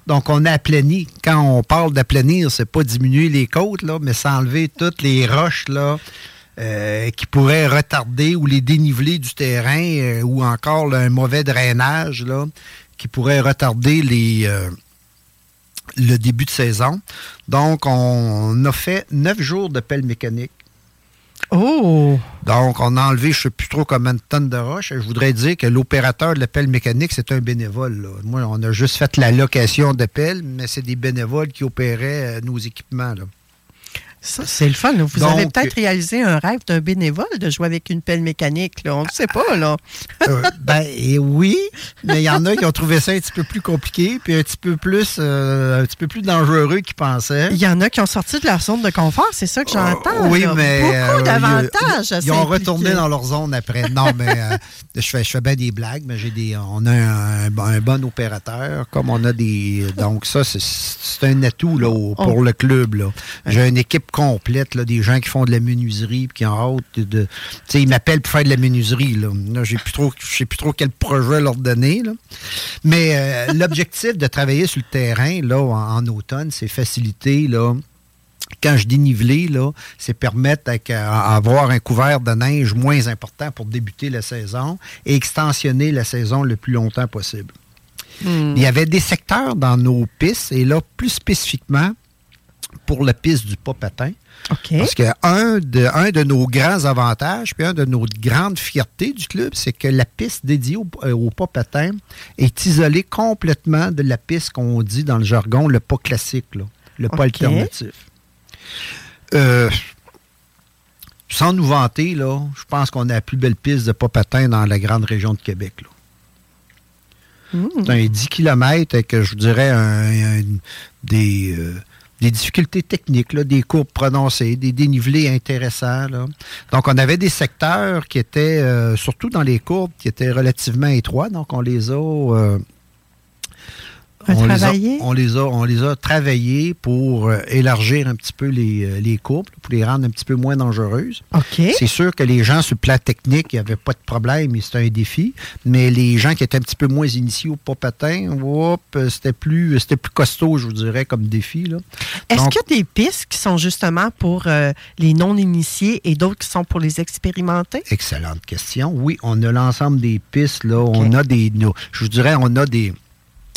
Donc, on a aplani. Quand on parle d'aplanir, c'est pas diminuer les côtes, là, mais c'est enlever toutes les roches là, euh, qui pourraient retarder ou les dénivelés du terrain euh, ou encore un mauvais drainage là, qui pourrait retarder les, le début de saison. Donc, on a fait neuf jours de pelle mécanique. Oh! Donc, on a enlevé, je ne sais plus trop combien de tonnes de roches. Je voudrais dire que l'opérateur de la pelle mécanique, c'est un bénévole. Moi, on a juste fait la location de pelle, mais c'est des bénévoles qui opéraient euh, nos équipements. Ça, c'est le fun. là. Vous Donc, avez peut-être réalisé un rêve d'un bénévole de jouer avec une pelle mécanique. là. On ne sait pas, là. Euh, ben et oui, mais il y en a qui ont trouvé ça un petit peu plus compliqué, puis un petit peu plus, euh, un petit peu plus dangereux qu'ils pensaient. Il y en a qui ont sorti de leur zone de confort, c'est ça que j'entends. Oui, là. mais Beaucoup euh, d'avantages. Ils, ils ont retourné dans leur zone après. Non, mais euh, je fais, je fais bien des blagues, mais j'ai des, on a un, bon- un bon opérateur, comme on a des, donc ça c'est, c'est un atout là au- pour Oh. le club. J'ai une équipe complète là, des gens qui font de la menuiserie, puis qui ont hâte de, ils m'appellent pour faire de la menuiserie là. Là, j'ai plus trop, je sais plus trop quel projet leur donner là. Mais euh, l'objectif de travailler sur le terrain là en, en automne, c'est faciliter là quand je dis niveler, là, c'est permettre à, à avoir un couvert de neige moins important pour débuter la saison et extensionner la saison le plus longtemps possible. Hmm. Il y avait des secteurs dans nos pistes, et là, plus spécifiquement, pour la piste du pas patin. Parce que un de, un de nos grands avantages, puis un de nos grandes fiertés du club, c'est que la piste dédiée au, euh, au pas patin est isolée complètement de la piste qu'on dit dans le jargon le pas classique, là, le pas alternatif. Euh, sans nous vanter, là, je pense qu'on a la plus belle piste de pas patin dans la grande région de Québec. là. C'est un 10 km avec, je vous dirais, un- un- des, euh, des difficultés techniques, des courbes prononcées, des dénivelés intéressants. Donc, on avait des secteurs qui étaient, euh, surtout dans les courbes, qui étaient relativement étroits. Donc, on les a... euh, on les, a, on, les a, on les a travaillés pour euh, élargir un petit peu les, euh, les courbes, pour les rendre un petit peu moins dangereuses. OK. C'est sûr que les gens sur le plan technique, il n'y avait pas de problème, et c'était un défi. Mais les gens qui étaient un petit peu moins initiés au pas patin, hop, euh, c'était plus, c'était plus costaud, je vous dirais, comme défi. Est-ce qu'il y a des pistes qui sont justement pour euh, les non-initiés et d'autres qui sont pour les expérimentés? Excellente question. Oui, on a l'ensemble des pistes. Là. On a des. je vous dirais, on a des.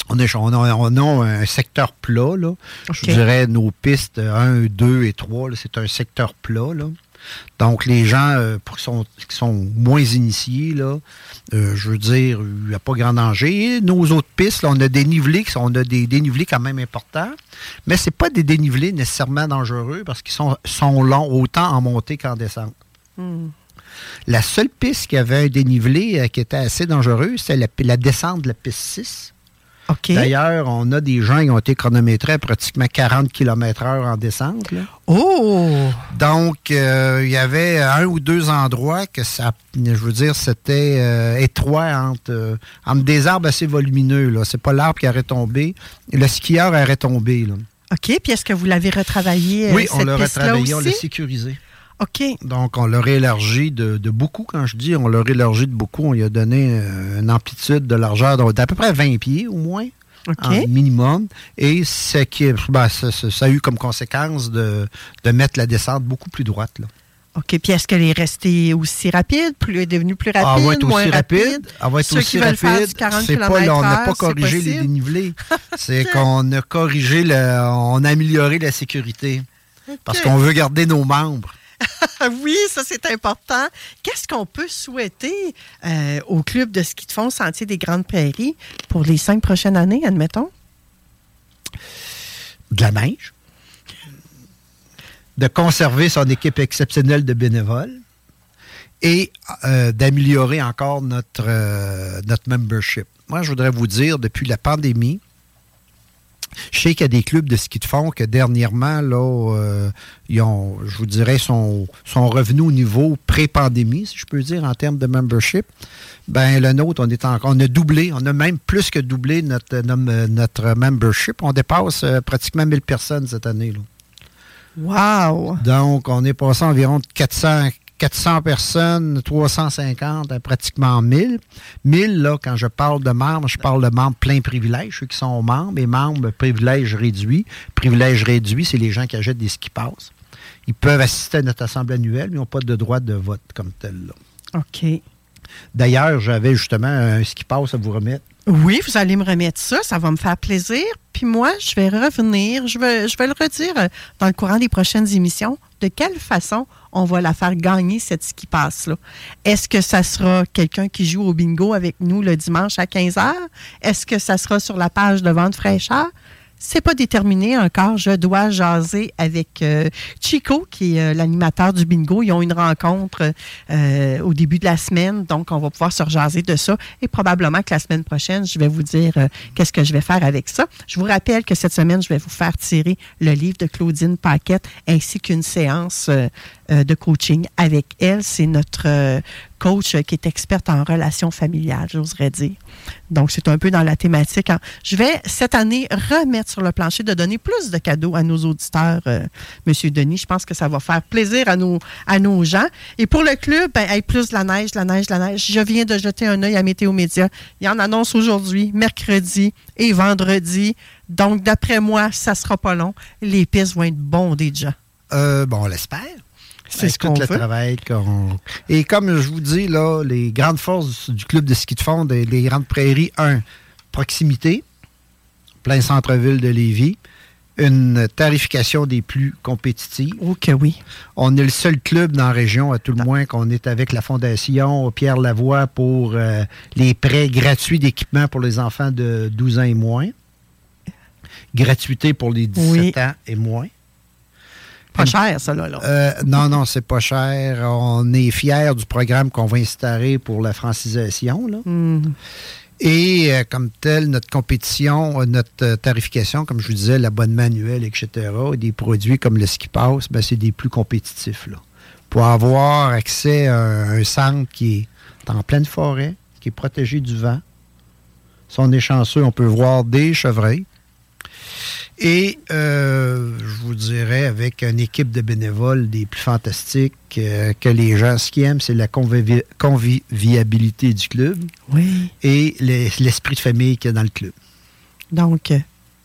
On a, on a- on a un secteur plat. Là. Je dirais, nos pistes 1, 2 et 3, là, c'est un secteur plat. Là. Donc, les gens euh, pour qui, sont, qui sont moins initiés, là, euh, je veux dire, il n'y a pas grand danger. Et nos autres pistes, là, on a des nivelés, on a des dénivelés quand même importants, mais ce pas des dénivelés nécessairement dangereux parce qu'ils sont, sont longs autant en montée qu'en descente. La seule piste qui avait un dénivelé euh, qui était assez dangereux, c'est la, la descente de la piste 6. D'ailleurs, on a des gens qui ont été chronométrés à pratiquement 40 km/h en descente. là. Oh! Donc, euh, il y avait un ou deux endroits que ça, je veux dire, c'était euh, étroit entre, euh, entre des arbres assez volumineux. là. C'est pas l'arbre qui aurait tombé. Le skieur aurait tombé. là. OK. Puis est-ce que vous l'avez retravaillé? oui, on cette l'a piste-là retravaillé, on l'a sécurisé. OK. Donc, on l'a élargi de, de beaucoup. Quand je dis on l'a élargi de beaucoup, on lui a donné euh, une amplitude de largeur d'à peu près 20 pieds au moins. En minimum. Et ce qui, ben, ça, ça- ça a eu comme conséquence de, de mettre la descente beaucoup plus droite. Là. OK. Puis est-ce qu'elle est restée aussi rapide? Plus, est devenue plus rapide? Ah, elle va être moins aussi rapide. Elle va être Ceux aussi qui veulent faire rapide. du 40 C'est pas, là, on n'a pas corrigé les dénivelés. C'est qu'on a corrigé, le, on a amélioré la sécurité. Parce qu'on veut garder nos membres. oui, ça c'est important. Qu'est-ce qu'on peut souhaiter euh, au club de ski de fond Sentier des Grandes Prairies pour les cinq prochaines années, admettons? de la neige, de conserver son équipe exceptionnelle de bénévoles et euh, d'améliorer encore euh, notre membership. Moi, je voudrais vous dire, depuis la pandémie, je sais qu'il y a des clubs de ski de fond que dernièrement, là, euh, ils ont, je vous dirais, sont, sont revenus au niveau pré-pandémie, si je peux dire, en termes de membership. Ben, le nôtre, on est encore, on a doublé, on a même plus que doublé notre, notre, membership. On dépasse euh, pratiquement 1000 personnes cette année. Là. Wow! Donc, on est passé à environ de 400, 400 personnes, 350 à pratiquement 1000. 1000, là, quand je parle de membres, je parle de membres plein privilège, ceux qui sont membres, et membres privilèges réduits. Privilèges réduits, c'est les gens qui achètent des ski passes. Ils peuvent assister à notre assemblée annuelle, mais ils n'ont pas de droit de vote comme tel. Là. OK. D'ailleurs, j'avais justement un ski pass à vous remettre. Oui, vous allez me remettre ça, ça va me faire plaisir. Puis moi, je vais revenir, je vais, je vais le redire euh, dans le courant des prochaines émissions, de quelle façon on va la faire gagner, cette ski passe-là. Est-ce que ça sera quelqu'un qui joue au bingo avec nous le dimanche à 15h? Est-ce que ça sera sur la page de vente fraîcheur? C'est pas déterminé encore. Je dois jaser avec euh, Chico, qui est euh, l'animateur du bingo. Ils ont une rencontre euh, au début de la semaine, donc on va pouvoir se rejaser de ça. Et probablement que la semaine prochaine, je vais vous dire qu'est-ce que je vais faire avec ça. Je vous rappelle que cette semaine, je vais vous faire tirer le livre de Claudine Paquette ainsi qu'une séance de coaching avec elle. C'est notre coach qui est experte en relations familiales, j'oserais dire. Donc, c'est un peu dans la thématique. Je vais, cette année, remettre sur le plancher de donner plus de cadeaux à nos auditeurs, euh, Monsieur Denis. Je pense que ça va faire plaisir à nos, à nos gens. Et pour le club, ben, plus de la neige, la neige, la neige. Je viens de jeter un œil à Météo Média. Il y en annonce aujourd'hui, mercredi et vendredi. Donc, d'après moi, ça sera pas long. Les pistes vont être bondées de. Euh, bon, on l'espère. C'est ce qu'on le veut. travail qu'on- Et comme je vous dis, là, les grandes forces du club de ski de fond, des, les grandes prairies, un, proximité, plein centre-ville de Lévis, une tarification des plus compétitives. Ok, oui. On est le seul club dans la région, à tout le moins, qu'on est avec la Fondation Pierre Lavoie pour euh, les prêts gratuits d'équipement pour les enfants de 12 ans et moins. Gratuité pour les 17 Oui. ans et moins. Pas cher, ça, là. là. Euh, non, non, c'est pas cher. On est fiers du programme qu'on va installer pour la francisation. là. Hmm. Et euh, comme tel, notre compétition, euh, notre tarification, comme je vous disais, l'abonnement annuel, etc., et des produits comme le ski pass, ben, c'est des plus compétitifs. Là. Pour avoir accès à un, un centre qui est en pleine forêt, qui est protégé du vent. Si on est chanceux, on peut voir des chevreuils. Et euh, je vous dirais, avec une équipe de bénévoles des plus fantastiques euh, que les gens, ce qu'ils aiment, c'est la convivi- convivialité du club Oui. et les- l'esprit de famille qu'il y a dans le club. Donc,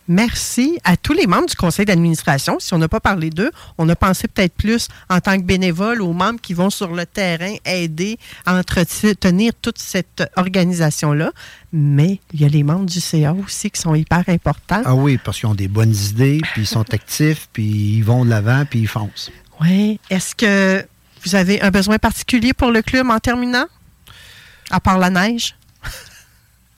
merci à tous les membres du conseil d'administration. Si on n'a pas parlé d'eux, on a pensé peut-être plus en tant que bénévoles aux membres qui vont sur le terrain aider à entretenir toute cette organisation-là. Mais il y a les membres du CA aussi qui sont hyper importants. Ah oui, parce qu'ils ont des bonnes idées, puis ils sont actifs, puis ils vont de l'avant, puis ils foncent. Oui. Est-ce que vous avez un besoin particulier pour le club en terminant? À part la neige?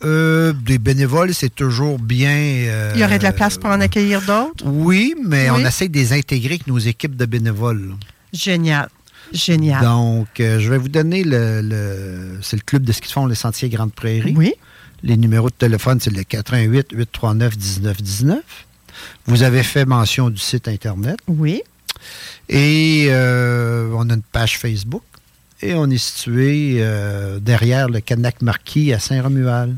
Euh, des bénévoles, c'est toujours bien. euh, Il y aurait de la place pour en accueillir d'autres? Oui, mais Oui. on essaie de les intégrer avec nos équipes de bénévoles. Génial. Génial. Donc, euh, je vais vous donner le. le- c'est le club de ski de fond, le Sentier Grande Prairie. Oui. Les numéros de téléphone, c'est le 88 839 1919. Vous avez fait mention du site Internet. Oui. Et on a une page Facebook. Et on est situé euh, derrière le Canac Marquis à Saint-Romuald.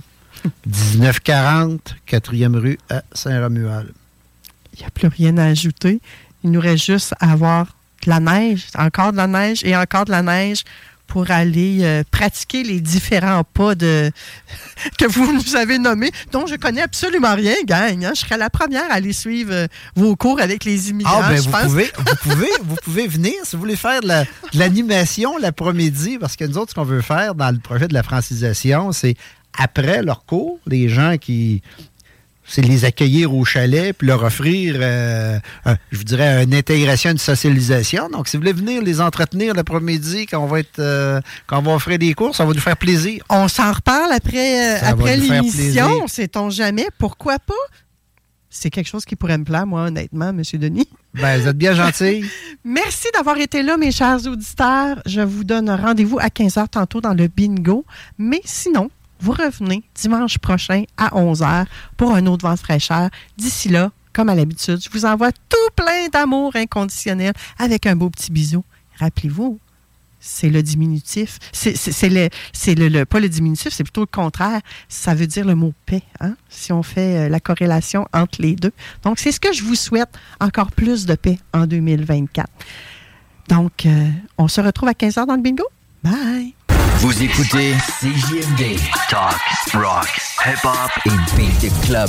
1940, 4e rue à Saint-Romuald. Il n'y a plus rien à ajouter. Il nous reste juste à avoir de la neige, encore de la neige et encore de la neige pour aller euh, pratiquer les différents pas de que vous nous avez nommés, dont je connais absolument rien, gang. hein. Je serais la première à aller suivre euh, vos cours avec les immigrants. Ah, ben je vous pense. pouvez, vous, pouvez, vous pouvez venir si vous voulez faire de la- l'animation l'après-midi, parce que nous autres, ce qu'on veut faire dans le projet de la francisation, c'est après leur cours, les gens qui. C'est les accueillir au chalet puis leur offrir, euh, un- je vous dirais, une intégration, une socialisation. Donc, si vous voulez venir les entretenir l'après-midi, quand on va être, euh, quand on va offrir des cours, ça va nous faire plaisir. On s'en reparle après, euh, après l'émission, sait-on jamais? Pourquoi pas? C'est quelque chose qui pourrait me plaire, moi, honnêtement, M. Denis. Ben, vous êtes bien gentil. Merci d'avoir été là, mes chers auditeurs. Je vous donne rendez-vous à 15h tantôt dans le bingo. Mais sinon, vous revenez dimanche prochain à 11h pour un autre vent fraîcheur. D'ici là, comme à l'habitude, je vous envoie tout plein d'amour inconditionnel avec un beau petit bisou. Rappelez-vous, c'est le diminutif. C'est le, le- pas le diminutif, c'est plutôt le contraire. Ça veut dire le mot paix, hein, si on fait euh, la corrélation entre les deux. Donc, c'est ce que je vous souhaite, encore plus de paix en 2024. Donc, euh, on se retrouve à 15h dans le bingo. Bye! Vous écoutez CJMD. Talk, rock, hip-hop et beat club.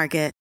Market.